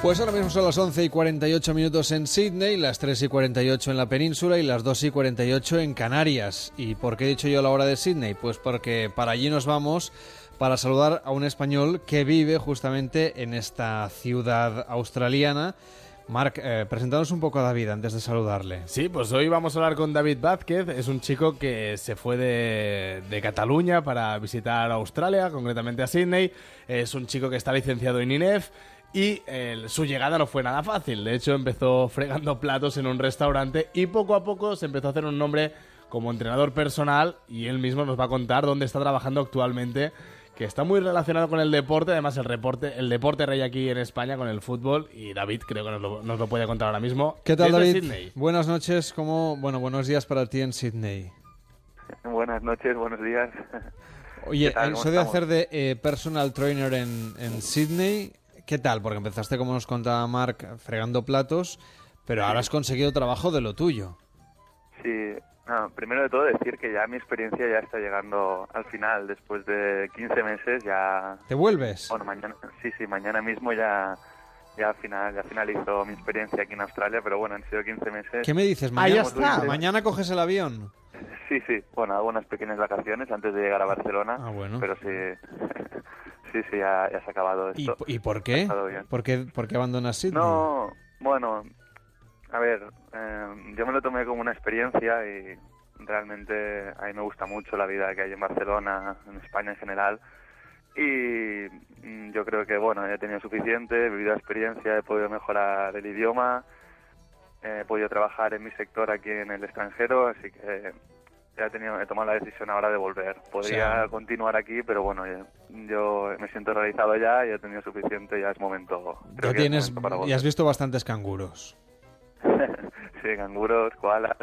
[SPEAKER 2] Pues ahora mismo son las 11 y 48 minutos en Sydney, las 3 y 48 en la península y las 2 y 48 en Canarias. ¿Y por qué he dicho yo la hora de Sydney? Pues porque para allí nos vamos para saludar a un español que vive justamente en esta ciudad australiana. Marc, eh, un poco a David antes de saludarle.
[SPEAKER 30] Sí, pues hoy vamos a hablar con David Vázquez. Es un chico que se fue de, de Cataluña para visitar Australia, concretamente a Sydney. Es un chico que está licenciado en INEF y eh, su llegada no fue nada fácil. De hecho, empezó fregando platos en un restaurante y poco a poco se empezó a hacer un nombre como entrenador personal y él mismo nos va a contar dónde está trabajando actualmente que está muy relacionado con el deporte, además el, reporte, el deporte rey aquí en España con el fútbol y David creo que nos lo, nos lo puede contar ahora mismo.
[SPEAKER 2] ¿Qué tal, David?
[SPEAKER 30] Sydney.
[SPEAKER 2] Buenas noches, ¿cómo, bueno, buenos días para ti en Sydney.
[SPEAKER 36] Buenas noches, buenos días.
[SPEAKER 2] Oye,
[SPEAKER 36] ¿Qué tal? ¿Cómo
[SPEAKER 2] eso de
[SPEAKER 36] estamos?
[SPEAKER 2] hacer de eh, personal trainer en, en Sydney, ¿qué tal? Porque empezaste, como nos contaba Mark, fregando platos, pero ahora has conseguido trabajo de lo tuyo.
[SPEAKER 36] Sí, no, primero de todo decir que ya mi experiencia ya está llegando al final. Después de 15 meses ya...
[SPEAKER 2] ¿Te vuelves?
[SPEAKER 36] Bueno, mañana, sí, sí, mañana mismo ya, ya, final, ya finalizo mi experiencia aquí en Australia, pero bueno, han sido 15 meses.
[SPEAKER 2] ¿Qué me dices?
[SPEAKER 36] Ah, ya
[SPEAKER 2] Mañana,
[SPEAKER 36] está.
[SPEAKER 2] mañana coges el avión.
[SPEAKER 36] Sí, sí, bueno, hago unas pequeñas vacaciones antes de llegar a Barcelona.
[SPEAKER 2] Ah, bueno.
[SPEAKER 36] Pero sí, [laughs] sí, sí, ya, ya se ha acabado
[SPEAKER 2] ¿Y,
[SPEAKER 36] esto.
[SPEAKER 2] y por
[SPEAKER 36] Ha
[SPEAKER 2] qué? ¿Por qué, por qué abandonas Sydney?
[SPEAKER 36] No, bueno, a ver, eh, yo me lo tomé como una experiencia y realmente a mí me gusta mucho la vida que hay en Barcelona, en España en general. Y mm, yo creo que, bueno, he tenido suficiente, he vivido la experiencia, he podido mejorar el idioma, he podido trabajar en mi sector aquí en el extranjero, así que ya he, tenido, he tomado la decisión ahora de volver. Podría
[SPEAKER 2] sea-
[SPEAKER 36] continuar aquí, pero bueno, ya- yo me siento realizado ya y he tenido suficiente, ya es momento.
[SPEAKER 2] Ya tienes,
[SPEAKER 36] momento
[SPEAKER 2] y has visto bastantes canguros. [laughs]
[SPEAKER 36] sí, canguros, koalas.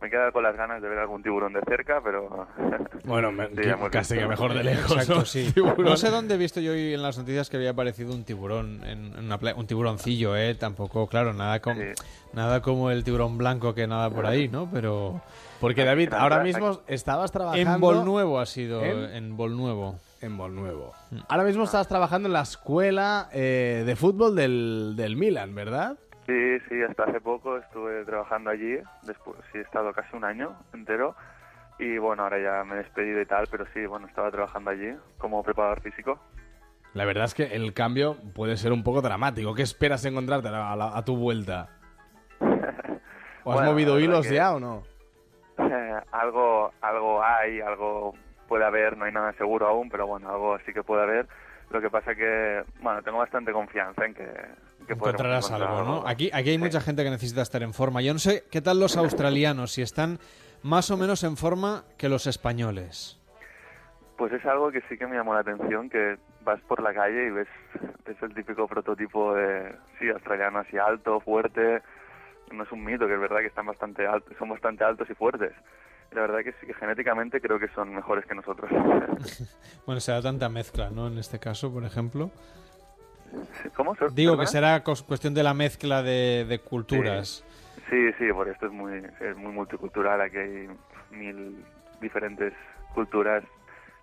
[SPEAKER 36] Me he quedado con las ganas de ver algún tiburón de cerca, pero... [laughs]
[SPEAKER 30] Bueno, me-
[SPEAKER 36] Sí,
[SPEAKER 30] que-
[SPEAKER 36] ya
[SPEAKER 30] casi
[SPEAKER 36] visto.
[SPEAKER 30] que mejor de lejos.
[SPEAKER 2] Exacto,
[SPEAKER 30] ¿no?
[SPEAKER 2] sí. No sé dónde he visto yo hoy en las noticias que había aparecido un tiburón, en, una playa, un tiburoncillo, ¿eh? Tampoco, claro, nada como, nada como el tiburón blanco que nada por ahí, ¿no? Pero...
[SPEAKER 30] Porque David, ahora mismo estabas trabajando...
[SPEAKER 2] En Bolnuevo ha sido,
[SPEAKER 30] ¿En?
[SPEAKER 2] en Bolnuevo.
[SPEAKER 30] En Bolnuevo. Ahora mismo estás trabajando en la escuela eh, de fútbol del, del Milan, ¿verdad?
[SPEAKER 36] Sí, sí, hasta hace poco estuve trabajando allí, después sí he estado casi un año entero Y bueno, ahora ya me he despedido y tal, pero sí, bueno, estaba trabajando allí como preparador físico.
[SPEAKER 30] La verdad es que el cambio puede ser un poco dramático. ¿Qué esperas encontrarte a, la- a tu vuelta? [laughs] ¿O has
[SPEAKER 36] Bueno,
[SPEAKER 30] movido hilos
[SPEAKER 36] que-
[SPEAKER 30] ya o no? [laughs]
[SPEAKER 36] algo, algo hay, algo puede haber, no hay nada seguro aún, pero bueno, algo sí que puede haber. Lo que pasa que, bueno, tengo bastante confianza en que, que
[SPEAKER 2] Encontrarás
[SPEAKER 36] encontrar
[SPEAKER 2] algo, ¿no? Aquí, aquí hay mucha gente que necesita estar en forma. Yo no sé qué tal los australianos, si están más o menos en forma que los españoles.
[SPEAKER 36] Pues es algo que sí que me llamó la atención, que vas por la calle y ves, ves el típico prototipo de, sí, australiano así alto, fuerte. No es un mito, que es verdad que están bastante altos, son bastante altos y fuertes. La verdad que sí que genéticamente creo que son mejores que nosotros. [laughs]
[SPEAKER 2] Bueno, será tanta mezcla, ¿no? En este caso, por ejemplo.
[SPEAKER 36] ¿Cómo?
[SPEAKER 2] Digo que será cuestión de la mezcla de, de culturas.
[SPEAKER 36] Sí, sí, por esto es muy, es muy multicultural, aquí hay mil diferentes culturas,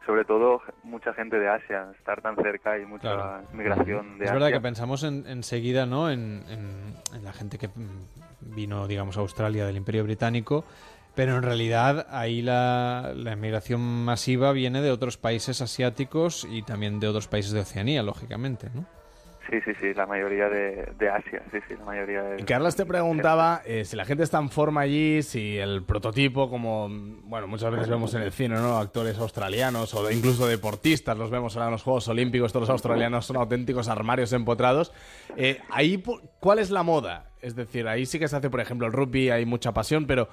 [SPEAKER 36] sobre todo mucha gente de Asia, estar tan cerca y mucha
[SPEAKER 2] Claro.
[SPEAKER 36] migración de
[SPEAKER 2] Es
[SPEAKER 36] Asia.
[SPEAKER 2] verdad que pensamos en- enseguida ¿no? En, en- en la gente que vino, digamos, a Australia del Imperio Británico, pero en realidad ahí la, la inmigración masiva viene de otros países asiáticos y también de otros países de Oceanía, lógicamente, ¿no?
[SPEAKER 36] Sí, sí, sí, la mayoría de, de Asia, sí, sí, la mayoría de...
[SPEAKER 30] Y Carlos te preguntaba eh, si la gente está en forma allí, si el prototipo, como bueno, muchas veces vemos en el cine, ¿no? Actores australianos o incluso deportistas, los vemos ahora en los Juegos Olímpicos, todos los australianos son auténticos armarios empotrados. Eh, ahí, ¿cuál es la moda? Es decir, ahí sí que se hace, por ejemplo, el rugby, hay mucha pasión, pero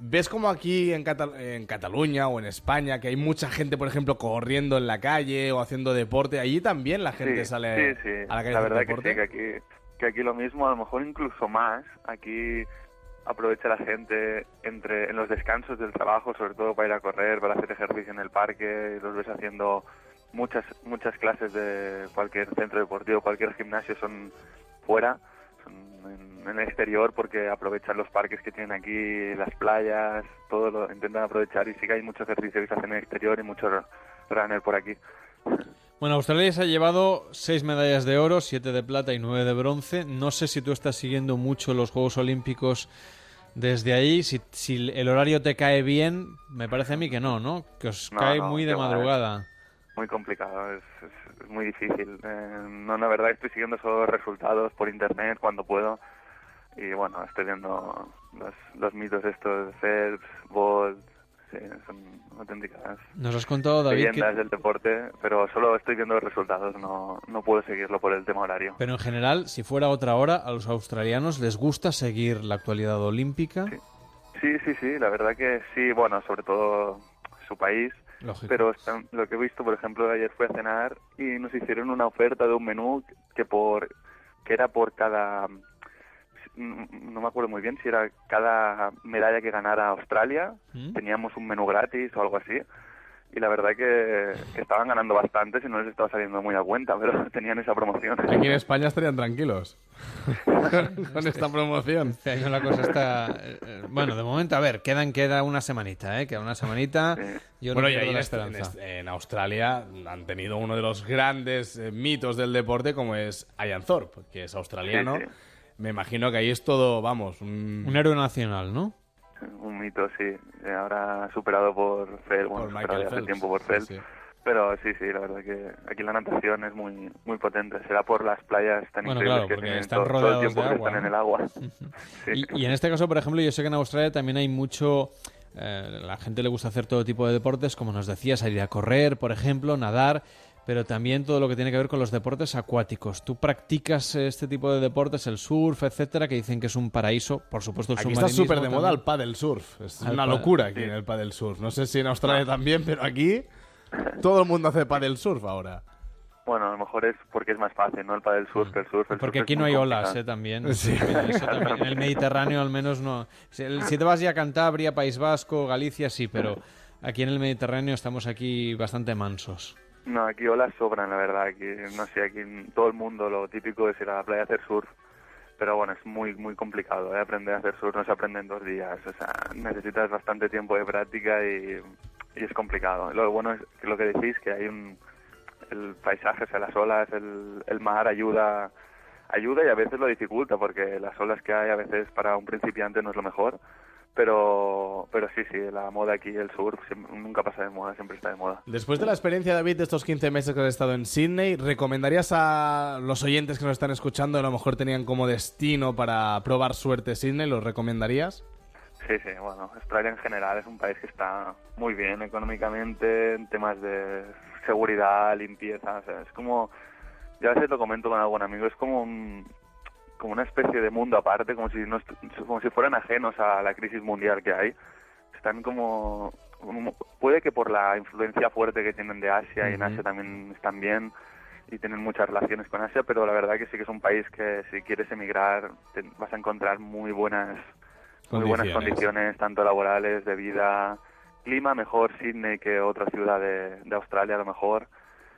[SPEAKER 30] ¿ves como aquí en, Catal- en Cataluña o en España que hay mucha gente, por ejemplo, corriendo en la calle o haciendo deporte? Allí también la gente
[SPEAKER 36] sí,
[SPEAKER 30] sale
[SPEAKER 36] sí, sí.
[SPEAKER 30] a la calle
[SPEAKER 36] La verdad
[SPEAKER 30] deporte.
[SPEAKER 36] que sí, que aquí, que aquí lo mismo, a lo mejor incluso más. Aquí aprovecha la gente entre en los descansos del trabajo, sobre todo para ir a correr, para hacer ejercicio en el parque. Los ves haciendo muchas muchas clases de cualquier centro deportivo, cualquier gimnasio son fuera, en, en el exterior porque aprovechan los parques que tienen aquí, las playas, todo lo intentan aprovechar y sí que hay mucho ejercicio que se hace en el exterior y mucho runner por aquí.
[SPEAKER 2] Bueno, Australia se ha llevado seis medallas de oro, siete de plata y nueve de bronce. No sé si tú estás siguiendo mucho los Juegos Olímpicos desde ahí. Si, si el horario te cae bien, me parece a mí que no, ¿no? Que os
[SPEAKER 36] No,
[SPEAKER 2] cae
[SPEAKER 36] no,
[SPEAKER 2] muy de madrugada.
[SPEAKER 36] muy complicado, es, es- muy difícil. Eh, no, la verdad estoy siguiendo solo resultados por internet cuando puedo y bueno, estoy viendo los, los mitos estos, Phelps, Bolt, sí, son auténticas
[SPEAKER 2] Nos has contado, David,
[SPEAKER 36] leyendas
[SPEAKER 2] que...
[SPEAKER 36] del deporte, pero solo estoy viendo los resultados, no, no puedo seguirlo por el tema horario.
[SPEAKER 2] Pero en general, si fuera otra hora, a los australianos les gusta seguir la actualidad olímpica.
[SPEAKER 36] Sí, sí, sí, la verdad que sí, bueno, sobre todo su país.
[SPEAKER 2] Lógico.
[SPEAKER 36] Pero están- lo que he visto, por ejemplo, ayer fui a cenar y nos hicieron una oferta de un menú que por que era por cada no no me acuerdo muy bien si era cada medalla que ganara Australia
[SPEAKER 2] ¿Mm?
[SPEAKER 36] teníamos un menú gratis o algo así y la verdad que, que estaban ganando bastante si no les estaba saliendo muy a cuenta pero [laughs] tenían esa promoción
[SPEAKER 30] Aquí en España estarían tranquilos [laughs] con esta promoción.
[SPEAKER 2] Este año la cosa está... eh, eh, Bueno, de momento, a ver, quedan, queda una semanita, ¿eh? Queda una semanita. Yo no
[SPEAKER 30] bueno, y ahí en,
[SPEAKER 2] la
[SPEAKER 30] este- en este- en Australia han tenido uno de los grandes eh, mitos del deporte como es Ian Thorpe, que es australiano.
[SPEAKER 36] Sí, sí.
[SPEAKER 30] Me imagino que ahí es todo, vamos, un...
[SPEAKER 2] Un héroe nacional, ¿no?
[SPEAKER 36] Un mito sí. Eh, ahora superado por Phelps bueno
[SPEAKER 30] Por
[SPEAKER 36] superado hace tiempo por
[SPEAKER 30] sí.
[SPEAKER 36] pero sí sí la verdad que aquí la natación es muy muy potente. Será por las playas tan
[SPEAKER 2] Bueno,
[SPEAKER 36] increíbles
[SPEAKER 2] claro,
[SPEAKER 36] que
[SPEAKER 2] porque están
[SPEAKER 36] todo, todo
[SPEAKER 2] rodeados
[SPEAKER 36] el tiempo
[SPEAKER 2] de
[SPEAKER 36] que
[SPEAKER 2] agua,
[SPEAKER 36] están en el agua. [laughs] Sí.
[SPEAKER 2] Y, y en este caso, por ejemplo, yo sé que en Australia también hay mucho... eh, la gente le gusta hacer todo tipo de deportes, como nos decías, salir a correr, por ejemplo, nadar, pero también todo lo que tiene que ver con los deportes acuáticos. ¿Tú practicas este tipo de deportes, el surf, etcétera, que dicen que es un paraíso? Por supuesto, el
[SPEAKER 30] Aquí está súper de moda el paddle surf. Es
[SPEAKER 2] Al
[SPEAKER 30] una locura aquí en el paddle surf. No sé si en Australia también, pero aquí todo el mundo hace paddle surf ahora.
[SPEAKER 36] bueno a lo mejor es porque es más fácil no el del surf que el surf el.
[SPEAKER 2] Porque
[SPEAKER 36] surf
[SPEAKER 2] aquí no hay olas. ¿eh? También.
[SPEAKER 30] Sí.
[SPEAKER 2] También, eso también. En el Mediterráneo al menos no. Si te vas ya a Cantabria, País Vasco, Galicia, sí, pero aquí en el Mediterráneo estamos aquí bastante mansos.
[SPEAKER 36] No, aquí olas sobran, la verdad. Aquí, no sé, aquí en todo el mundo lo típico es ir a la playa a hacer surf. Pero bueno, es muy muy complicado. ¿eh? Aprender a hacer surf no se aprende en dos días. O sea, necesitas bastante tiempo de práctica y, y es complicado. Lo bueno es que lo que decís, que hay un... El paisaje, o sea, las olas, el, el mar ayuda ayuda y a veces lo dificulta porque las olas que hay a veces para un principiante no es lo mejor pero pero sí, sí, la moda aquí, el sur, siempre- nunca pasa de moda, siempre está de moda.
[SPEAKER 30] Después de la experiencia, David, de estos 15 meses que has estado en Sydney, ¿recomendarías a los oyentes que nos están escuchando, a lo mejor tenían como destino para probar suerte Sydney, los recomendarías?
[SPEAKER 36] Sí, sí, bueno, Australia en general es un país que está muy bien económicamente, en temas de seguridad, limpieza, o sea, es como, yo a veces lo comento con algún amigo, es como un, como una especie de mundo aparte, como si, no como si fueran ajenos a la crisis mundial que hay. Están como, como- puede que por la influencia fuerte que tienen de Asia y en. Asia también están bien y tienen muchas relaciones con Asia, pero la verdad que sí que es un país que si quieres emigrar te- vas a encontrar muy buenas muy buenas
[SPEAKER 30] Condiciones.
[SPEAKER 36] condiciones, tanto laborales, de vida, clima mejor Sydney que otra ciudad de, de Australia a lo mejor,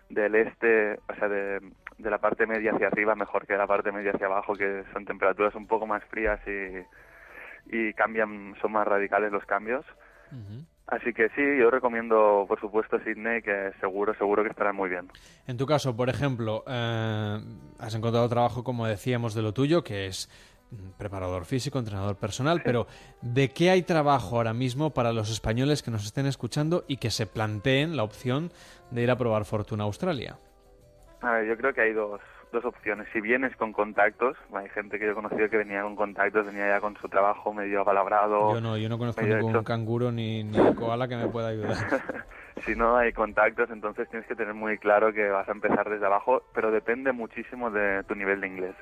[SPEAKER 36] del este, o sea, de, de la parte media hacia arriba mejor que la parte media hacia abajo, que son temperaturas un poco más frías y, y cambian, son más radicales los cambios. Así que sí, yo recomiendo, por supuesto, Sydney, que seguro, seguro que estarán muy bien.
[SPEAKER 2] En tu caso, por ejemplo, eh, has encontrado trabajo, como decíamos, de lo tuyo, que es preparador físico, entrenador personal, pero ¿de qué hay trabajo ahora mismo para los españoles que nos estén escuchando y que se planteen la opción de ir a probar fortuna Australia?
[SPEAKER 36] A ver, yo creo que hay dos, dos opciones. Si vienes con contactos, hay gente que yo he conocido que venía con contactos, venía ya con su trabajo medio apalabrado.
[SPEAKER 2] Yo no, yo no conozco ningún
[SPEAKER 36] hecho.
[SPEAKER 2] canguro ni, ni koala que me pueda ayudar. [laughs]
[SPEAKER 36] si no hay contactos, entonces tienes que tener muy claro que vas a empezar desde abajo, pero depende muchísimo de tu nivel de inglés.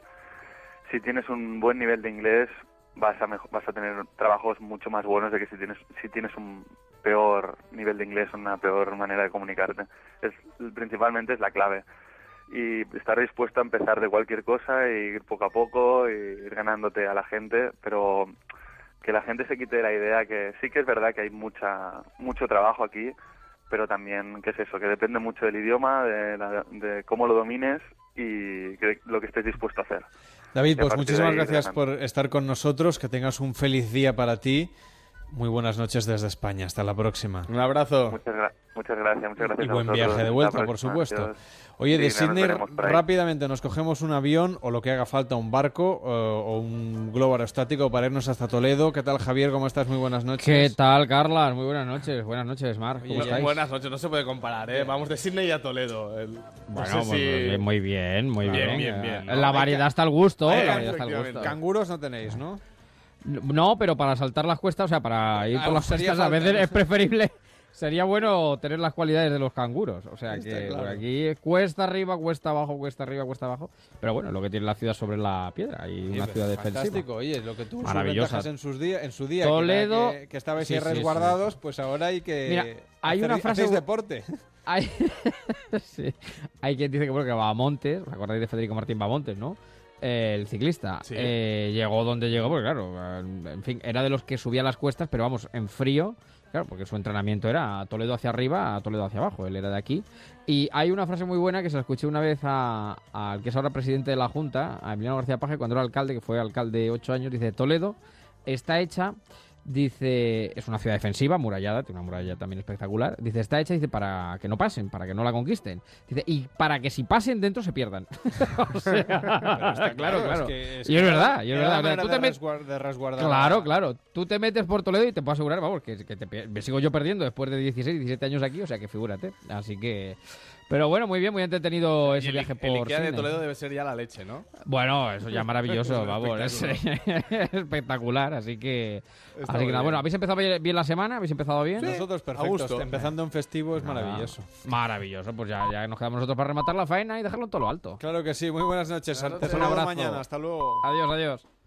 [SPEAKER 36] Si tienes un buen nivel de inglés, vas a mejo- vas a tener trabajos mucho más buenos de que si tienes si tienes un peor nivel de inglés, una peor manera de comunicarte. Es principalmente es la clave. Y estar dispuesto a empezar de cualquier cosa e ir poco a poco, y ir ganándote a la gente, pero que la gente se quite la idea que sí que es verdad que hay mucha mucho trabajo aquí, pero también, ¿qué es eso? Que depende mucho del idioma, de, la- de cómo lo domines y que- lo que estés dispuesto a hacer.
[SPEAKER 2] David,
[SPEAKER 36] Y
[SPEAKER 2] pues muchísimas gracias por estar con nosotros, que tengas un feliz día para ti. Muy buenas noches desde España, hasta la próxima.
[SPEAKER 30] Un abrazo.
[SPEAKER 36] Muchas, gra- muchas gracias, muchas gracias.
[SPEAKER 2] Y buen viaje de vuelta, por supuesto.
[SPEAKER 36] Adiós.
[SPEAKER 2] Oye,
[SPEAKER 36] Sí,
[SPEAKER 2] de Sydney rápidamente nos cogemos un avión o lo que haga falta, un barco eh, o un globo aerostático para irnos hasta Toledo. ¿Qué tal, Javier? ¿Cómo estás? Muy buenas noches.
[SPEAKER 37] ¿Qué tal, Carlas? Muy buenas noches. Buenas noches, Mar. ¿Cómo estáis?
[SPEAKER 30] Buenas noches, no se puede comparar, ¿eh? Vamos de Sydney a Toledo. El- no
[SPEAKER 37] Bueno,
[SPEAKER 30] sé
[SPEAKER 37] pues,
[SPEAKER 30] si-
[SPEAKER 37] pues, muy bien, muy
[SPEAKER 30] Bien,
[SPEAKER 37] bien.
[SPEAKER 30] bien, bien, ¿no?
[SPEAKER 37] La variedad está al gusto.
[SPEAKER 30] Hay
[SPEAKER 37] la
[SPEAKER 30] que-
[SPEAKER 37] variedad está al
[SPEAKER 30] efectivamente.
[SPEAKER 37] gusto.
[SPEAKER 2] Canguros no tenéis, ¿no?
[SPEAKER 37] No, pero para saltar las cuestas, o sea, para ir
[SPEAKER 2] Ah,
[SPEAKER 37] por las cuestas a veces
[SPEAKER 2] ¿no?
[SPEAKER 37] es preferible. Sería bueno tener las cualidades de los canguros. O sea,
[SPEAKER 2] Está
[SPEAKER 37] que
[SPEAKER 2] claro.
[SPEAKER 37] por aquí cuesta arriba, cuesta abajo, cuesta arriba, cuesta abajo. Pero bueno, lo que tiene la ciudad sobre la piedra y una
[SPEAKER 2] Sí,
[SPEAKER 37] ciudad defensiva.
[SPEAKER 2] Fantástico, oye, lo que tú
[SPEAKER 37] Maravillosa.
[SPEAKER 2] en sus días, en su día,
[SPEAKER 37] Toledo-
[SPEAKER 2] que, que, que estabais
[SPEAKER 37] Sí,
[SPEAKER 2] ahí
[SPEAKER 37] sí,
[SPEAKER 2] resguardados, pues ahora hay que
[SPEAKER 37] Mira, hay
[SPEAKER 2] hacer-
[SPEAKER 37] una frase
[SPEAKER 2] hacéis deporte. [laughs]
[SPEAKER 37] Hay, [laughs] sí. Hay quien dice que, bueno, que Bamontes, ¿os acordáis de Federico Martín Bamontes, no? Eh, el ciclista.
[SPEAKER 30] Sí.
[SPEAKER 37] Eh, llegó donde llegó, porque claro, en fin, era de los que subía las cuestas, pero vamos, en frío, claro, porque su entrenamiento era a Toledo hacia arriba, a Toledo hacia abajo, él era de aquí. Y hay una frase muy buena que se la escuché una vez al que es ahora presidente de la Junta, a Emiliano García Paje, cuando era alcalde, que fue alcalde ocho años, dice, Toledo está hecha Dice, es una ciudad defensiva, murallada, tiene una muralla también espectacular. Dice, está hecha dice, para que no pasen, para que no la conquisten. Dice, y para que si pasen dentro se pierdan. [laughs] o sea, [laughs]
[SPEAKER 2] está
[SPEAKER 37] claro,
[SPEAKER 2] claro,
[SPEAKER 37] claro.
[SPEAKER 2] es que- es
[SPEAKER 37] y es verdad, y es verdad. Tú te met-
[SPEAKER 2] resguar- de resguardar
[SPEAKER 37] Claro, claro. Tú te metes por Toledo y te puedo asegurar, vamos, que, que te me sigo yo perdiendo después de 16, 17 años aquí, o sea que figúrate. Así que... Pero bueno, muy bien, muy entretenido
[SPEAKER 30] Y
[SPEAKER 37] ese
[SPEAKER 30] el,
[SPEAKER 37] viaje
[SPEAKER 30] el
[SPEAKER 37] por
[SPEAKER 30] Ikea de
[SPEAKER 37] Sydney.
[SPEAKER 30] Toledo debe ser ya la leche, ¿no?
[SPEAKER 37] Bueno, eso ya maravilloso, [laughs] vamos, es [laughs] espectacular, así que...
[SPEAKER 30] Está
[SPEAKER 37] así que nada, bueno, ¿habéis empezado bien la semana? ¿Habéis empezado bien?
[SPEAKER 2] Nosotros
[SPEAKER 30] a
[SPEAKER 2] perfectos.
[SPEAKER 30] gusto.
[SPEAKER 2] Empezando en festivo es
[SPEAKER 37] Nada,
[SPEAKER 2] maravilloso.
[SPEAKER 37] Maravilloso, pues ya, ya nos quedamos nosotros para rematar la faena y dejarlo en todo lo alto.
[SPEAKER 2] Claro que sí. Muy buenas noches.
[SPEAKER 30] Buenas noches.
[SPEAKER 37] Un abrazo.
[SPEAKER 2] mañana. Hasta luego.
[SPEAKER 37] Adiós, adiós.